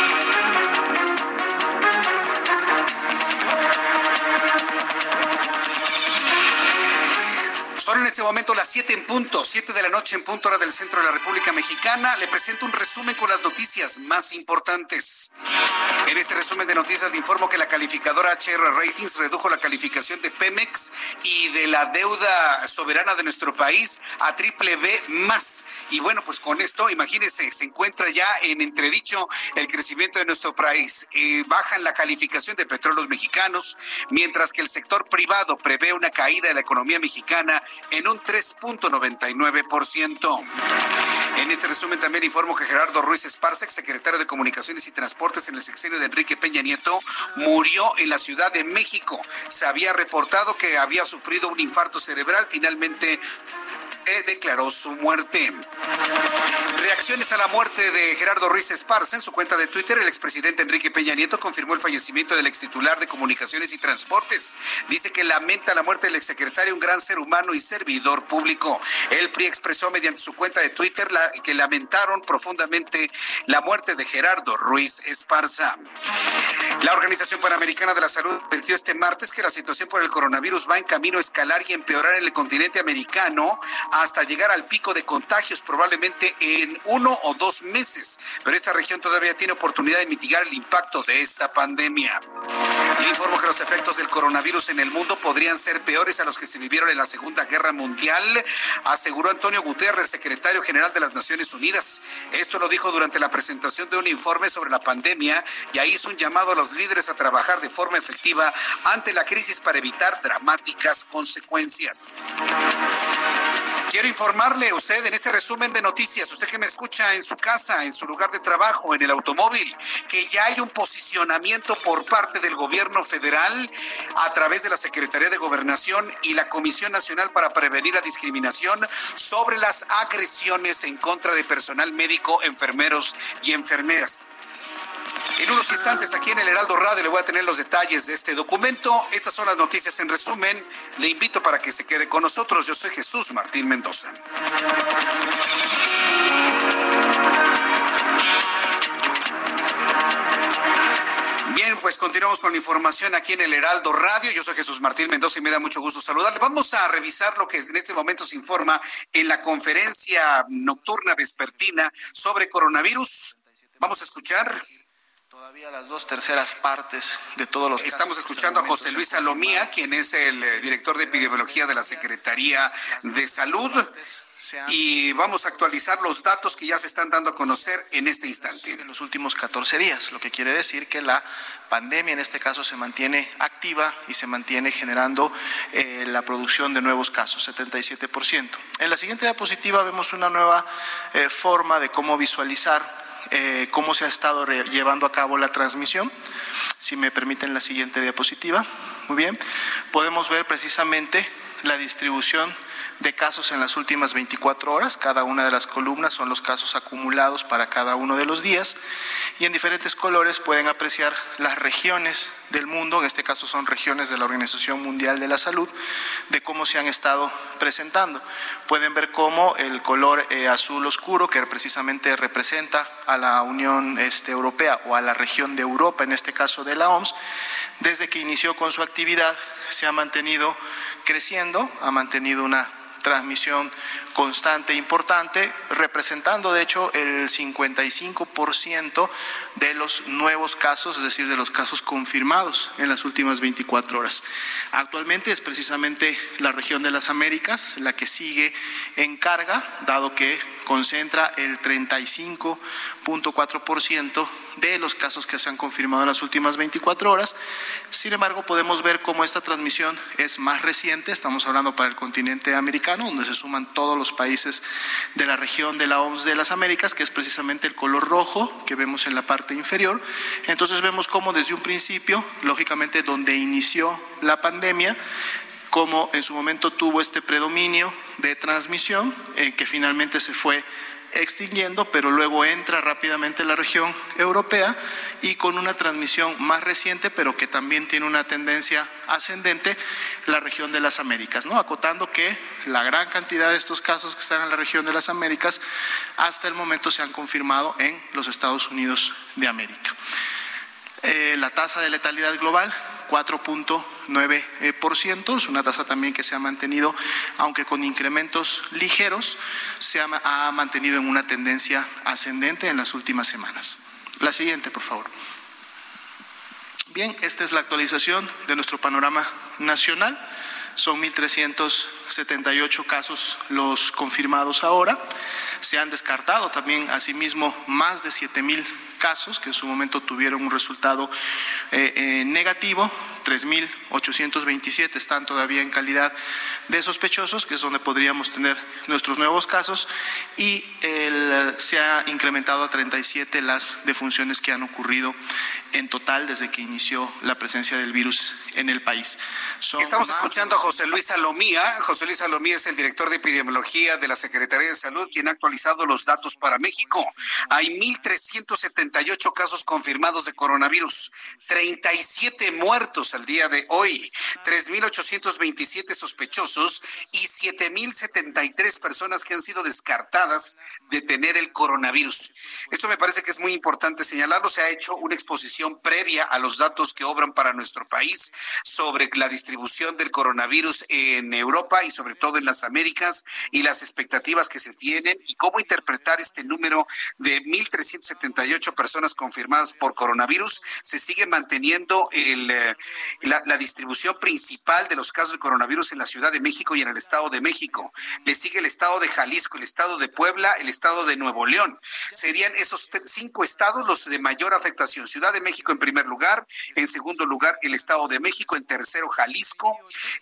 Son en este momento las 7 en punto, 7 de la noche en punto hora del centro de la República Mexicana. Le presento un resumen con las noticias más importantes. En este resumen de noticias le informo que la calificadora HR Ratings redujo la calificación de Pemex y de la deuda soberana de nuestro país a triple B más. Y bueno, pues con esto, imagínense, se encuentra ya en entredicho el crecimiento de nuestro país. Eh, bajan la calificación de petróleos mexicanos, mientras que el sector privado prevé una caída de la economía mexicana en un 3.99%. En este resumen también informo que Gerardo Ruiz Esparza, secretario de Comunicaciones y Transportes en el sexenio de Enrique Peña Nieto, murió en la Ciudad de México. Se había reportado que había sufrido un infarto cerebral. Finalmente declaró su muerte. Reacciones a la muerte de Gerardo Ruiz Esparza. En su cuenta de Twitter, el expresidente Enrique Peña Nieto confirmó el fallecimiento del extitular de Comunicaciones y Transportes. Dice que lamenta la muerte del exsecretario, un gran ser humano y servidor público. El PRI expresó mediante su cuenta de Twitter que lamentaron profundamente la muerte de Gerardo Ruiz Esparza. La Organización Panamericana de la Salud advirtió este martes que la situación por el coronavirus va en camino a escalar y empeorar en el continente americano hasta llegar al pico de contagios probablemente en uno o dos meses. Pero esta región todavía tiene oportunidad de mitigar el impacto de esta pandemia. Y informo que los efectos del coronavirus en el mundo podrían ser peores a los que se vivieron en la Segunda Guerra Mundial, aseguró Antonio Guterres, secretario general de las Naciones Unidas. Esto lo dijo durante la presentación de un informe sobre la pandemia y ahí hizo un llamado a los líderes a trabajar de forma efectiva ante la crisis para evitar dramáticas consecuencias. Quiero informarle a usted en este resumen de noticias, usted que me escucha en su casa, en su lugar de trabajo, en el automóvil, que ya hay un posicionamiento por parte del gobierno federal a través de la Secretaría de Gobernación y la Comisión Nacional para Prevenir la Discriminación sobre las agresiones en contra de personal médico, enfermeros y enfermeras. En unos instantes aquí en el Heraldo Radio le voy a tener los detalles de este documento. Estas son las noticias en resumen. Le invito para que se quede con nosotros. Yo soy Jesús Martín Mendoza. Bien, pues continuamos con la información aquí en el Heraldo Radio. Yo soy Jesús Martín Mendoza y me da mucho gusto saludarle. Vamos a revisar lo que en este momento se informa en la conferencia nocturna vespertina sobre coronavirus. Vamos a escuchar Todavía las dos terceras partes de todos los. Estamos escuchando a José Luis Salomía, quien es el eh, director de epidemiología de la Secretaría de Salud. Y vamos a actualizar los datos que ya se están dando a conocer en este instante. En los últimos 14 días, lo que quiere decir que la pandemia en este caso se mantiene activa y se mantiene generando eh, la producción de nuevos casos, 77%. En la siguiente diapositiva vemos una nueva eh, forma de cómo visualizar eh, cómo se ha estado llevando a cabo la transmisión. Si me permiten la siguiente diapositiva. Muy bien. Podemos ver precisamente la distribución de casos en las últimas 24 horas. Cada una de las columnas son los casos acumulados para cada uno de los días y en diferentes colores pueden apreciar las regiones del mundo, en este caso son regiones de la Organización Mundial de la Salud, de cómo se han estado presentando. Pueden ver cómo el color eh, azul oscuro, que precisamente representa a la Unión este, Europea o a la región de Europa, en este caso de la OMS, desde que inició con su actividad se ha mantenido creciendo, ha mantenido una transmisión constante e importante, representando de hecho el 55% de los nuevos casos, es decir, de los casos confirmados en las últimas 24 horas. Actualmente es precisamente la región de las Américas la que sigue en carga, dado que concentra el 35.4% de los casos que se han confirmado en las últimas 24 horas. Sin embargo, podemos ver cómo esta transmisión es más reciente. Estamos hablando para el continente americano, donde se suman todos los países de la región de la OMS de las Américas, que es precisamente el color rojo que vemos en la parte inferior. Entonces vemos cómo desde un principio, lógicamente donde inició la pandemia, cómo en su momento tuvo este predominio de transmisión, eh, que finalmente se fue extinguiendo, pero luego entra rápidamente la región europea y con una transmisión más reciente, pero que también tiene una tendencia ascendente, la región de las Américas, ¿no? Acotando que la gran cantidad de estos casos que están en la región de las Américas hasta el momento se han confirmado en los Estados Unidos de América. Eh, la tasa de letalidad global 4.9%, es una tasa también que se ha mantenido, aunque con incrementos ligeros, se ha, mantenido en una tendencia ascendente en las últimas semanas. La siguiente, por favor. Bien, esta es la actualización de nuestro panorama nacional. Son 1.378 casos los confirmados ahora. Se han descartado también, asimismo, más de 7.000 casos que en su momento tuvieron un resultado eh, eh, negativo, 3.827 están todavía en calidad de sospechosos, que es donde podríamos tener nuestros nuevos casos, y se ha incrementado a 37 las defunciones que han ocurrido en total desde que inició la presencia del virus en el país. Estamos escuchando a José Luis Salomía. José Luis Salomía es el director de epidemiología de la Secretaría de Salud, quien ha actualizado los datos para México. Hay 1.378 casos confirmados de coronavirus, 37 muertos al día de hoy, 3.827 sospechosos y 7.073 personas que han sido descartadas de tener el coronavirus. Esto me parece que es muy importante señalarlo. Se ha hecho una exposición previa a los datos que obran para nuestro país sobre la distribución del coronavirus en Europa y sobre todo en las Américas y las expectativas que se tienen y cómo interpretar este número de 1.378 personas confirmadas por coronavirus. Se sigue manteniendo el, eh, la, la distribución principal de los casos de coronavirus en la Ciudad de México y en el Estado de México. Le sigue el Estado de Jalisco, el Estado de Puebla, el Estado de Nuevo León. Serían esos cinco estados los de mayor afectación. Ciudad de México en primer lugar, en segundo lugar el Estado de México, en tercero Jalisco,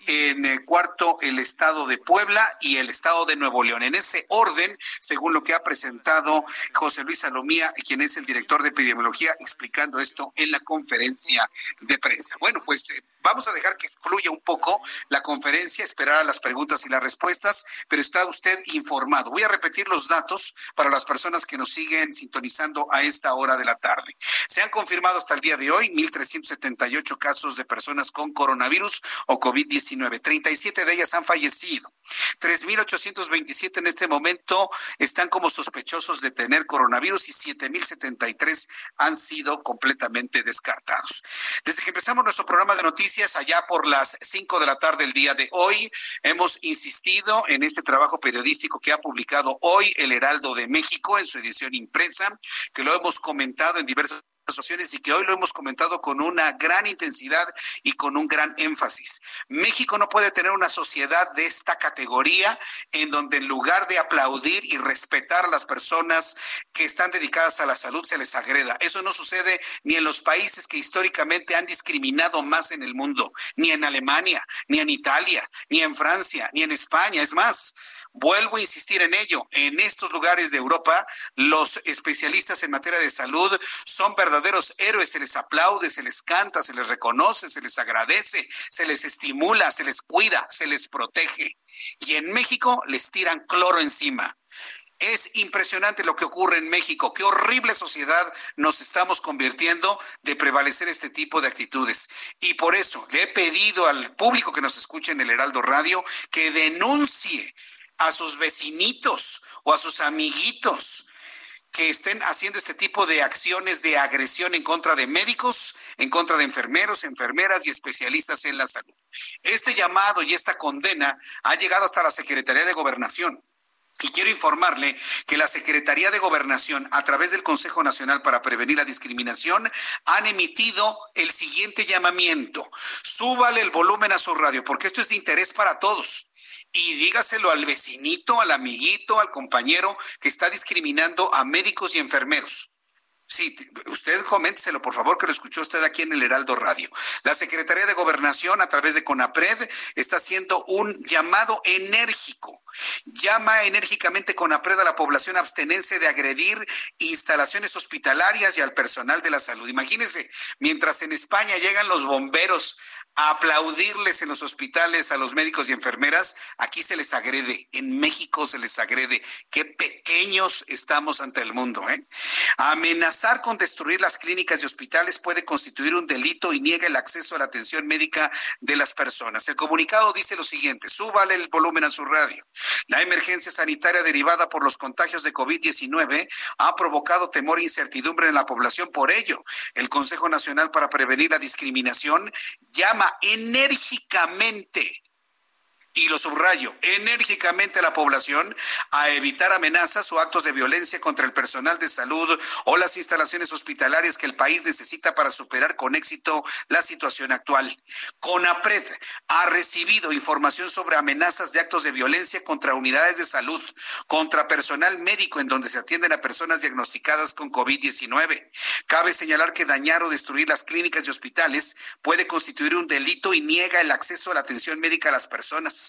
en eh, cuarto el Estado de Puebla y el Estado de Nuevo León. En ese orden, según lo que ha presentado José Luis Salomía, quien es el director de epidemiología, explicando esto en la conferencia de prensa. Bueno, pues eh, Vamos a dejar que fluya un poco la conferencia, esperar a las preguntas y las respuestas, pero está usted informado. Voy a repetir los datos para las personas que nos siguen sintonizando a esta hora de la tarde. Se han confirmado hasta el día de hoy 1.378 casos de personas con coronavirus o COVID-19. 37 de ellas han fallecido. 3.827 en este momento están como sospechosos de tener coronavirus y 7.073 han sido completamente descartados. Desde que empezamos nuestro programa de noticias allá por las 5 de la tarde del día de hoy, hemos insistido en este trabajo periodístico que ha publicado hoy el Heraldo de México en su edición impresa, que lo hemos comentado en diversas y que hoy lo hemos comentado con una gran intensidad y con un gran énfasis. México no puede tener una sociedad de esta categoría en donde en lugar de aplaudir y respetar a las personas que están dedicadas a la salud se les agreda. Eso no sucede ni en los países que históricamente han discriminado más en el mundo, ni en Alemania, ni en Italia, ni en Francia, ni en España. Es más, Vuelvo a insistir en ello. En estos lugares de Europa, los especialistas en materia de salud son verdaderos héroes. Se les aplaude, se les canta, se les reconoce, se les agradece, se les estimula, se les cuida, se les protege. Y en México les tiran cloro encima. Es impresionante lo que ocurre en México. Qué horrible sociedad nos estamos convirtiendo de prevalecer este tipo de actitudes. Y por eso le he pedido al público que nos escuche en el Heraldo Radio que denuncie a sus vecinitos o a sus amiguitos que estén haciendo este tipo de acciones de agresión en contra de médicos, en contra de enfermeros, enfermeras y especialistas en la salud. Este llamado y esta condena ha llegado hasta la Secretaría de Gobernación. Y quiero informarle que la Secretaría de Gobernación, a través del Consejo Nacional para Prevenir la Discriminación, han emitido el siguiente llamamiento. Súbale el volumen a su radio, porque esto es de interés para todos y dígaselo al vecinito, al amiguito, al compañero que está discriminando a médicos y enfermeros. Sí, usted coménteselo, por favor, que lo escuchó usted aquí en el Heraldo Radio. La Secretaría de Gobernación, a través de CONAPRED, está haciendo un llamado enérgico. Llama enérgicamente CONAPRED a la población a abstenerse de agredir instalaciones hospitalarias y al personal de la salud. Imagínense, mientras en España llegan los bomberos aplaudirles en los hospitales a los médicos y enfermeras, aquí se les agrede, en México se les agrede. Qué pequeños estamos ante el mundo. ¿eh? Amenazar con destruir las clínicas y hospitales puede constituir un delito y niega el acceso a la atención médica de las personas. El comunicado dice lo siguiente, súbale el volumen a su radio. La emergencia sanitaria derivada por los contagios de COVID-19 ha provocado temor e incertidumbre en la población. Por ello, el Consejo Nacional para Prevenir la Discriminación llama enérgicamente y lo subrayo, enérgicamente a la población a evitar amenazas o actos de violencia contra el personal de salud o las instalaciones hospitalarias que el país necesita para superar con éxito la situación actual. CONAPRED ha recibido información sobre amenazas de actos de violencia contra unidades de salud, contra personal médico en donde se atienden a personas diagnosticadas con COVID-19. Cabe señalar que dañar o destruir las clínicas y hospitales puede constituir un delito y niega el acceso a la atención médica a las personas.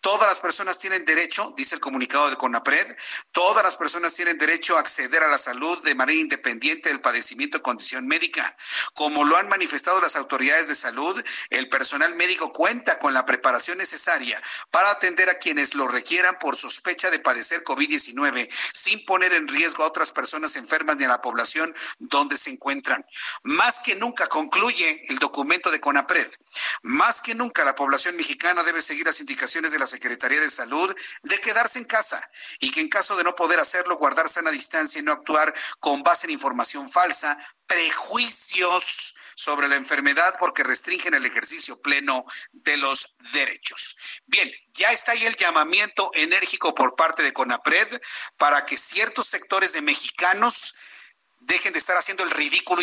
Todas las personas tienen derecho, dice el comunicado de CONAPRED, todas las personas tienen derecho a acceder a la salud de manera independiente del padecimiento o condición médica. Como lo han manifestado las autoridades de salud, el personal médico cuenta con la preparación necesaria para atender a quienes lo requieran por sospecha de padecer COVID-19, sin poner en riesgo a otras personas enfermas ni a la población donde se encuentran. Más que nunca, concluye el documento de CONAPRED, más que nunca la población mexicana debe seguir las indicaciones de la Secretaría de Salud de quedarse en casa y que en caso de no poder hacerlo, guardar sana distancia y no actuar con base en información falsa, prejuicios sobre la enfermedad porque restringen el ejercicio pleno de los derechos. Bien, ya está ahí el llamamiento enérgico por parte de CONAPRED para que ciertos sectores de mexicanos dejen de estar haciendo el ridículo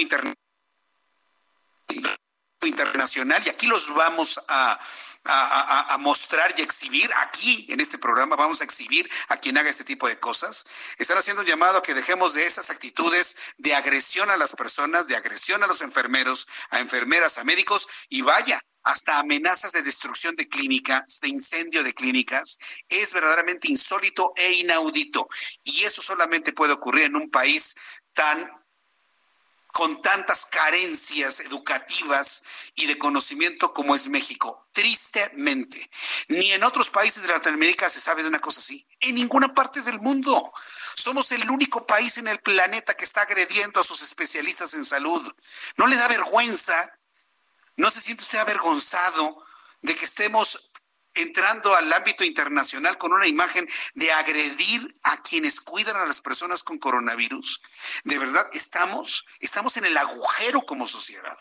internacional y aquí los vamos a a, mostrar y exhibir aquí en este programa, vamos a exhibir a quien haga este tipo de cosas. Están haciendo un llamado a que dejemos de esas actitudes de agresión a las personas, de agresión a los enfermeros, a enfermeras, a médicos y vaya, hasta amenazas de destrucción de clínicas, de incendio de clínicas, es verdaderamente insólito e inaudito. Y eso solamente puede ocurrir en un país tan con tantas carencias educativas y de conocimiento como es México. Tristemente, ni en otros países de Latinoamérica se sabe de una cosa así. En ninguna parte del mundo. Somos el único país en el planeta que está agrediendo a sus especialistas en salud. ¿No le da vergüenza? ¿No se siente usted avergonzado de que estemos entrando al ámbito internacional con una imagen de agredir a quienes cuidan a las personas con coronavirus. De verdad, estamos, estamos en el agujero como sociedad.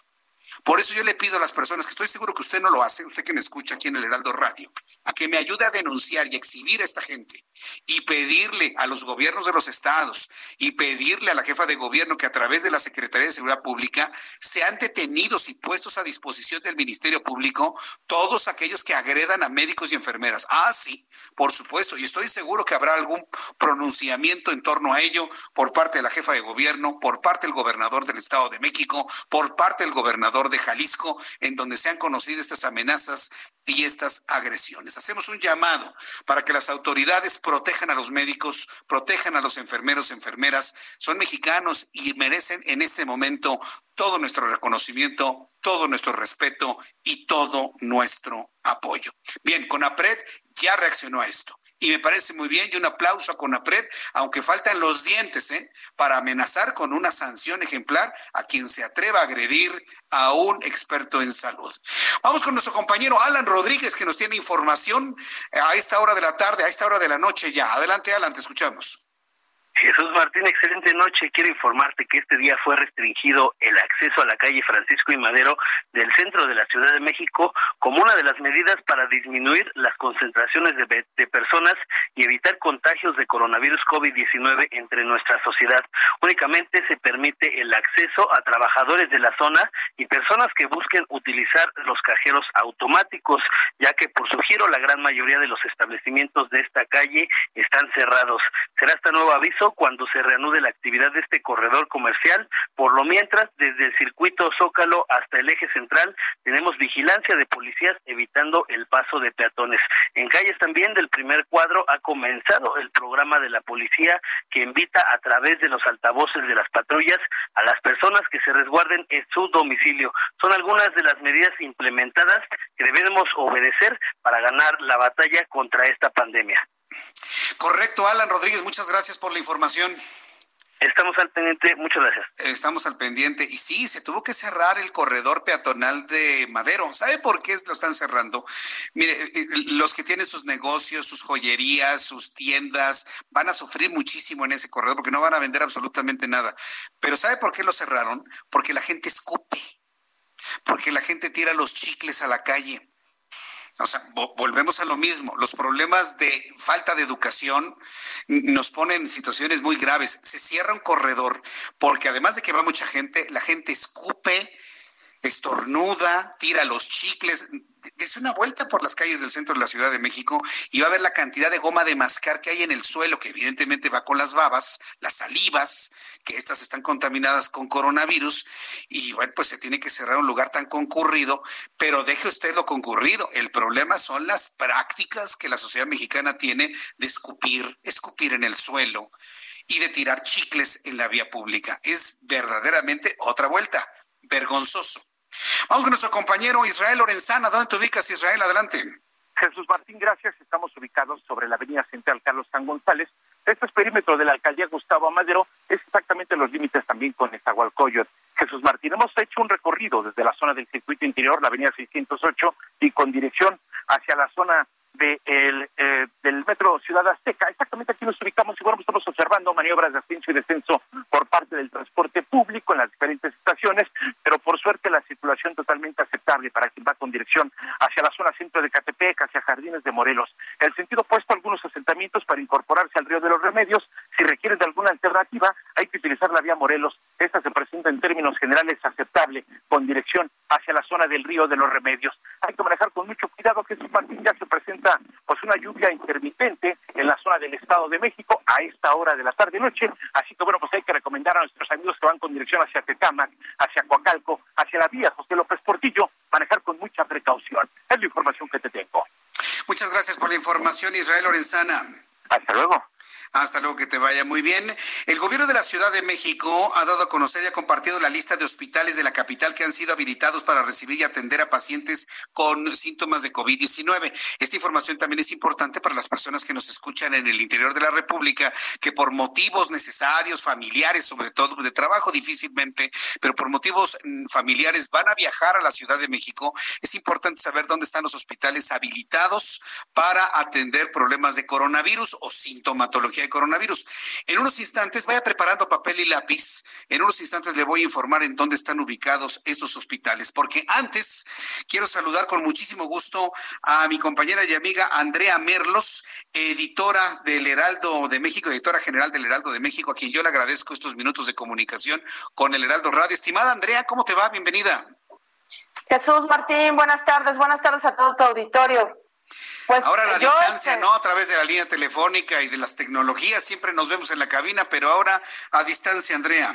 Por eso yo le pido a las personas, que estoy seguro que usted no lo hace, usted que me escucha aquí en el Heraldo Radio, a que me ayude a denunciar y exhibir a esta gente y pedirle a los gobiernos de los estados y pedirle a la jefa de gobierno que a través de la Secretaría de Seguridad Pública sean detenidos y puestos a disposición del Ministerio Público todos aquellos que agredan a médicos y enfermeras. Ah, sí, por supuesto, y estoy seguro que habrá algún pronunciamiento en torno a ello por parte de la jefa de gobierno, por parte del gobernador del Estado de México, por parte del gobernador de Jalisco, en donde se han conocido estas amenazas y estas agresiones. Hacemos un llamado para que las autoridades protejan a los médicos, protejan a los enfermeros, enfermeras. Son mexicanos y merecen en este momento todo nuestro reconocimiento, todo nuestro respeto y todo nuestro apoyo. Bien, CONAPRED ya reaccionó a esto y me parece muy bien y un aplauso a CONAPRED, aunque faltan los dientes, ¿eh? para amenazar con una sanción ejemplar a quien se atreva a agredir a un experto en salud. Vamos con nuestro compañero Alan Rodríguez, que nos tiene información a esta hora de la tarde, a esta hora de la noche ya. Adelante, Alan, te escuchamos. Jesús Martín, excelente noche. Quiero informarte que este día fue restringido el acceso a la calle Francisco y Madero del centro de la Ciudad de México como una de las medidas para disminuir las concentraciones de, personas y evitar contagios de coronavirus COVID-19 entre nuestra sociedad. Únicamente se permite el acceso a trabajadores de la zona y personas que busquen utilizar los cajeros automáticos, ya que por su giro la gran mayoría de los establecimientos de esta calle están cerrados. Será este nuevo aviso cuando se reanude la actividad de este corredor comercial. Por lo mientras, desde el circuito Zócalo hasta el eje central, tenemos vigilancia de policías evitando el paso de peatones. En calles también del primer cuadro ha comenzado el programa de la policía que invita a través de los altavoces de las patrullas a las personas que se resguarden en su domicilio. Son algunas de las medidas implementadas que debemos obedecer para ganar la batalla contra esta pandemia. Correcto, Alan Rodríguez, muchas gracias por la información. Estamos al pendiente, muchas gracias. Estamos al pendiente. Y sí, se tuvo que cerrar el corredor peatonal de Madero. ¿Sabe por qué lo están cerrando? Mire, eh, eh, los que tienen sus negocios, sus joyerías, sus tiendas, van a sufrir muchísimo en ese corredor porque no van a vender absolutamente nada. Pero ¿sabe por qué lo cerraron? Porque la gente escupe, porque la gente tira los chicles a la calle o sea, volvemos a lo mismo. Los problemas de falta de educación nos ponen en situaciones muy graves. Se cierra un corredor porque además de que va mucha gente, la gente escupe, estornuda, tira los chicles. Es una vuelta por las calles del centro de la Ciudad de México y va a ver la cantidad de goma de mascar que hay en el suelo, que evidentemente va con las babas, las salivas, que estas están contaminadas con coronavirus y bueno, pues se tiene que cerrar un lugar tan concurrido, pero deje usted lo concurrido. El problema son las prácticas que la sociedad mexicana tiene de escupir, escupir en el suelo y de tirar chicles en la vía pública. Es verdaderamente otra vuelta, vergonzoso. Vamos con nuestro compañero Israel Lorenzana. ¿Dónde te ubicas, Israel? Adelante. Jesús Martín, gracias. Estamos ubicados sobre la avenida central Carlos San González, este es perímetro de la alcaldía Gustavo Amadero, es exactamente los límites también con Nezahualcóyotl. Jesús Martín, hemos hecho un recorrido desde la zona del circuito interior, la avenida 608, y con dirección hacia la zona de el, eh, del metro Ciudad Azteca. Exactamente aquí nos ubicamos y bueno, pues estamos observando maniobras de ascenso y descenso por parte del transporte público en las diferentes estaciones, pero por suerte la circulación totalmente aceptable para quien va con dirección hacia la zona centro de Catepec, hacia Jardines de Morelos. El sentido opuesto algunos asentamientos para incorporarse al río de los Remedios. Si requieren de alguna alternativa, hay que utilizar la vía Morelos. Esta se presenta en términos generales aceptable con dirección hacia la zona del río de los Remedios. Hay que manejar con mucho cuidado que Martín ya se presenta pues una lluvia intermitente en la zona del Estado de México a esta hora de la tarde noche, así que bueno, pues hay que recomendar a nuestros amigos que van con dirección hacia Tecámac, hacia Coacalco, hacia la vía José López Portillo, manejar con mucha precaución. Es la información que te tengo. Muchas gracias por la información, Israel Lorenzana. Hasta luego. Hasta luego, que te vaya muy bien. El gobierno de la Ciudad de México ha dado a conocer y ha compartido la lista de hospitales de la capital que han sido habilitados para recibir y atender a pacientes con síntomas de COVID-19. Esta información también es importante para las personas que nos escuchan en el interior de la República, que por motivos necesarios, familiares, sobre todo de trabajo difícilmente, pero por motivos mm, familiares van a viajar a la Ciudad de México. Es importante saber dónde están los hospitales habilitados para atender problemas de coronavirus o sintomatología coronavirus. En unos instantes, vaya preparando papel y lápiz. En unos instantes le voy a informar en dónde están ubicados estos hospitales, porque antes quiero saludar con muchísimo gusto a mi compañera y amiga Andrea Merlos, editora del Heraldo de México, editora general del Heraldo de México, a quien yo le agradezco estos minutos de comunicación con el Heraldo Radio. Estimada Andrea, ¿cómo te va? Bienvenida. Jesús Martín, buenas tardes, buenas tardes a todo tu auditorio. Pues, ahora la distancia, este ¿no? A través de la línea telefónica y de las tecnologías, siempre nos vemos en la cabina, pero ahora a distancia, Andrea.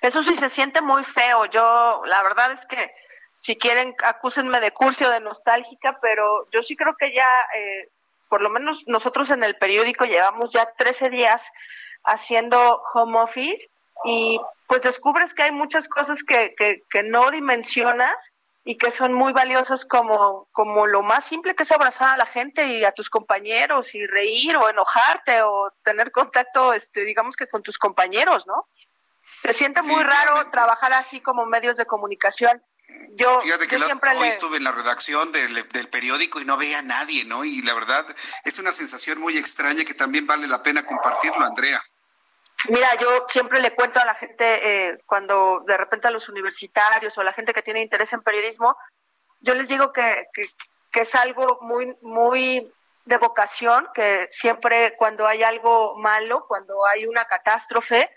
Eso sí se siente muy feo. Yo, la verdad es que si quieren, acúsenme de curso de nostálgica, pero yo sí creo que ya, eh, por lo menos nosotros en el periódico llevamos ya 13 días haciendo home office y pues descubres que hay muchas cosas que, que, que no dimensionas y que son muy valiosas como, como lo más simple que es abrazar a la gente y a tus compañeros y reír o enojarte o tener contacto, este, digamos que con tus compañeros, ¿no? Se siente muy raro trabajar así como medios de comunicación. Yo, Fíjate que siempre hoy estuve en la redacción del, del, periódico y no veía a nadie, ¿no? Y la verdad es una sensación muy extraña que también vale la pena compartirlo, Andrea. Mira, yo siempre le cuento a la gente, eh, cuando de repente a los universitarios o a la gente que tiene interés en periodismo, yo les digo que, que, es algo muy, muy de vocación, que siempre cuando hay algo malo, cuando hay una catástrofe,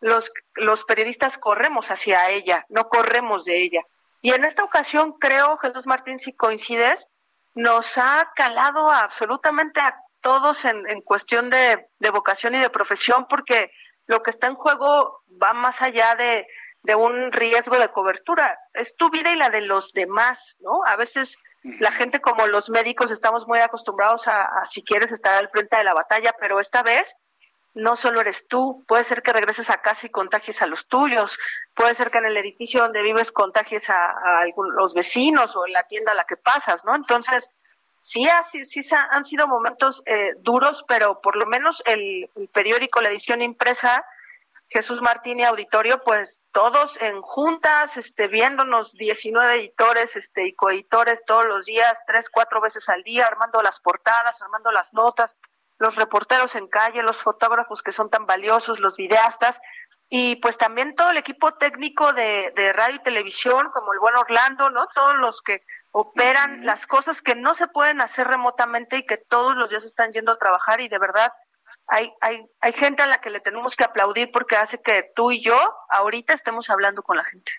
los, los periodistas corremos hacia ella, no corremos de ella. Y en esta ocasión creo, Jesús Martín, si coincides, nos ha calado absolutamente a todos en, en cuestión de, de, vocación y de profesión, porque lo que está en juego va más allá de, de un riesgo de cobertura, es tu vida y la de los demás, ¿no? A veces la gente como los médicos estamos muy acostumbrados a, si quieres estar al frente de la batalla, pero esta vez no solo eres tú, puede ser que regreses a casa y contagies a los tuyos, puede ser que en el edificio donde vives contagies a, a los vecinos o en la tienda a la que pasas, ¿no? Entonces, sí, así, sí han sido momentos eh, duros, pero por lo menos el, el periódico, la edición impresa, Jesús Martín y Auditorio, pues todos en juntas, este, viéndonos 19 editores este, y coeditores todos los días, tres, cuatro veces al día, armando las portadas, armando las notas, los reporteros en calle, los fotógrafos que son tan valiosos, los videastas, y pues también todo el equipo técnico de, de radio y televisión, como el buen Orlando, ¿no? Todos los que operan las cosas que no se pueden hacer remotamente y que todos los días están yendo a trabajar y de verdad hay, hay, hay gente a la que le tenemos que aplaudir porque hace que tú y yo ahorita estemos hablando con la gente.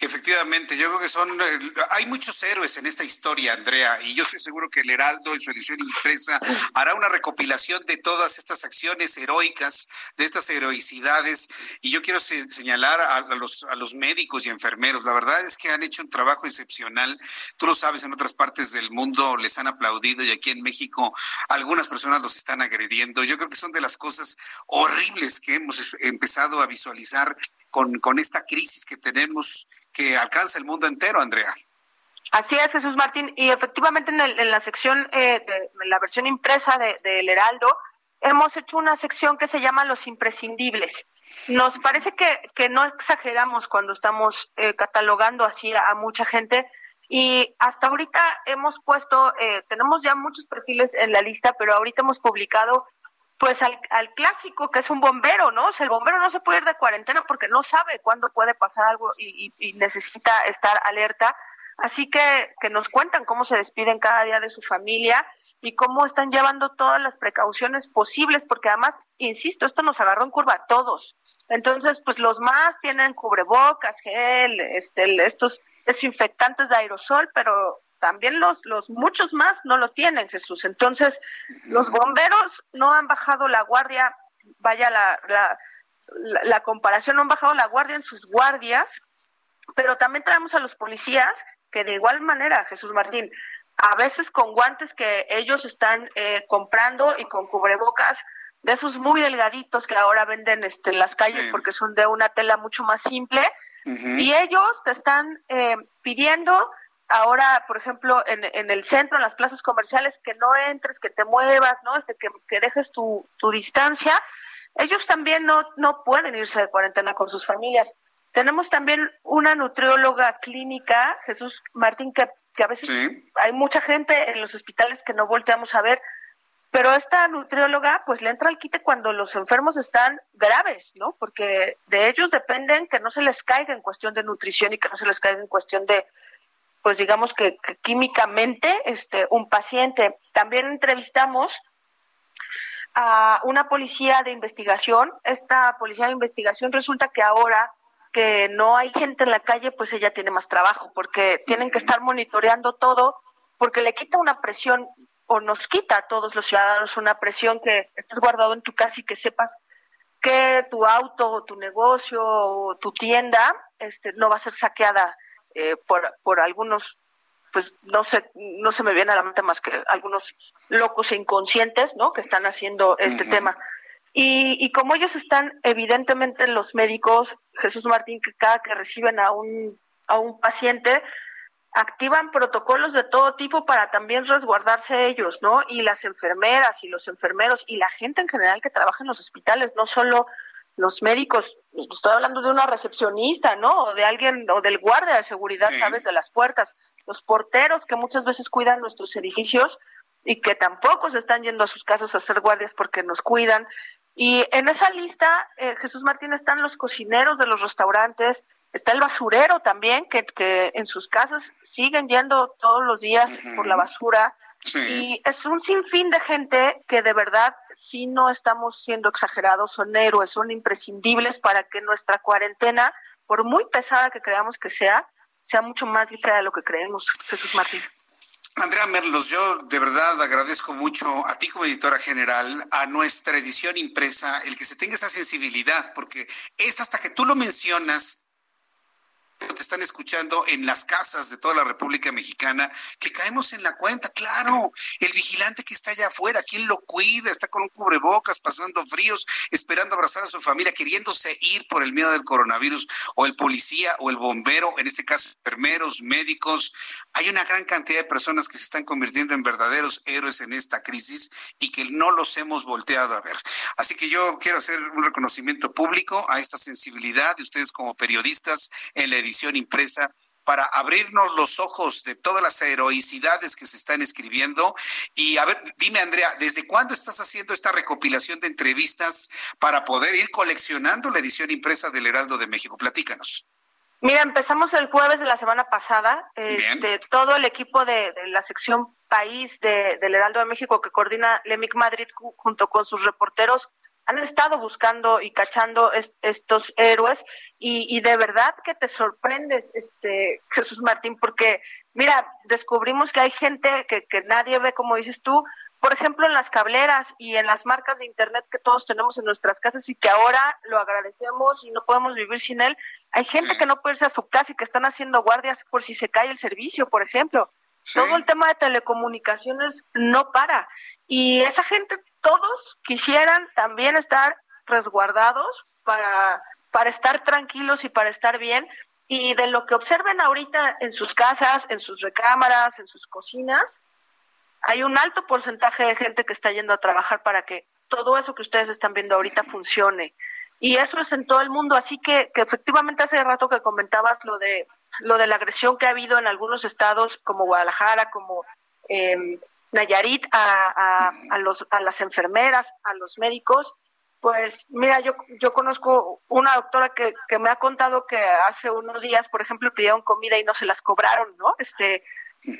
Efectivamente, yo creo que son, eh, hay muchos héroes en esta historia, Andrea, y yo estoy seguro que el Heraldo en su edición impresa hará una recopilación de todas estas acciones heroicas, de estas heroicidades, y yo quiero señalar a, los, a los médicos y enfermeros, la verdad es que han hecho un trabajo excepcional, tú lo sabes, en otras partes del mundo les han aplaudido y aquí en México algunas personas los están agrediendo, yo creo que son de las cosas horribles que hemos empezado a visualizar con, con esta crisis que tenemos que alcanza el mundo entero, Andrea. Así es, Jesús Martín. Y efectivamente en, el, en la sección, eh, de, en la versión impresa del de, Heraldo, hemos hecho una sección que se llama Los Imprescindibles. Nos parece que, que no exageramos cuando estamos eh, catalogando así a, a, mucha gente. Y hasta ahorita hemos puesto, eh, tenemos ya muchos perfiles en la lista, pero ahorita hemos publicado pues al, clásico que es un bombero, ¿no? O sea, el bombero no se puede ir de cuarentena porque no sabe cuándo puede pasar algo y, y, y, necesita estar alerta. Así que, que nos cuentan cómo se despiden cada día de su familia y cómo están llevando todas las precauciones posibles, porque además, insisto, esto nos agarró en curva a todos. Entonces, pues los más tienen cubrebocas, gel, este, estos desinfectantes de aerosol, pero también los, los muchos más no lo tienen, Jesús. Entonces, los bomberos no han bajado la guardia, vaya la, la, la, la comparación, no han bajado la guardia en sus guardias, pero también traemos a los policías que de igual manera, Jesús Martín, a veces con guantes que ellos están eh, comprando y con cubrebocas de esos muy delgaditos que ahora venden este, en las calles sí. porque son de una tela mucho más simple, uh -huh. y ellos te están eh, pidiendo ahora, por ejemplo, en, en, el centro, en las plazas comerciales, que no entres, que te muevas, ¿no? Este, que, que dejes tu, tu distancia. Ellos también no, no pueden irse de cuarentena con sus familias. Tenemos también una nutrióloga clínica, Jesús Martín, que, que a veces sí. hay mucha gente en los hospitales que no volteamos a ver, pero esta nutrióloga pues le entra al quite cuando los enfermos están graves, ¿no? Porque de ellos dependen que no se les caiga en cuestión de nutrición y que no se les caiga en cuestión de, pues digamos que, que químicamente este un paciente. También entrevistamos a una policía de investigación. Esta policía de investigación resulta que ahora que no hay gente en la calle, pues ella tiene más trabajo, porque tienen que estar monitoreando todo, porque le quita una presión o nos quita a todos los ciudadanos una presión que estés guardado en tu casa y que sepas que tu auto tu negocio o tu tienda este, no va a ser saqueada eh, por, por algunos, pues no sé, no se me viene a la mente más que algunos locos e inconscientes, ¿no? Que están haciendo este uh -huh. tema. Y, y, como ellos están, evidentemente, los médicos, Jesús Martín, que cada que reciben a un, a un paciente, activan protocolos de todo tipo para también resguardarse ellos, ¿no? Y las enfermeras y los enfermeros y la gente en general que trabaja en los hospitales, no solo los médicos, estoy hablando de una recepcionista, ¿no? O de alguien, o del guardia de seguridad, sí. ¿sabes? De las puertas, los porteros que muchas veces cuidan nuestros edificios y que tampoco se están yendo a sus casas a hacer guardias porque nos cuidan Y en esa lista, eh, Jesús Martín, están los cocineros de los restaurantes, está el basurero también, que, que en sus casas siguen yendo todos los días por la basura. Y es un sinfín de gente que de verdad, si no estamos siendo exagerados, son héroes, son imprescindibles para que nuestra cuarentena, por muy pesada que creamos que sea, sea mucho más ligera de lo que creemos, Jesús Martín. Andrea Merlos, yo de verdad agradezco mucho a ti como editora general, a nuestra edición impresa, el que se tenga esa sensibilidad, porque es hasta que tú lo mencionas te están escuchando en las casas de toda la República Mexicana, que caemos en la cuenta, claro, el vigilante que está allá afuera, ¿quién lo cuida? Está con un cubrebocas, pasando fríos, esperando abrazar a su familia, queriéndose ir por el miedo del coronavirus, o el policía o el bombero, en este caso enfermeros, médicos. Hay una gran cantidad de personas que se están convirtiendo en verdaderos héroes en esta crisis y que no los hemos volteado a ver. Así que yo quiero hacer un reconocimiento público a esta sensibilidad de ustedes como periodistas en la edición impresa para abrirnos los ojos de todas las heroicidades que se están escribiendo. Y a ver, dime Andrea, ¿desde cuándo estás haciendo esta recopilación de entrevistas para poder ir coleccionando la edición impresa del Heraldo de México? Platícanos. Mira, empezamos el jueves de la semana pasada. Este, todo el equipo de, la sección País de, del Heraldo de México que coordina Lemic Madrid junto con sus reporteros han estado buscando y cachando estos héroes y, de verdad que te sorprendes, este Jesús Martín, porque mira, descubrimos que hay gente que, que nadie ve, como dices tú, por ejemplo, en las cableras y en las marcas de Internet que todos tenemos en nuestras casas y que ahora lo agradecemos y no podemos vivir sin él. Hay gente que no puede irse a su casa y que están haciendo guardias por si se cae el servicio, por ejemplo. Todo el tema de telecomunicaciones no para. Y esa gente todos quisieran también estar resguardados para, para estar tranquilos y para estar bien. Y de lo que observen ahorita en sus casas, en sus recámaras, en sus cocinas, hay un alto porcentaje de gente que está yendo a trabajar para que todo eso que ustedes están viendo ahorita funcione. Y eso es en todo el mundo. Así que, que efectivamente hace rato que comentabas lo de lo de la agresión que ha habido en algunos estados como Guadalajara, como eh, Nayarit a, a, los, a las enfermeras, a los médicos, pues mira, yo, yo conozco una doctora que, que me ha contado que hace unos días, por ejemplo, pidieron comida y no se las cobraron, ¿no? Este,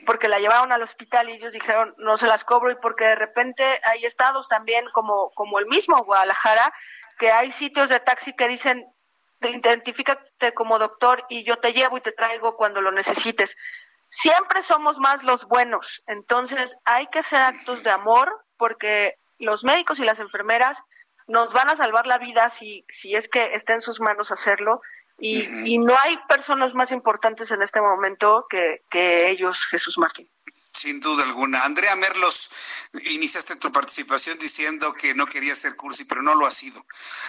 porque la llevaron al hospital y ellos dijeron no se las cobro y porque de repente hay estados también como, como el mismo Guadalajara, que hay sitios de taxi que dicen identifícate como doctor y yo te llevo y te traigo cuando lo necesites siempre somos más los buenos. Entonces hay que hacer actos de amor porque los médicos y las enfermeras nos van a salvar la vida si, si es que está en sus manos hacerlo. Y, y no hay personas más importantes en este momento que, que ellos, Jesús Martín. Sin duda alguna. Andrea Merlos, iniciaste tu participación diciendo que no quería ser cursi, pero no lo ha sido.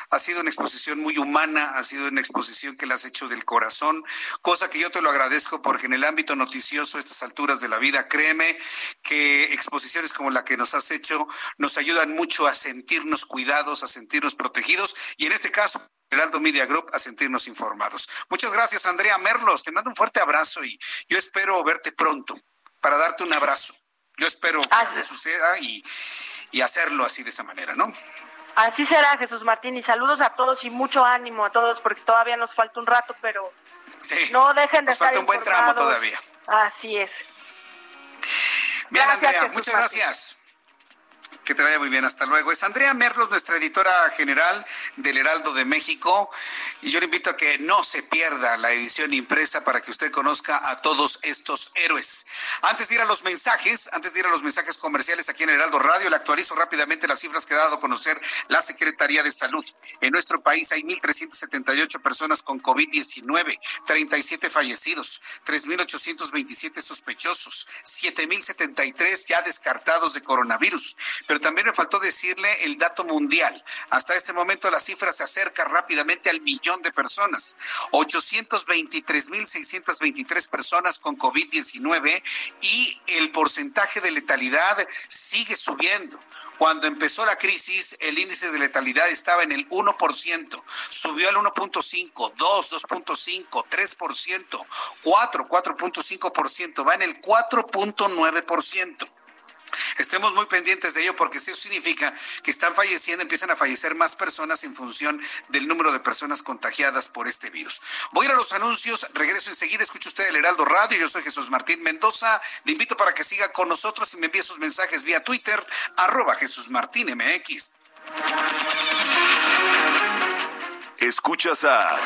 Ha sido una exposición muy humana, ha sido una exposición que la has hecho del corazón, cosa que yo te lo agradezco porque en el ámbito noticioso, a estas alturas de la vida, créeme que exposiciones como la que nos has hecho nos ayudan mucho a sentirnos cuidados, a sentirnos protegidos y en este caso Heraldo Media Group a sentirnos informados. Muchas gracias, Andrea Merlos. Te mando un fuerte abrazo y yo espero verte pronto para darte un abrazo. Yo espero que así suceda y, y hacerlo así de esa manera, ¿no? Así será, Jesús Martín, y saludos a todos y mucho ánimo a todos, porque todavía nos falta un rato, pero no dejen de nos falta un buen tramo todavía. Así es. Bien, Andrea, muchas gracias. Que te vaya muy bien, hasta luego. Es Andrea Merlos, nuestra editora general del Heraldo de México, y yo le invito a que no se pierda la edición impresa para que usted conozca a todos estos héroes. Antes de ir a los mensajes, antes de ir a los mensajes comerciales aquí en Heraldo Radio, le actualizo rápidamente las cifras que ha dado a conocer la Secretaría de Salud. En nuestro país hay 1.378 personas con COVID-19, 37 fallecidos, 3.827 sospechosos, 7.073 ya descartados de coronavirus pero también me faltó decirle el dato mundial. Hasta este momento la cifra se acerca rápidamente al millón de personas. 823.623 personas con COVID-19 y el porcentaje de letalidad sigue subiendo. Cuando empezó la crisis, el índice de letalidad estaba en el 1%, subió al 1.5, 2, 2.5, 3%, 4, 4.5%, va en el 4.9%. estemos muy pendientes de ello porque eso significa que están falleciendo, empiezan a fallecer más personas en función del número de personas contagiadas por este virus. Voy a ir a los anuncios, regreso enseguida, escucha usted el Heraldo Radio, yo soy Jesús Martín Mendoza, le invito para que siga con nosotros y me envíe sus mensajes vía Twitter, arroba Jesús Martín MX. Escuchas a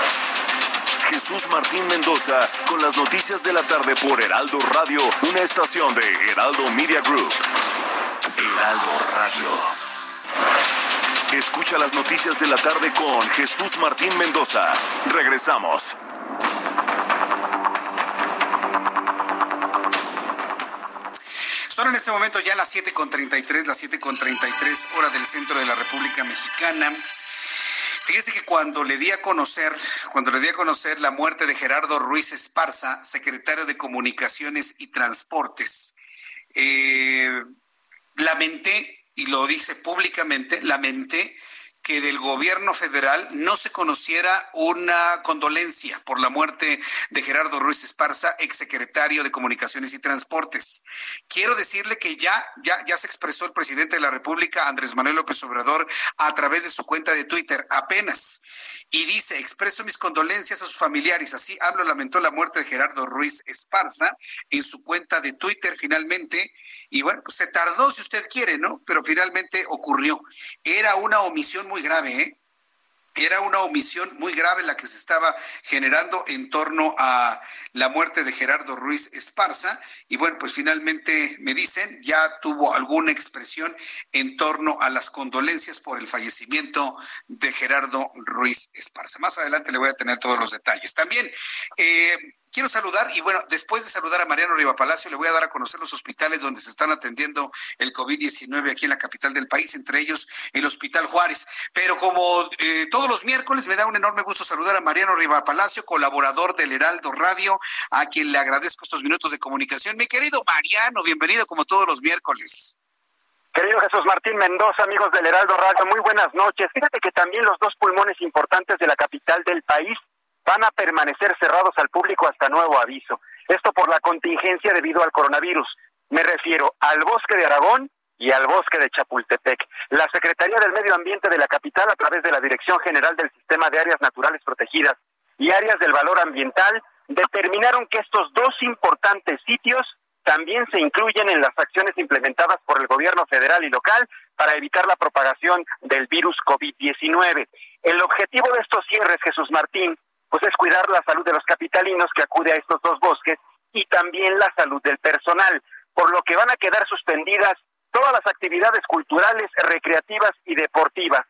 Jesús Martín Mendoza con las noticias de la tarde por Heraldo Radio, una estación de Heraldo Media Group. Heraldo Radio. Escucha las noticias de la tarde con Jesús Martín Mendoza. Regresamos. Son en este momento ya las 7.33, las 7.33 hora del centro de la República Mexicana. Fíjese que cuando le di a conocer, cuando le di a conocer la muerte de Gerardo Ruiz Esparza, secretario de Comunicaciones y Transportes, eh, lamenté, y lo dice públicamente, lamenté que del gobierno federal no se conociera una condolencia por la muerte de Gerardo Ruiz Esparza, exsecretario de Comunicaciones y Transportes. Quiero decirle que ya, ya, ya se expresó el presidente de la República, Andrés Manuel López Obrador, a través de su cuenta de Twitter, apenas. Y dice, expreso mis condolencias a sus familiares. Así hablo, lamentó la muerte de Gerardo Ruiz Esparza en su cuenta de Twitter finalmente. Y bueno, pues se tardó si usted quiere, ¿no? Pero finalmente ocurrió. Era una omisión muy grave, ¿eh? Era una omisión muy grave la que se estaba generando en torno a la muerte de Gerardo Ruiz Esparza. Y bueno, pues finalmente me dicen, ya tuvo alguna expresión en torno a las condolencias por el fallecimiento de Gerardo Ruiz Esparza. Más adelante le voy a tener todos los detalles. También, eh, quiero saludar y bueno, después de saludar a Mariano Riva Palacio, le voy a dar a conocer los hospitales donde se están atendiendo el COVID-19 aquí en la capital del país, entre ellos el Hospital Juárez. Pero como eh, todos los miércoles, me da un enorme gusto saludar a Mariano Riva Palacio, colaborador del Heraldo Radio, a quien le agradezco estos minutos de comunicación. Mi querido Mariano, bienvenido como todos los miércoles. Querido Jesús Martín Mendoza, amigos del Heraldo Radio, muy buenas noches. Fíjate que también los dos pulmones importantes de la capital del país van a permanecer cerrados al público hasta nuevo aviso. Esto por la contingencia debido al coronavirus. Me refiero al bosque de Aragón y al bosque de Chapultepec. La Secretaría del Medio Ambiente de la capital, a través de la Dirección General del Sistema de Áreas Naturales Protegidas y Áreas del Valor Ambiental, determinaron que estos dos importantes sitios también se incluyen en las acciones implementadas por el gobierno federal y local para evitar la propagación del virus COVID-19. El objetivo de estos cierres, Jesús Martín, pues es cuidar la salud de los capitalinos que acude a estos dos bosques y también la salud del personal, por lo que van a quedar suspendidas todas las actividades culturales, recreativas y deportivas.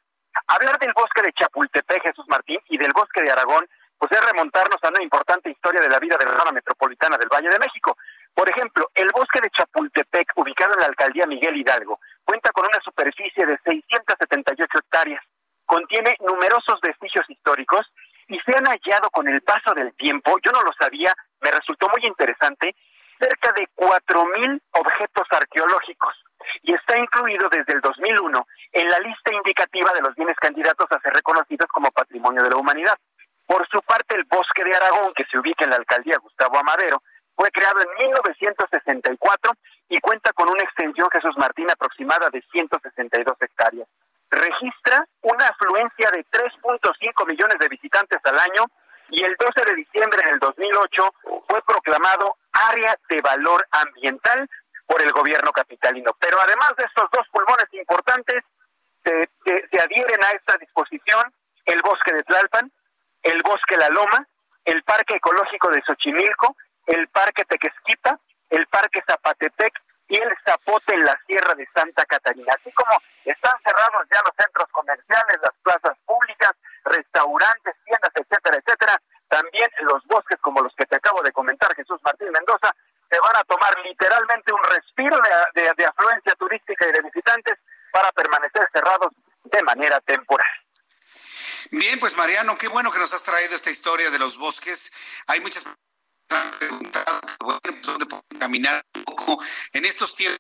Hablar del bosque de Chapultepec, Jesús Martín, y del bosque de Aragón, pues es remontarnos a una importante historia de la vida de la zona metropolitana del Valle de México. Por ejemplo, el bosque de Chapultepec, ubicado en la alcaldía Miguel Hidalgo, cuenta con una superficie de 678 hectáreas, contiene numerosos vestigios históricos y se han hallado con el paso del tiempo, yo no lo sabía, me resultó muy interesante, cerca de 4.000 objetos arqueológicos y está incluido desde el 2001 en la lista indicativa de los bienes candidatos a ser reconocidos como patrimonio de la humanidad. Por su parte, el Bosque de Aragón, que se ubica en la alcaldía Gustavo Amadero, fue creado en 1964 y cuenta con una extensión Jesús Martín aproximada de 162 hectáreas registra una afluencia de 3.5 millones de visitantes al año y el 12 de diciembre del 2008 fue proclamado área de valor ambiental por el gobierno capitalino. Pero además de estos dos pulmones importantes, se, adhieren a esta disposición el bosque de Tlalpan, el bosque La Loma, el parque ecológico de Xochimilco, el parque Tequesquita, el parque Zapatepec y el Zapote en la Sierra de Santa Catarina. Así como están cerrados ya los centros comerciales, las plazas públicas, restaurantes, tiendas, etcétera, etcétera, también los bosques como los que te acabo de comentar, Jesús Martín Mendoza, se van a tomar literalmente un respiro de, de afluencia turística y de visitantes para permanecer cerrados de manera temporal. Bien, pues Mariano, qué bueno que nos has traído esta historia de los bosques. Hay muchas pues, dónde caminar un poco. En estos tiempos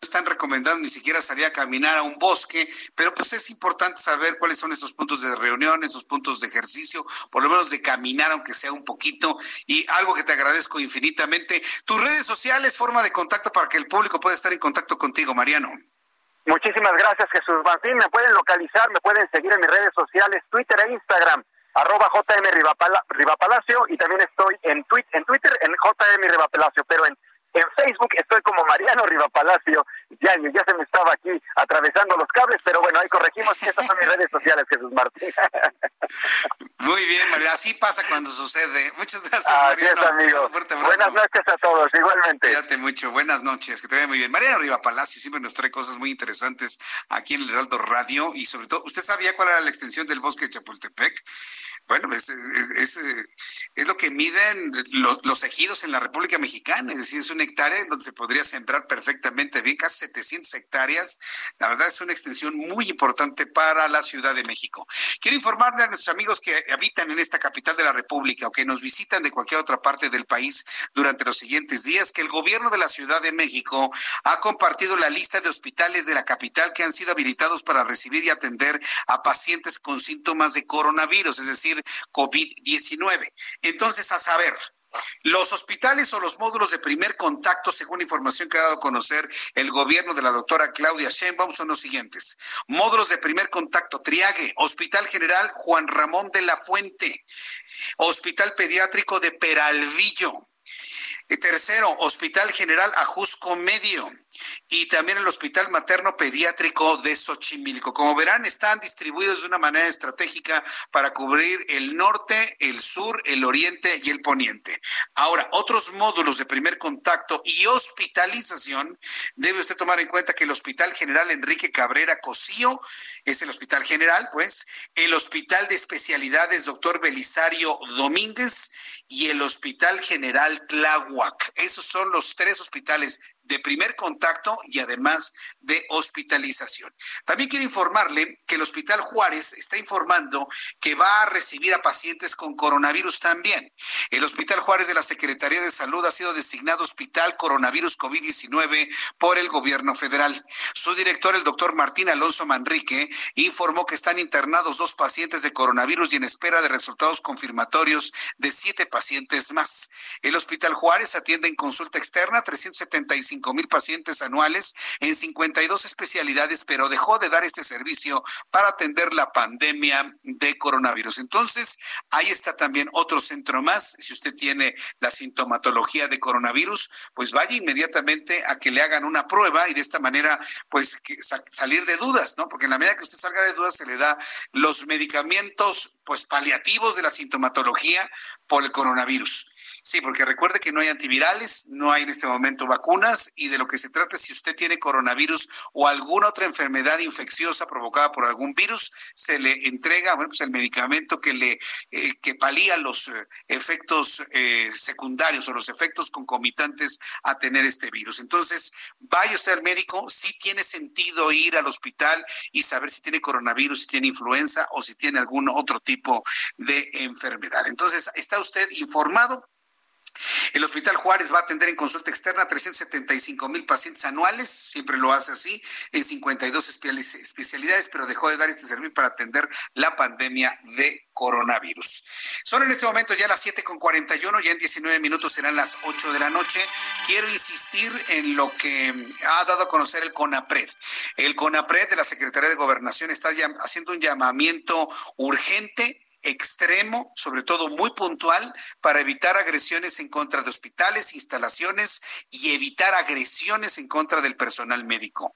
están recomendando ni siquiera salir a caminar a un bosque, pero pues es importante saber cuáles son estos puntos de reunión, estos puntos de ejercicio, por lo menos de caminar aunque sea un poquito y algo que te agradezco infinitamente. Tus redes sociales, forma de contacto para que el público pueda estar en contacto contigo, Mariano. Muchísimas gracias, Jesús Martín. Me pueden localizar, me pueden seguir en mis redes sociales, Twitter e Instagram, arroba JM Rivapalacio, y también estoy en, en Twitter en JM Rivapalacio, pero en en Facebook estoy como Mariano Riva Palacio. Ya, ya se me estaba aquí atravesando los cables, pero bueno, ahí corregimos que estas son mis redes sociales, Jesús Martín. Muy bien, María. Así pasa cuando sucede. Muchas gracias, Mariano. amigo. Buenas noches a todos, igualmente. Cuídate mucho. Buenas noches. Que te vaya muy bien. Mariano Riva Palacio siempre nos trae cosas muy interesantes aquí en el Heraldo Radio y sobre todo, ¿usted sabía cuál era la extensión del bosque de Chapultepec? Bueno, es, es, lo que miden los, ejidos en la República Mexicana, es decir, es un hectárea donde se podría sembrar perfectamente bien, casi 700 hectáreas. La verdad es una extensión muy importante para la Ciudad de México. Quiero informarle a nuestros amigos que habitan en esta capital de la República o que nos visitan de cualquier otra parte del país durante los siguientes días que el gobierno de la Ciudad de México ha compartido la lista de hospitales de la capital que han sido habilitados para recibir y atender a pacientes con síntomas de coronavirus, es decir, COVID-19. Entonces, a saber, los hospitales o los módulos de primer contacto, según información que ha dado a conocer el gobierno de la doctora Claudia Sheinbaum, son los siguientes. Módulos de primer contacto, Triague, Hospital General Juan Ramón de la Fuente, Hospital Pediátrico de Peralvillo. Tercero, Hospital General Ajusco Medio y también el Hospital Materno Pediátrico de Xochimilco. Como verán, están distribuidos de una manera estratégica para cubrir el norte, el sur, el oriente y el poniente. Ahora, otros módulos de primer contacto y hospitalización, debe usted tomar en cuenta que el Hospital General Enrique Cabrera Cosío es el Hospital General, pues, el Hospital de Especialidades Doctor Belisario Domínguez y el Hospital General Tláhuac. Esos son los tres hospitales de primer contacto y además de hospitalización. También quiero informarle que el Hospital Juárez está informando que va a recibir a pacientes con coronavirus también. El Hospital Juárez de la Secretaría de Salud ha sido designado Hospital Coronavirus COVID-19 por el gobierno federal. Su director, el doctor Martín Alonso Manrique, informó que están internados dos pacientes de coronavirus y en espera de resultados confirmatorios de siete pacientes más. El Hospital Juárez atiende en consulta externa 375 mil pacientes anuales en 52 especialidades, pero dejó de dar este servicio para atender la pandemia de coronavirus. Entonces, ahí está también otro centro más. Si usted tiene la sintomatología de coronavirus, pues vaya inmediatamente a que le hagan una prueba y de esta manera, pues salir de dudas, ¿no? Porque en la medida que usted salga de dudas, se le da los medicamentos, pues paliativos de la sintomatología por el coronavirus. Sí, porque recuerde que no hay antivirales, no hay en este momento vacunas y de lo que se trata si usted tiene coronavirus o alguna otra enfermedad infecciosa provocada por algún virus, se le entrega bueno, pues el medicamento que le eh, que palía los eh, efectos eh, secundarios o los efectos concomitantes a tener este virus. Entonces, vaya usted al médico, si tiene sentido ir al hospital y saber si tiene coronavirus, si tiene influenza o si tiene algún otro tipo de enfermedad. Entonces, está usted informado el Hospital Juárez va a atender en consulta externa a 375 mil pacientes anuales, siempre lo hace así, en 52 especialidades, pero dejó de dar este servicio para atender la pandemia de coronavirus. Son en este momento ya las 7 con 41, ya en 19 minutos serán las 8 de la noche. Quiero insistir en lo que ha dado a conocer el CONAPRED. El CONAPRED de la Secretaría de Gobernación está haciendo un llamamiento urgente extremo, sobre todo muy puntual, para evitar agresiones en contra de hospitales, instalaciones y evitar agresiones en contra del personal médico.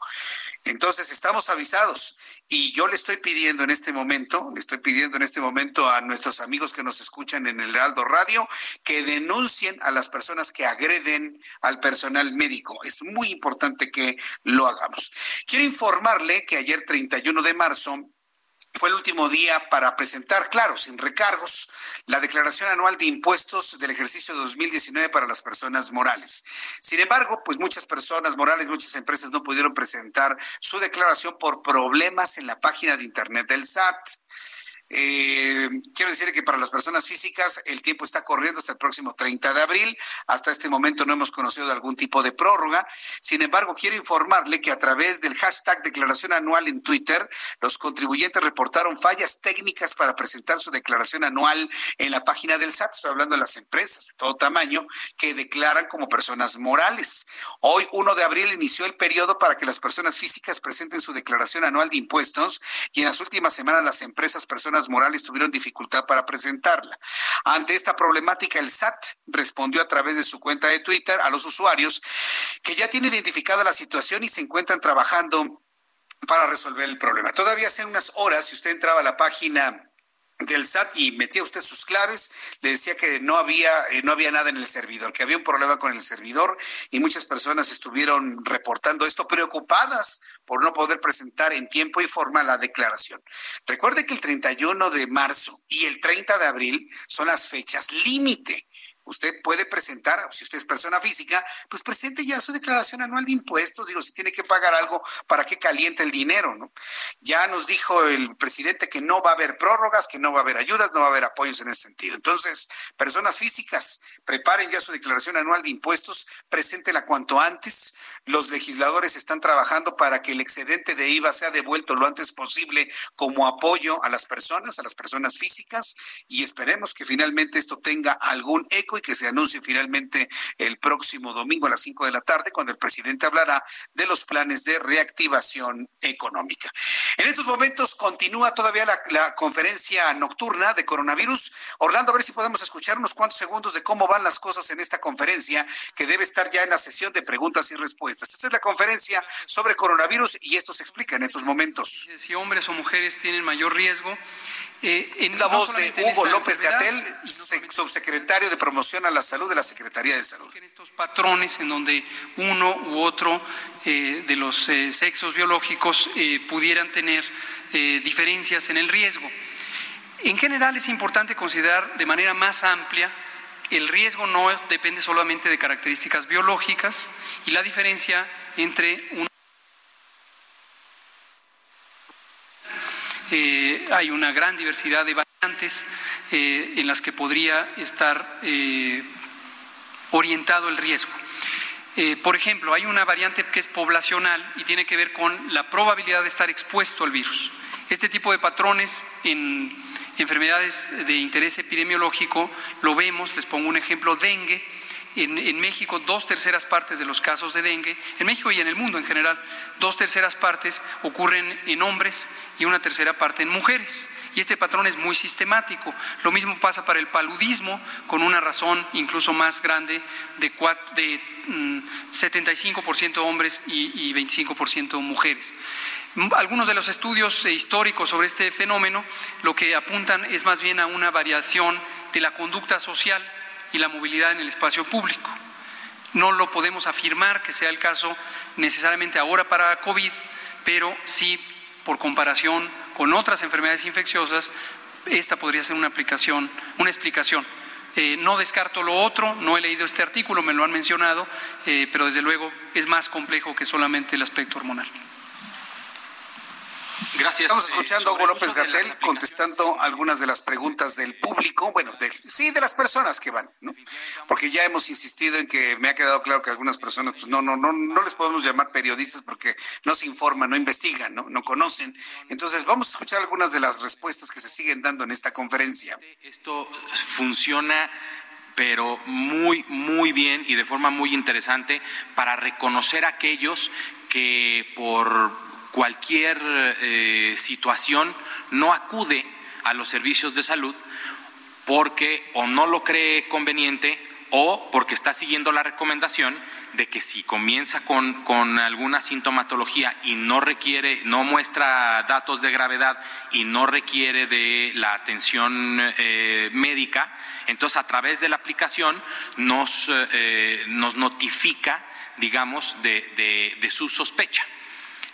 Entonces, estamos avisados y yo le estoy pidiendo en este momento, le estoy pidiendo en este momento a nuestros amigos que nos escuchan en el Heraldo Radio que denuncien a las personas que agreden al personal médico. Es muy importante que lo hagamos. Quiero informarle que ayer 31 de marzo fue el último día para presentar, claro, sin recargos, la declaración anual de impuestos del ejercicio 2019 para las personas morales. Sin embargo, pues muchas personas morales, muchas empresas no pudieron presentar su declaración por problemas en la página de internet del SAT. Eh, quiero decir que para las personas físicas el tiempo está corriendo hasta el próximo 30 de abril. Hasta este momento no hemos conocido algún tipo de prórroga. Sin embargo, quiero informarle que a través del hashtag declaración anual en Twitter, los contribuyentes reportaron fallas técnicas para presentar su declaración anual en la página del SAT. Estoy hablando de las empresas de todo tamaño que declaran como personas morales. Hoy, 1 de abril, inició el periodo para que las personas físicas presenten su declaración anual de impuestos y en las últimas semanas las empresas, personas morales tuvieron dificultad para presentarla. Ante esta problemática, el SAT respondió a través de su cuenta de Twitter a los usuarios que ya tiene identificada la situación y se encuentran trabajando para resolver el problema. Todavía hace unas horas, si usted entraba a la página del SAT y metía usted sus claves, le decía que no había eh, no había nada en el servidor, que había un problema con el servidor y muchas personas estuvieron reportando esto preocupadas por no poder presentar en tiempo y forma la declaración. Recuerde que el 31 de marzo y el 30 de abril son las fechas límite usted puede presentar, si usted es persona física, pues presente ya su declaración anual de impuestos. Digo, si tiene que pagar algo, ¿para qué caliente el dinero? ¿no? Ya nos dijo el presidente que no va a haber prórrogas, que no va a haber ayudas, no va a haber apoyos en ese sentido. Entonces, personas físicas, preparen ya su declaración anual de impuestos, preséntela cuanto antes. Los legisladores están trabajando para que el excedente de IVA sea devuelto lo antes posible como apoyo a las personas, a las personas físicas, y esperemos que finalmente esto tenga algún eco y que se anuncie finalmente el próximo domingo a las 5 de la tarde, cuando el presidente hablará de los planes de reactivación económica. En estos momentos continúa todavía la, la conferencia nocturna de coronavirus. Orlando, a ver si podemos escuchar unos cuantos segundos de cómo van las cosas en esta conferencia, que debe estar ya en la sesión de preguntas y respuestas. Esta es la conferencia sobre coronavirus y esto se explica en estos momentos. Si hombres o mujeres tienen mayor riesgo, eh, en, la voz de Hugo López Gatel, subsecretario de Promoción a la Salud de la Secretaría de Salud. En estos patrones en donde uno u otro eh, de los eh, sexos biológicos pudieran tener diferencias en el riesgo. En general es importante considerar de manera más amplia el riesgo no depende solamente de características biológicas y la diferencia entre un Eh, hay una gran diversidad de variantes eh, en las que podría estar eh, orientado el riesgo. por ejemplo, hay una variante que es poblacional y tiene que ver con la probabilidad de estar expuesto al virus. Este tipo de patrones en enfermedades de interés epidemiológico lo vemos, les pongo un ejemplo, dengue, en, México dos terceras partes de los casos de dengue, en México y en el mundo en general, dos terceras partes ocurren en hombres y una tercera parte en mujeres. Y este patrón es muy sistemático. Lo mismo pasa para el paludismo, con una razón incluso más grande de, de 75% mm, hombres y, y 25% mujeres. Algunos de los estudios históricos sobre este fenómeno lo que apuntan es más bien a una variación de la conducta social y la movilidad en el espacio público. No lo podemos afirmar que sea el caso necesariamente ahora para COVID, pero sí por comparación con otras enfermedades infecciosas, esta podría ser una aplicación, una explicación. Eh, no descarto lo otro, no he leído este artículo, me lo han mencionado, eh, pero desde luego es más complejo que solamente el aspecto hormonal. Gracias. Estamos escuchando a Hugo López Gatel contestando algunas de las preguntas del público, bueno, sí, de las personas que van, ¿no? Porque ya hemos insistido en que me ha quedado claro que algunas personas, pues no, no, no, no les podemos llamar periodistas porque no se informan, no investigan, ¿no? No conocen. Entonces, vamos a escuchar algunas de las respuestas que se siguen dando en esta conferencia. Esto funciona pero muy, muy bien y de forma muy interesante para reconocer a aquellos que por cualquier eh, situación no acude a los servicios de salud porque o no lo cree conveniente o porque está siguiendo la recomendación de que si comienza con, alguna sintomatología y no requiere, no muestra datos de gravedad y no requiere de la atención eh, médica, entonces a través de la aplicación nos, eh, nos notifica, digamos, de su sospecha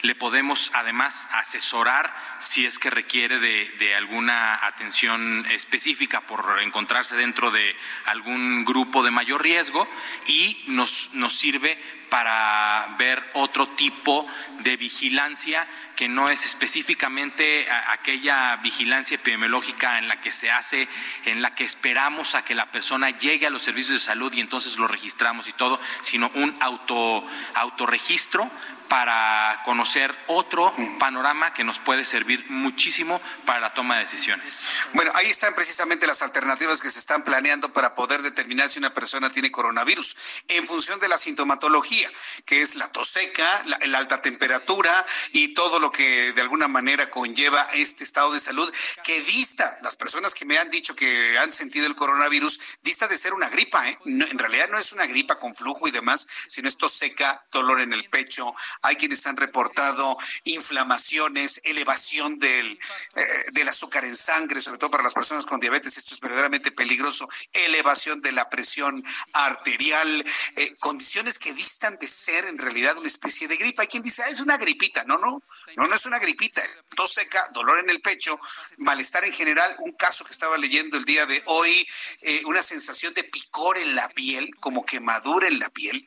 le podemos además asesorar si es que requiere de, alguna atención específica por encontrarse dentro de algún grupo de mayor riesgo y nos, nos sirve para ver otro tipo de vigilancia que no es específicamente aquella vigilancia epidemiológica en la que se hace, en la que esperamos a que la persona llegue a los servicios de salud y entonces lo registramos y todo, sino un auto autorregistro para conocer otro panorama que nos puede servir muchísimo para la toma de decisiones. Bueno, ahí están precisamente las alternativas que se están planeando para poder determinar si una persona tiene coronavirus en función de la sintomatología, que es la tos seca, la, alta temperatura y todo lo que de alguna manera conlleva este estado de salud que dista, las personas que me han dicho que han sentido el coronavirus, dista de ser una gripa, ¿eh? en realidad no es una gripa con flujo y demás, sino es tos seca, dolor en el pecho, hay quienes han reportado inflamaciones, elevación del, eh, del azúcar en sangre, sobre todo para las personas con diabetes, esto es verdaderamente peligroso, elevación de la presión arterial, eh, condiciones que distan de ser en realidad una especie de gripa. Hay quien dice, ah, es una gripita. No, no, no, no es una gripita. Tos seca, dolor en el pecho, malestar en general. Un caso que estaba leyendo el día de hoy, eh, una sensación de picor en la piel, como quemadura en la piel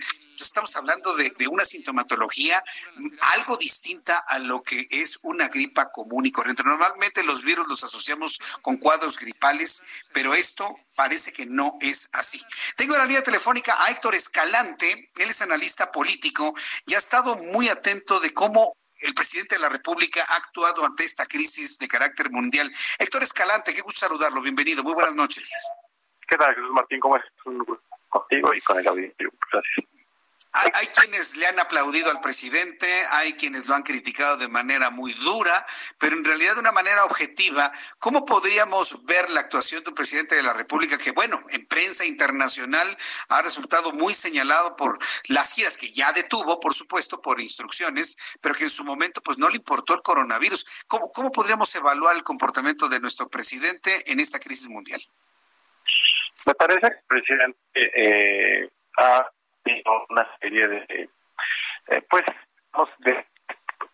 estamos hablando de, una sintomatología algo distinta a lo que es una gripa común y corriente. Normalmente los virus los asociamos con cuadros gripales, pero esto parece que no es así. Tengo en la línea telefónica a Héctor Escalante, él es analista político y ha estado muy atento de cómo el presidente de la República ha actuado ante esta crisis de carácter mundial. Héctor Escalante, qué gusto saludarlo, bienvenido, muy buenas noches. ¿Qué tal, Jesús Martín? ¿Cómo estás? Contigo y con el auditorio. Gracias. Hay, quienes le han aplaudido al presidente, hay quienes lo han criticado de manera muy dura, pero en realidad de una manera objetiva, ¿cómo podríamos ver la actuación del presidente de la República que, bueno, en prensa internacional ha resultado muy señalado por las giras que ya detuvo, por supuesto, por instrucciones, pero que en su momento pues no le importó el coronavirus? ¿Cómo, cómo podríamos evaluar el comportamiento de nuestro presidente en esta crisis mundial? Me parece que el presidente eh, ha una serie de, eh, pues, de,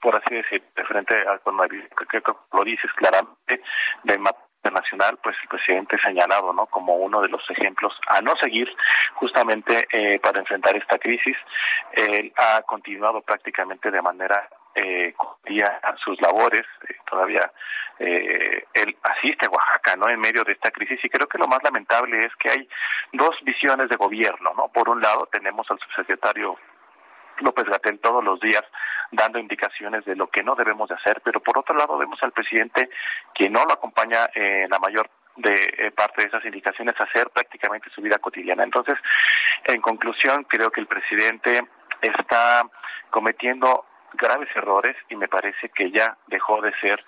por así decir, de frente al coronavirus, que, lo dices claramente, del mapa internacional, pues el presidente señalado, ¿no? Como uno de los ejemplos a no seguir justamente eh, para enfrentar esta crisis. Él ha continuado prácticamente de manera eh, a sus labores, eh, todavía eh, él asiste a Oaxaca, ¿no? En medio de esta crisis y creo que lo más lamentable es que hay dos visiones de gobierno, ¿no? Por un lado tenemos al subsecretario López Gatel todos los días dando indicaciones de lo que no debemos de hacer, pero por otro lado vemos al presidente que no lo acompaña en la mayor de eh, parte de esas indicaciones hacer prácticamente su vida cotidiana. Entonces, en conclusión, creo que el presidente está cometiendo graves errores y me parece que ya dejó de ser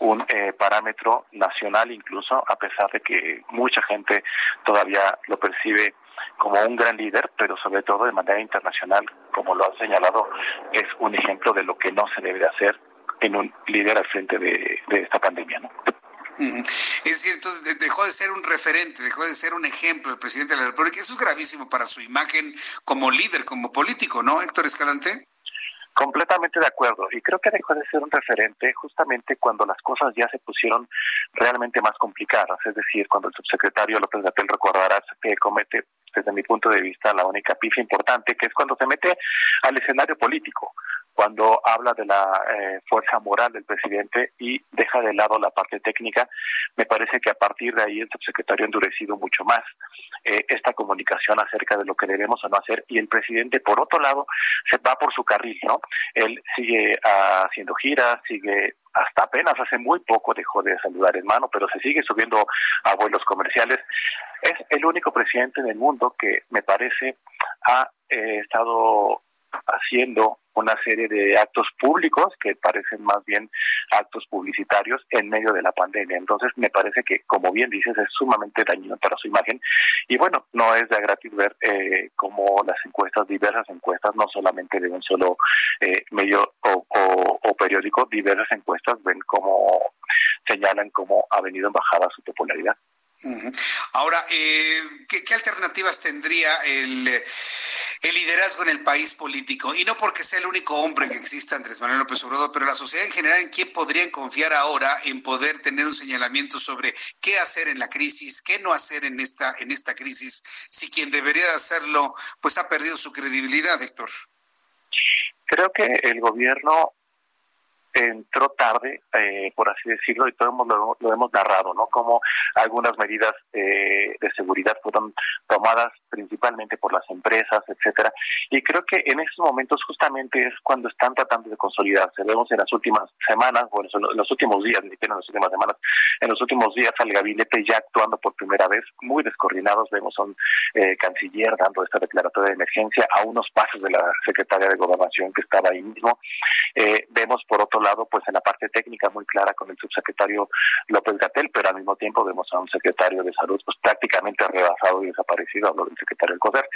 un eh, parámetro nacional incluso, a pesar de que mucha gente todavía lo percibe como un gran líder, pero sobre todo de manera internacional, como lo ha señalado, es un ejemplo de lo que no se debe de hacer en un líder al frente de, esta pandemia. ¿no? Es decir, entonces dejó de ser un referente, dejó de ser un ejemplo el presidente de la República. Eso es gravísimo para su imagen como líder, como político, ¿no, Héctor Escalante? Completamente de acuerdo. Y creo que dejó de ser un referente justamente cuando las cosas ya se pusieron realmente más complicadas. Es decir, cuando el subsecretario López Gatel recordarás que comete, desde mi punto de vista, la única pifia importante, que es cuando se mete al escenario político cuando habla de la eh, fuerza moral del presidente y deja de lado la parte técnica, me parece que a partir de ahí el subsecretario ha endurecido mucho más eh, esta comunicación acerca de lo que debemos o no hacer y el presidente, por otro lado, se va por su carril, ¿no? Él sigue haciendo giras, sigue hasta apenas hace muy poco dejó de saludar en mano, pero se sigue subiendo a vuelos comerciales. Es el único presidente en el mundo que me parece ha eh, estado haciendo una serie de actos públicos que parecen más bien actos publicitarios en medio de la pandemia. Entonces, me parece que, como bien dices, es sumamente dañino para su imagen. Y bueno, no es de gratis ver eh, cómo las encuestas, diversas encuestas, no solamente de un solo eh, medio o, periódico, diversas encuestas ven cómo señalan cómo ha venido en bajada su popularidad. Ahora, eh, ¿qué, alternativas tendría el el liderazgo en el país político. Y no porque sea el único hombre que exista Andrés Manuel López Obrador, pero la sociedad en general, ¿en quién podrían confiar ahora en poder tener un señalamiento sobre qué hacer en la crisis, qué no hacer en esta, en esta crisis, si quien debería hacerlo, pues ha perdido su credibilidad, Héctor? Creo que el gobierno entró tarde, eh, por así decirlo, y todo lo, lo hemos narrado, ¿no? Como algunas medidas eh, de seguridad fueron tomadas principalmente por las empresas, etcétera. Y creo que en estos momentos justamente es cuando están tratando de consolidarse. Vemos en las últimas semanas, bueno, en los últimos días, ni siquiera en las últimas semanas, en los últimos días al gabinete ya actuando por primera vez, muy descoordinados. Vemos a un eh, canciller dando esta declaratoria de emergencia a unos pasos de la secretaria de Gobernación que estaba ahí mismo. vemos por otro lado, pues en la parte técnica muy clara con el subsecretario López Gatel, pero al mismo tiempo vemos a un secretario de salud pues prácticamente rebasado y desaparecido, hablo del secretario del CODER.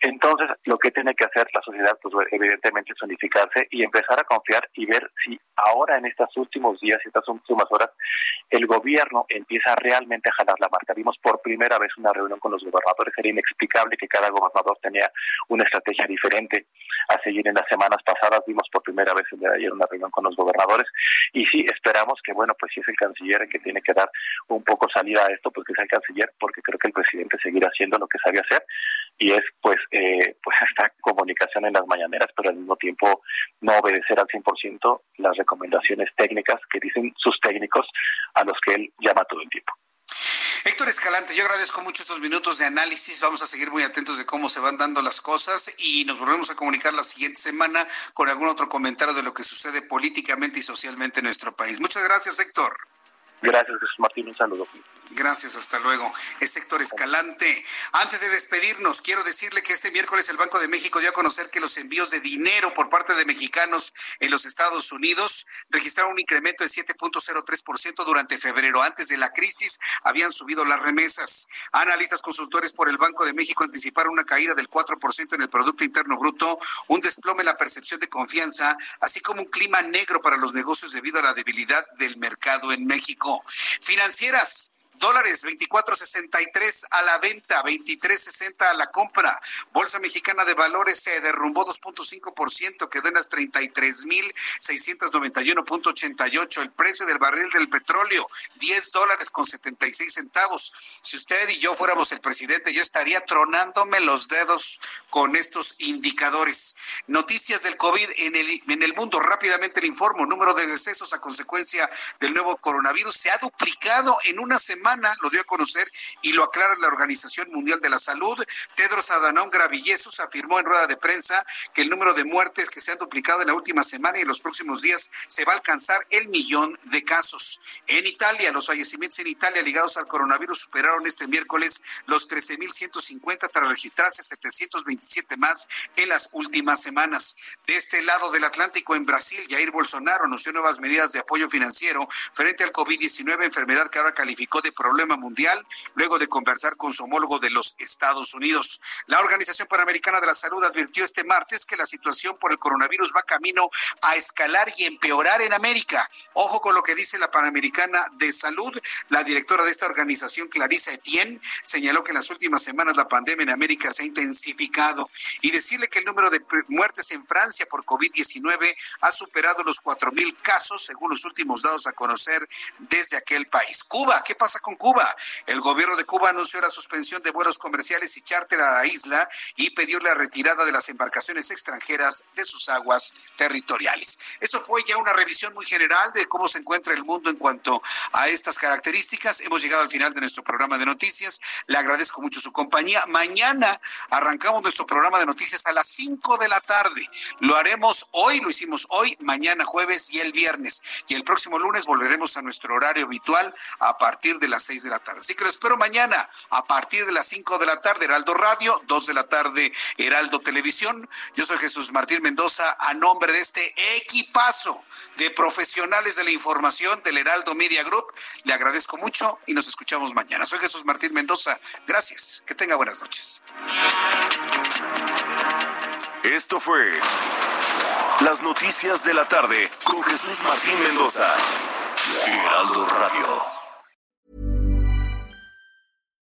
Entonces, lo que tiene que hacer la sociedad, pues evidentemente es unificarse y empezar a confiar y ver si ahora en estos últimos días, y estas últimas horas, el gobierno empieza realmente a jalar la marca. Vimos por primera vez una reunión con los gobernadores, era inexplicable que cada gobernador tenía una estrategia diferente a seguir en las semanas pasadas, vimos por primera vez el de ayer una reunión con los gobernadores y sí, esperamos que, bueno, pues si es el canciller el que tiene que dar un poco salida a esto, pues que sea el canciller, porque creo que el presidente seguirá haciendo lo que sabía hacer y es pues eh, pues esta comunicación en las mañaneras, pero al mismo tiempo no obedecer al 100% las recomendaciones técnicas que dicen sus técnicos a los que él llama todo el tiempo. Héctor Escalante, yo agradezco mucho estos minutos de análisis. Vamos a seguir muy atentos de cómo se van dando las cosas y nos volvemos a comunicar la siguiente semana con algún otro comentario de lo que sucede políticamente y socialmente en nuestro país. Muchas gracias, Héctor. Gracias, Jesús Martín. Un saludo. Gracias, hasta luego. Es Héctor Escalante. Antes de despedirnos, quiero decirle que este miércoles el Banco de México dio a conocer que los envíos de dinero por parte de mexicanos en los Estados Unidos registraron un incremento de 7.03% durante febrero. Antes de la crisis habían subido las remesas. Analistas consultores por el Banco de México anticiparon una caída del 4% en el Producto Interno Bruto, un desplome en la percepción de confianza, así como un clima negro para los negocios debido a la debilidad del mercado en México. Financieras dólares 24.63 a la venta, 23.60 a la compra. Bolsa Mexicana de Valores se derrumbó 2.5%, quedó en las 33.691.88. El precio del barril del petróleo, 10 dólares con 76 centavos. Si usted y yo fuéramos el presidente, yo estaría tronándome los dedos con estos indicadores. Noticias del COVID en el, en el mundo. Rápidamente le informo. Número de decesos a consecuencia del nuevo coronavirus se ha duplicado en una semana lo dio a conocer y lo aclara la Organización Mundial de la Salud. Tedros Adhanom Ghebreyesus afirmó en rueda de prensa que el número de muertes que se han duplicado en la última semana y en los próximos días se va a alcanzar el millón de casos. En Italia, los fallecimientos en Italia ligados al coronavirus superaron este miércoles los 13.150 tras registrarse 727 más en las últimas semanas. De este lado del Atlántico, en Brasil, Jair Bolsonaro anunció nuevas medidas de apoyo financiero frente al COVID-19, enfermedad que ahora calificó de problema mundial luego de conversar con su homólogo de los Estados Unidos. La Organización Panamericana de la Salud advirtió este martes que la situación por el coronavirus va camino a escalar y empeorar en América. Ojo con lo que dice la Panamericana de Salud. La directora de esta organización, Clarissa Etienne, señaló que en las últimas semanas la pandemia en América se ha intensificado y decirle que el número de muertes en Francia por COVID-19 ha superado los cuatro mil casos, según los últimos dados a conocer desde aquel país. Cuba, ¿qué pasa con con Cuba. El gobierno de Cuba anunció la suspensión de vuelos comerciales y charter a la isla y pidió la retirada de las embarcaciones extranjeras de sus aguas territoriales. Esto fue ya una revisión muy general de cómo se encuentra el mundo en cuanto a estas características. Hemos llegado al final de nuestro programa de noticias. Le agradezco mucho su compañía. Mañana arrancamos nuestro programa de noticias a las 5 de la tarde. Lo haremos hoy, lo hicimos hoy, mañana jueves y el viernes. Y el próximo lunes volveremos a nuestro horario habitual a partir de las seis de la tarde. Así que lo espero mañana a partir de las cinco de la tarde, Heraldo Radio, dos de la tarde, Heraldo Televisión. Yo soy Jesús Martín Mendoza, a nombre de este equipazo de profesionales de la información del Heraldo Media Group. Le agradezco mucho y nos escuchamos mañana. Soy Jesús Martín Mendoza. Gracias. Que tenga buenas noches. Esto fue Las Noticias de la Tarde con Jesús Martín Mendoza. Heraldo Radio.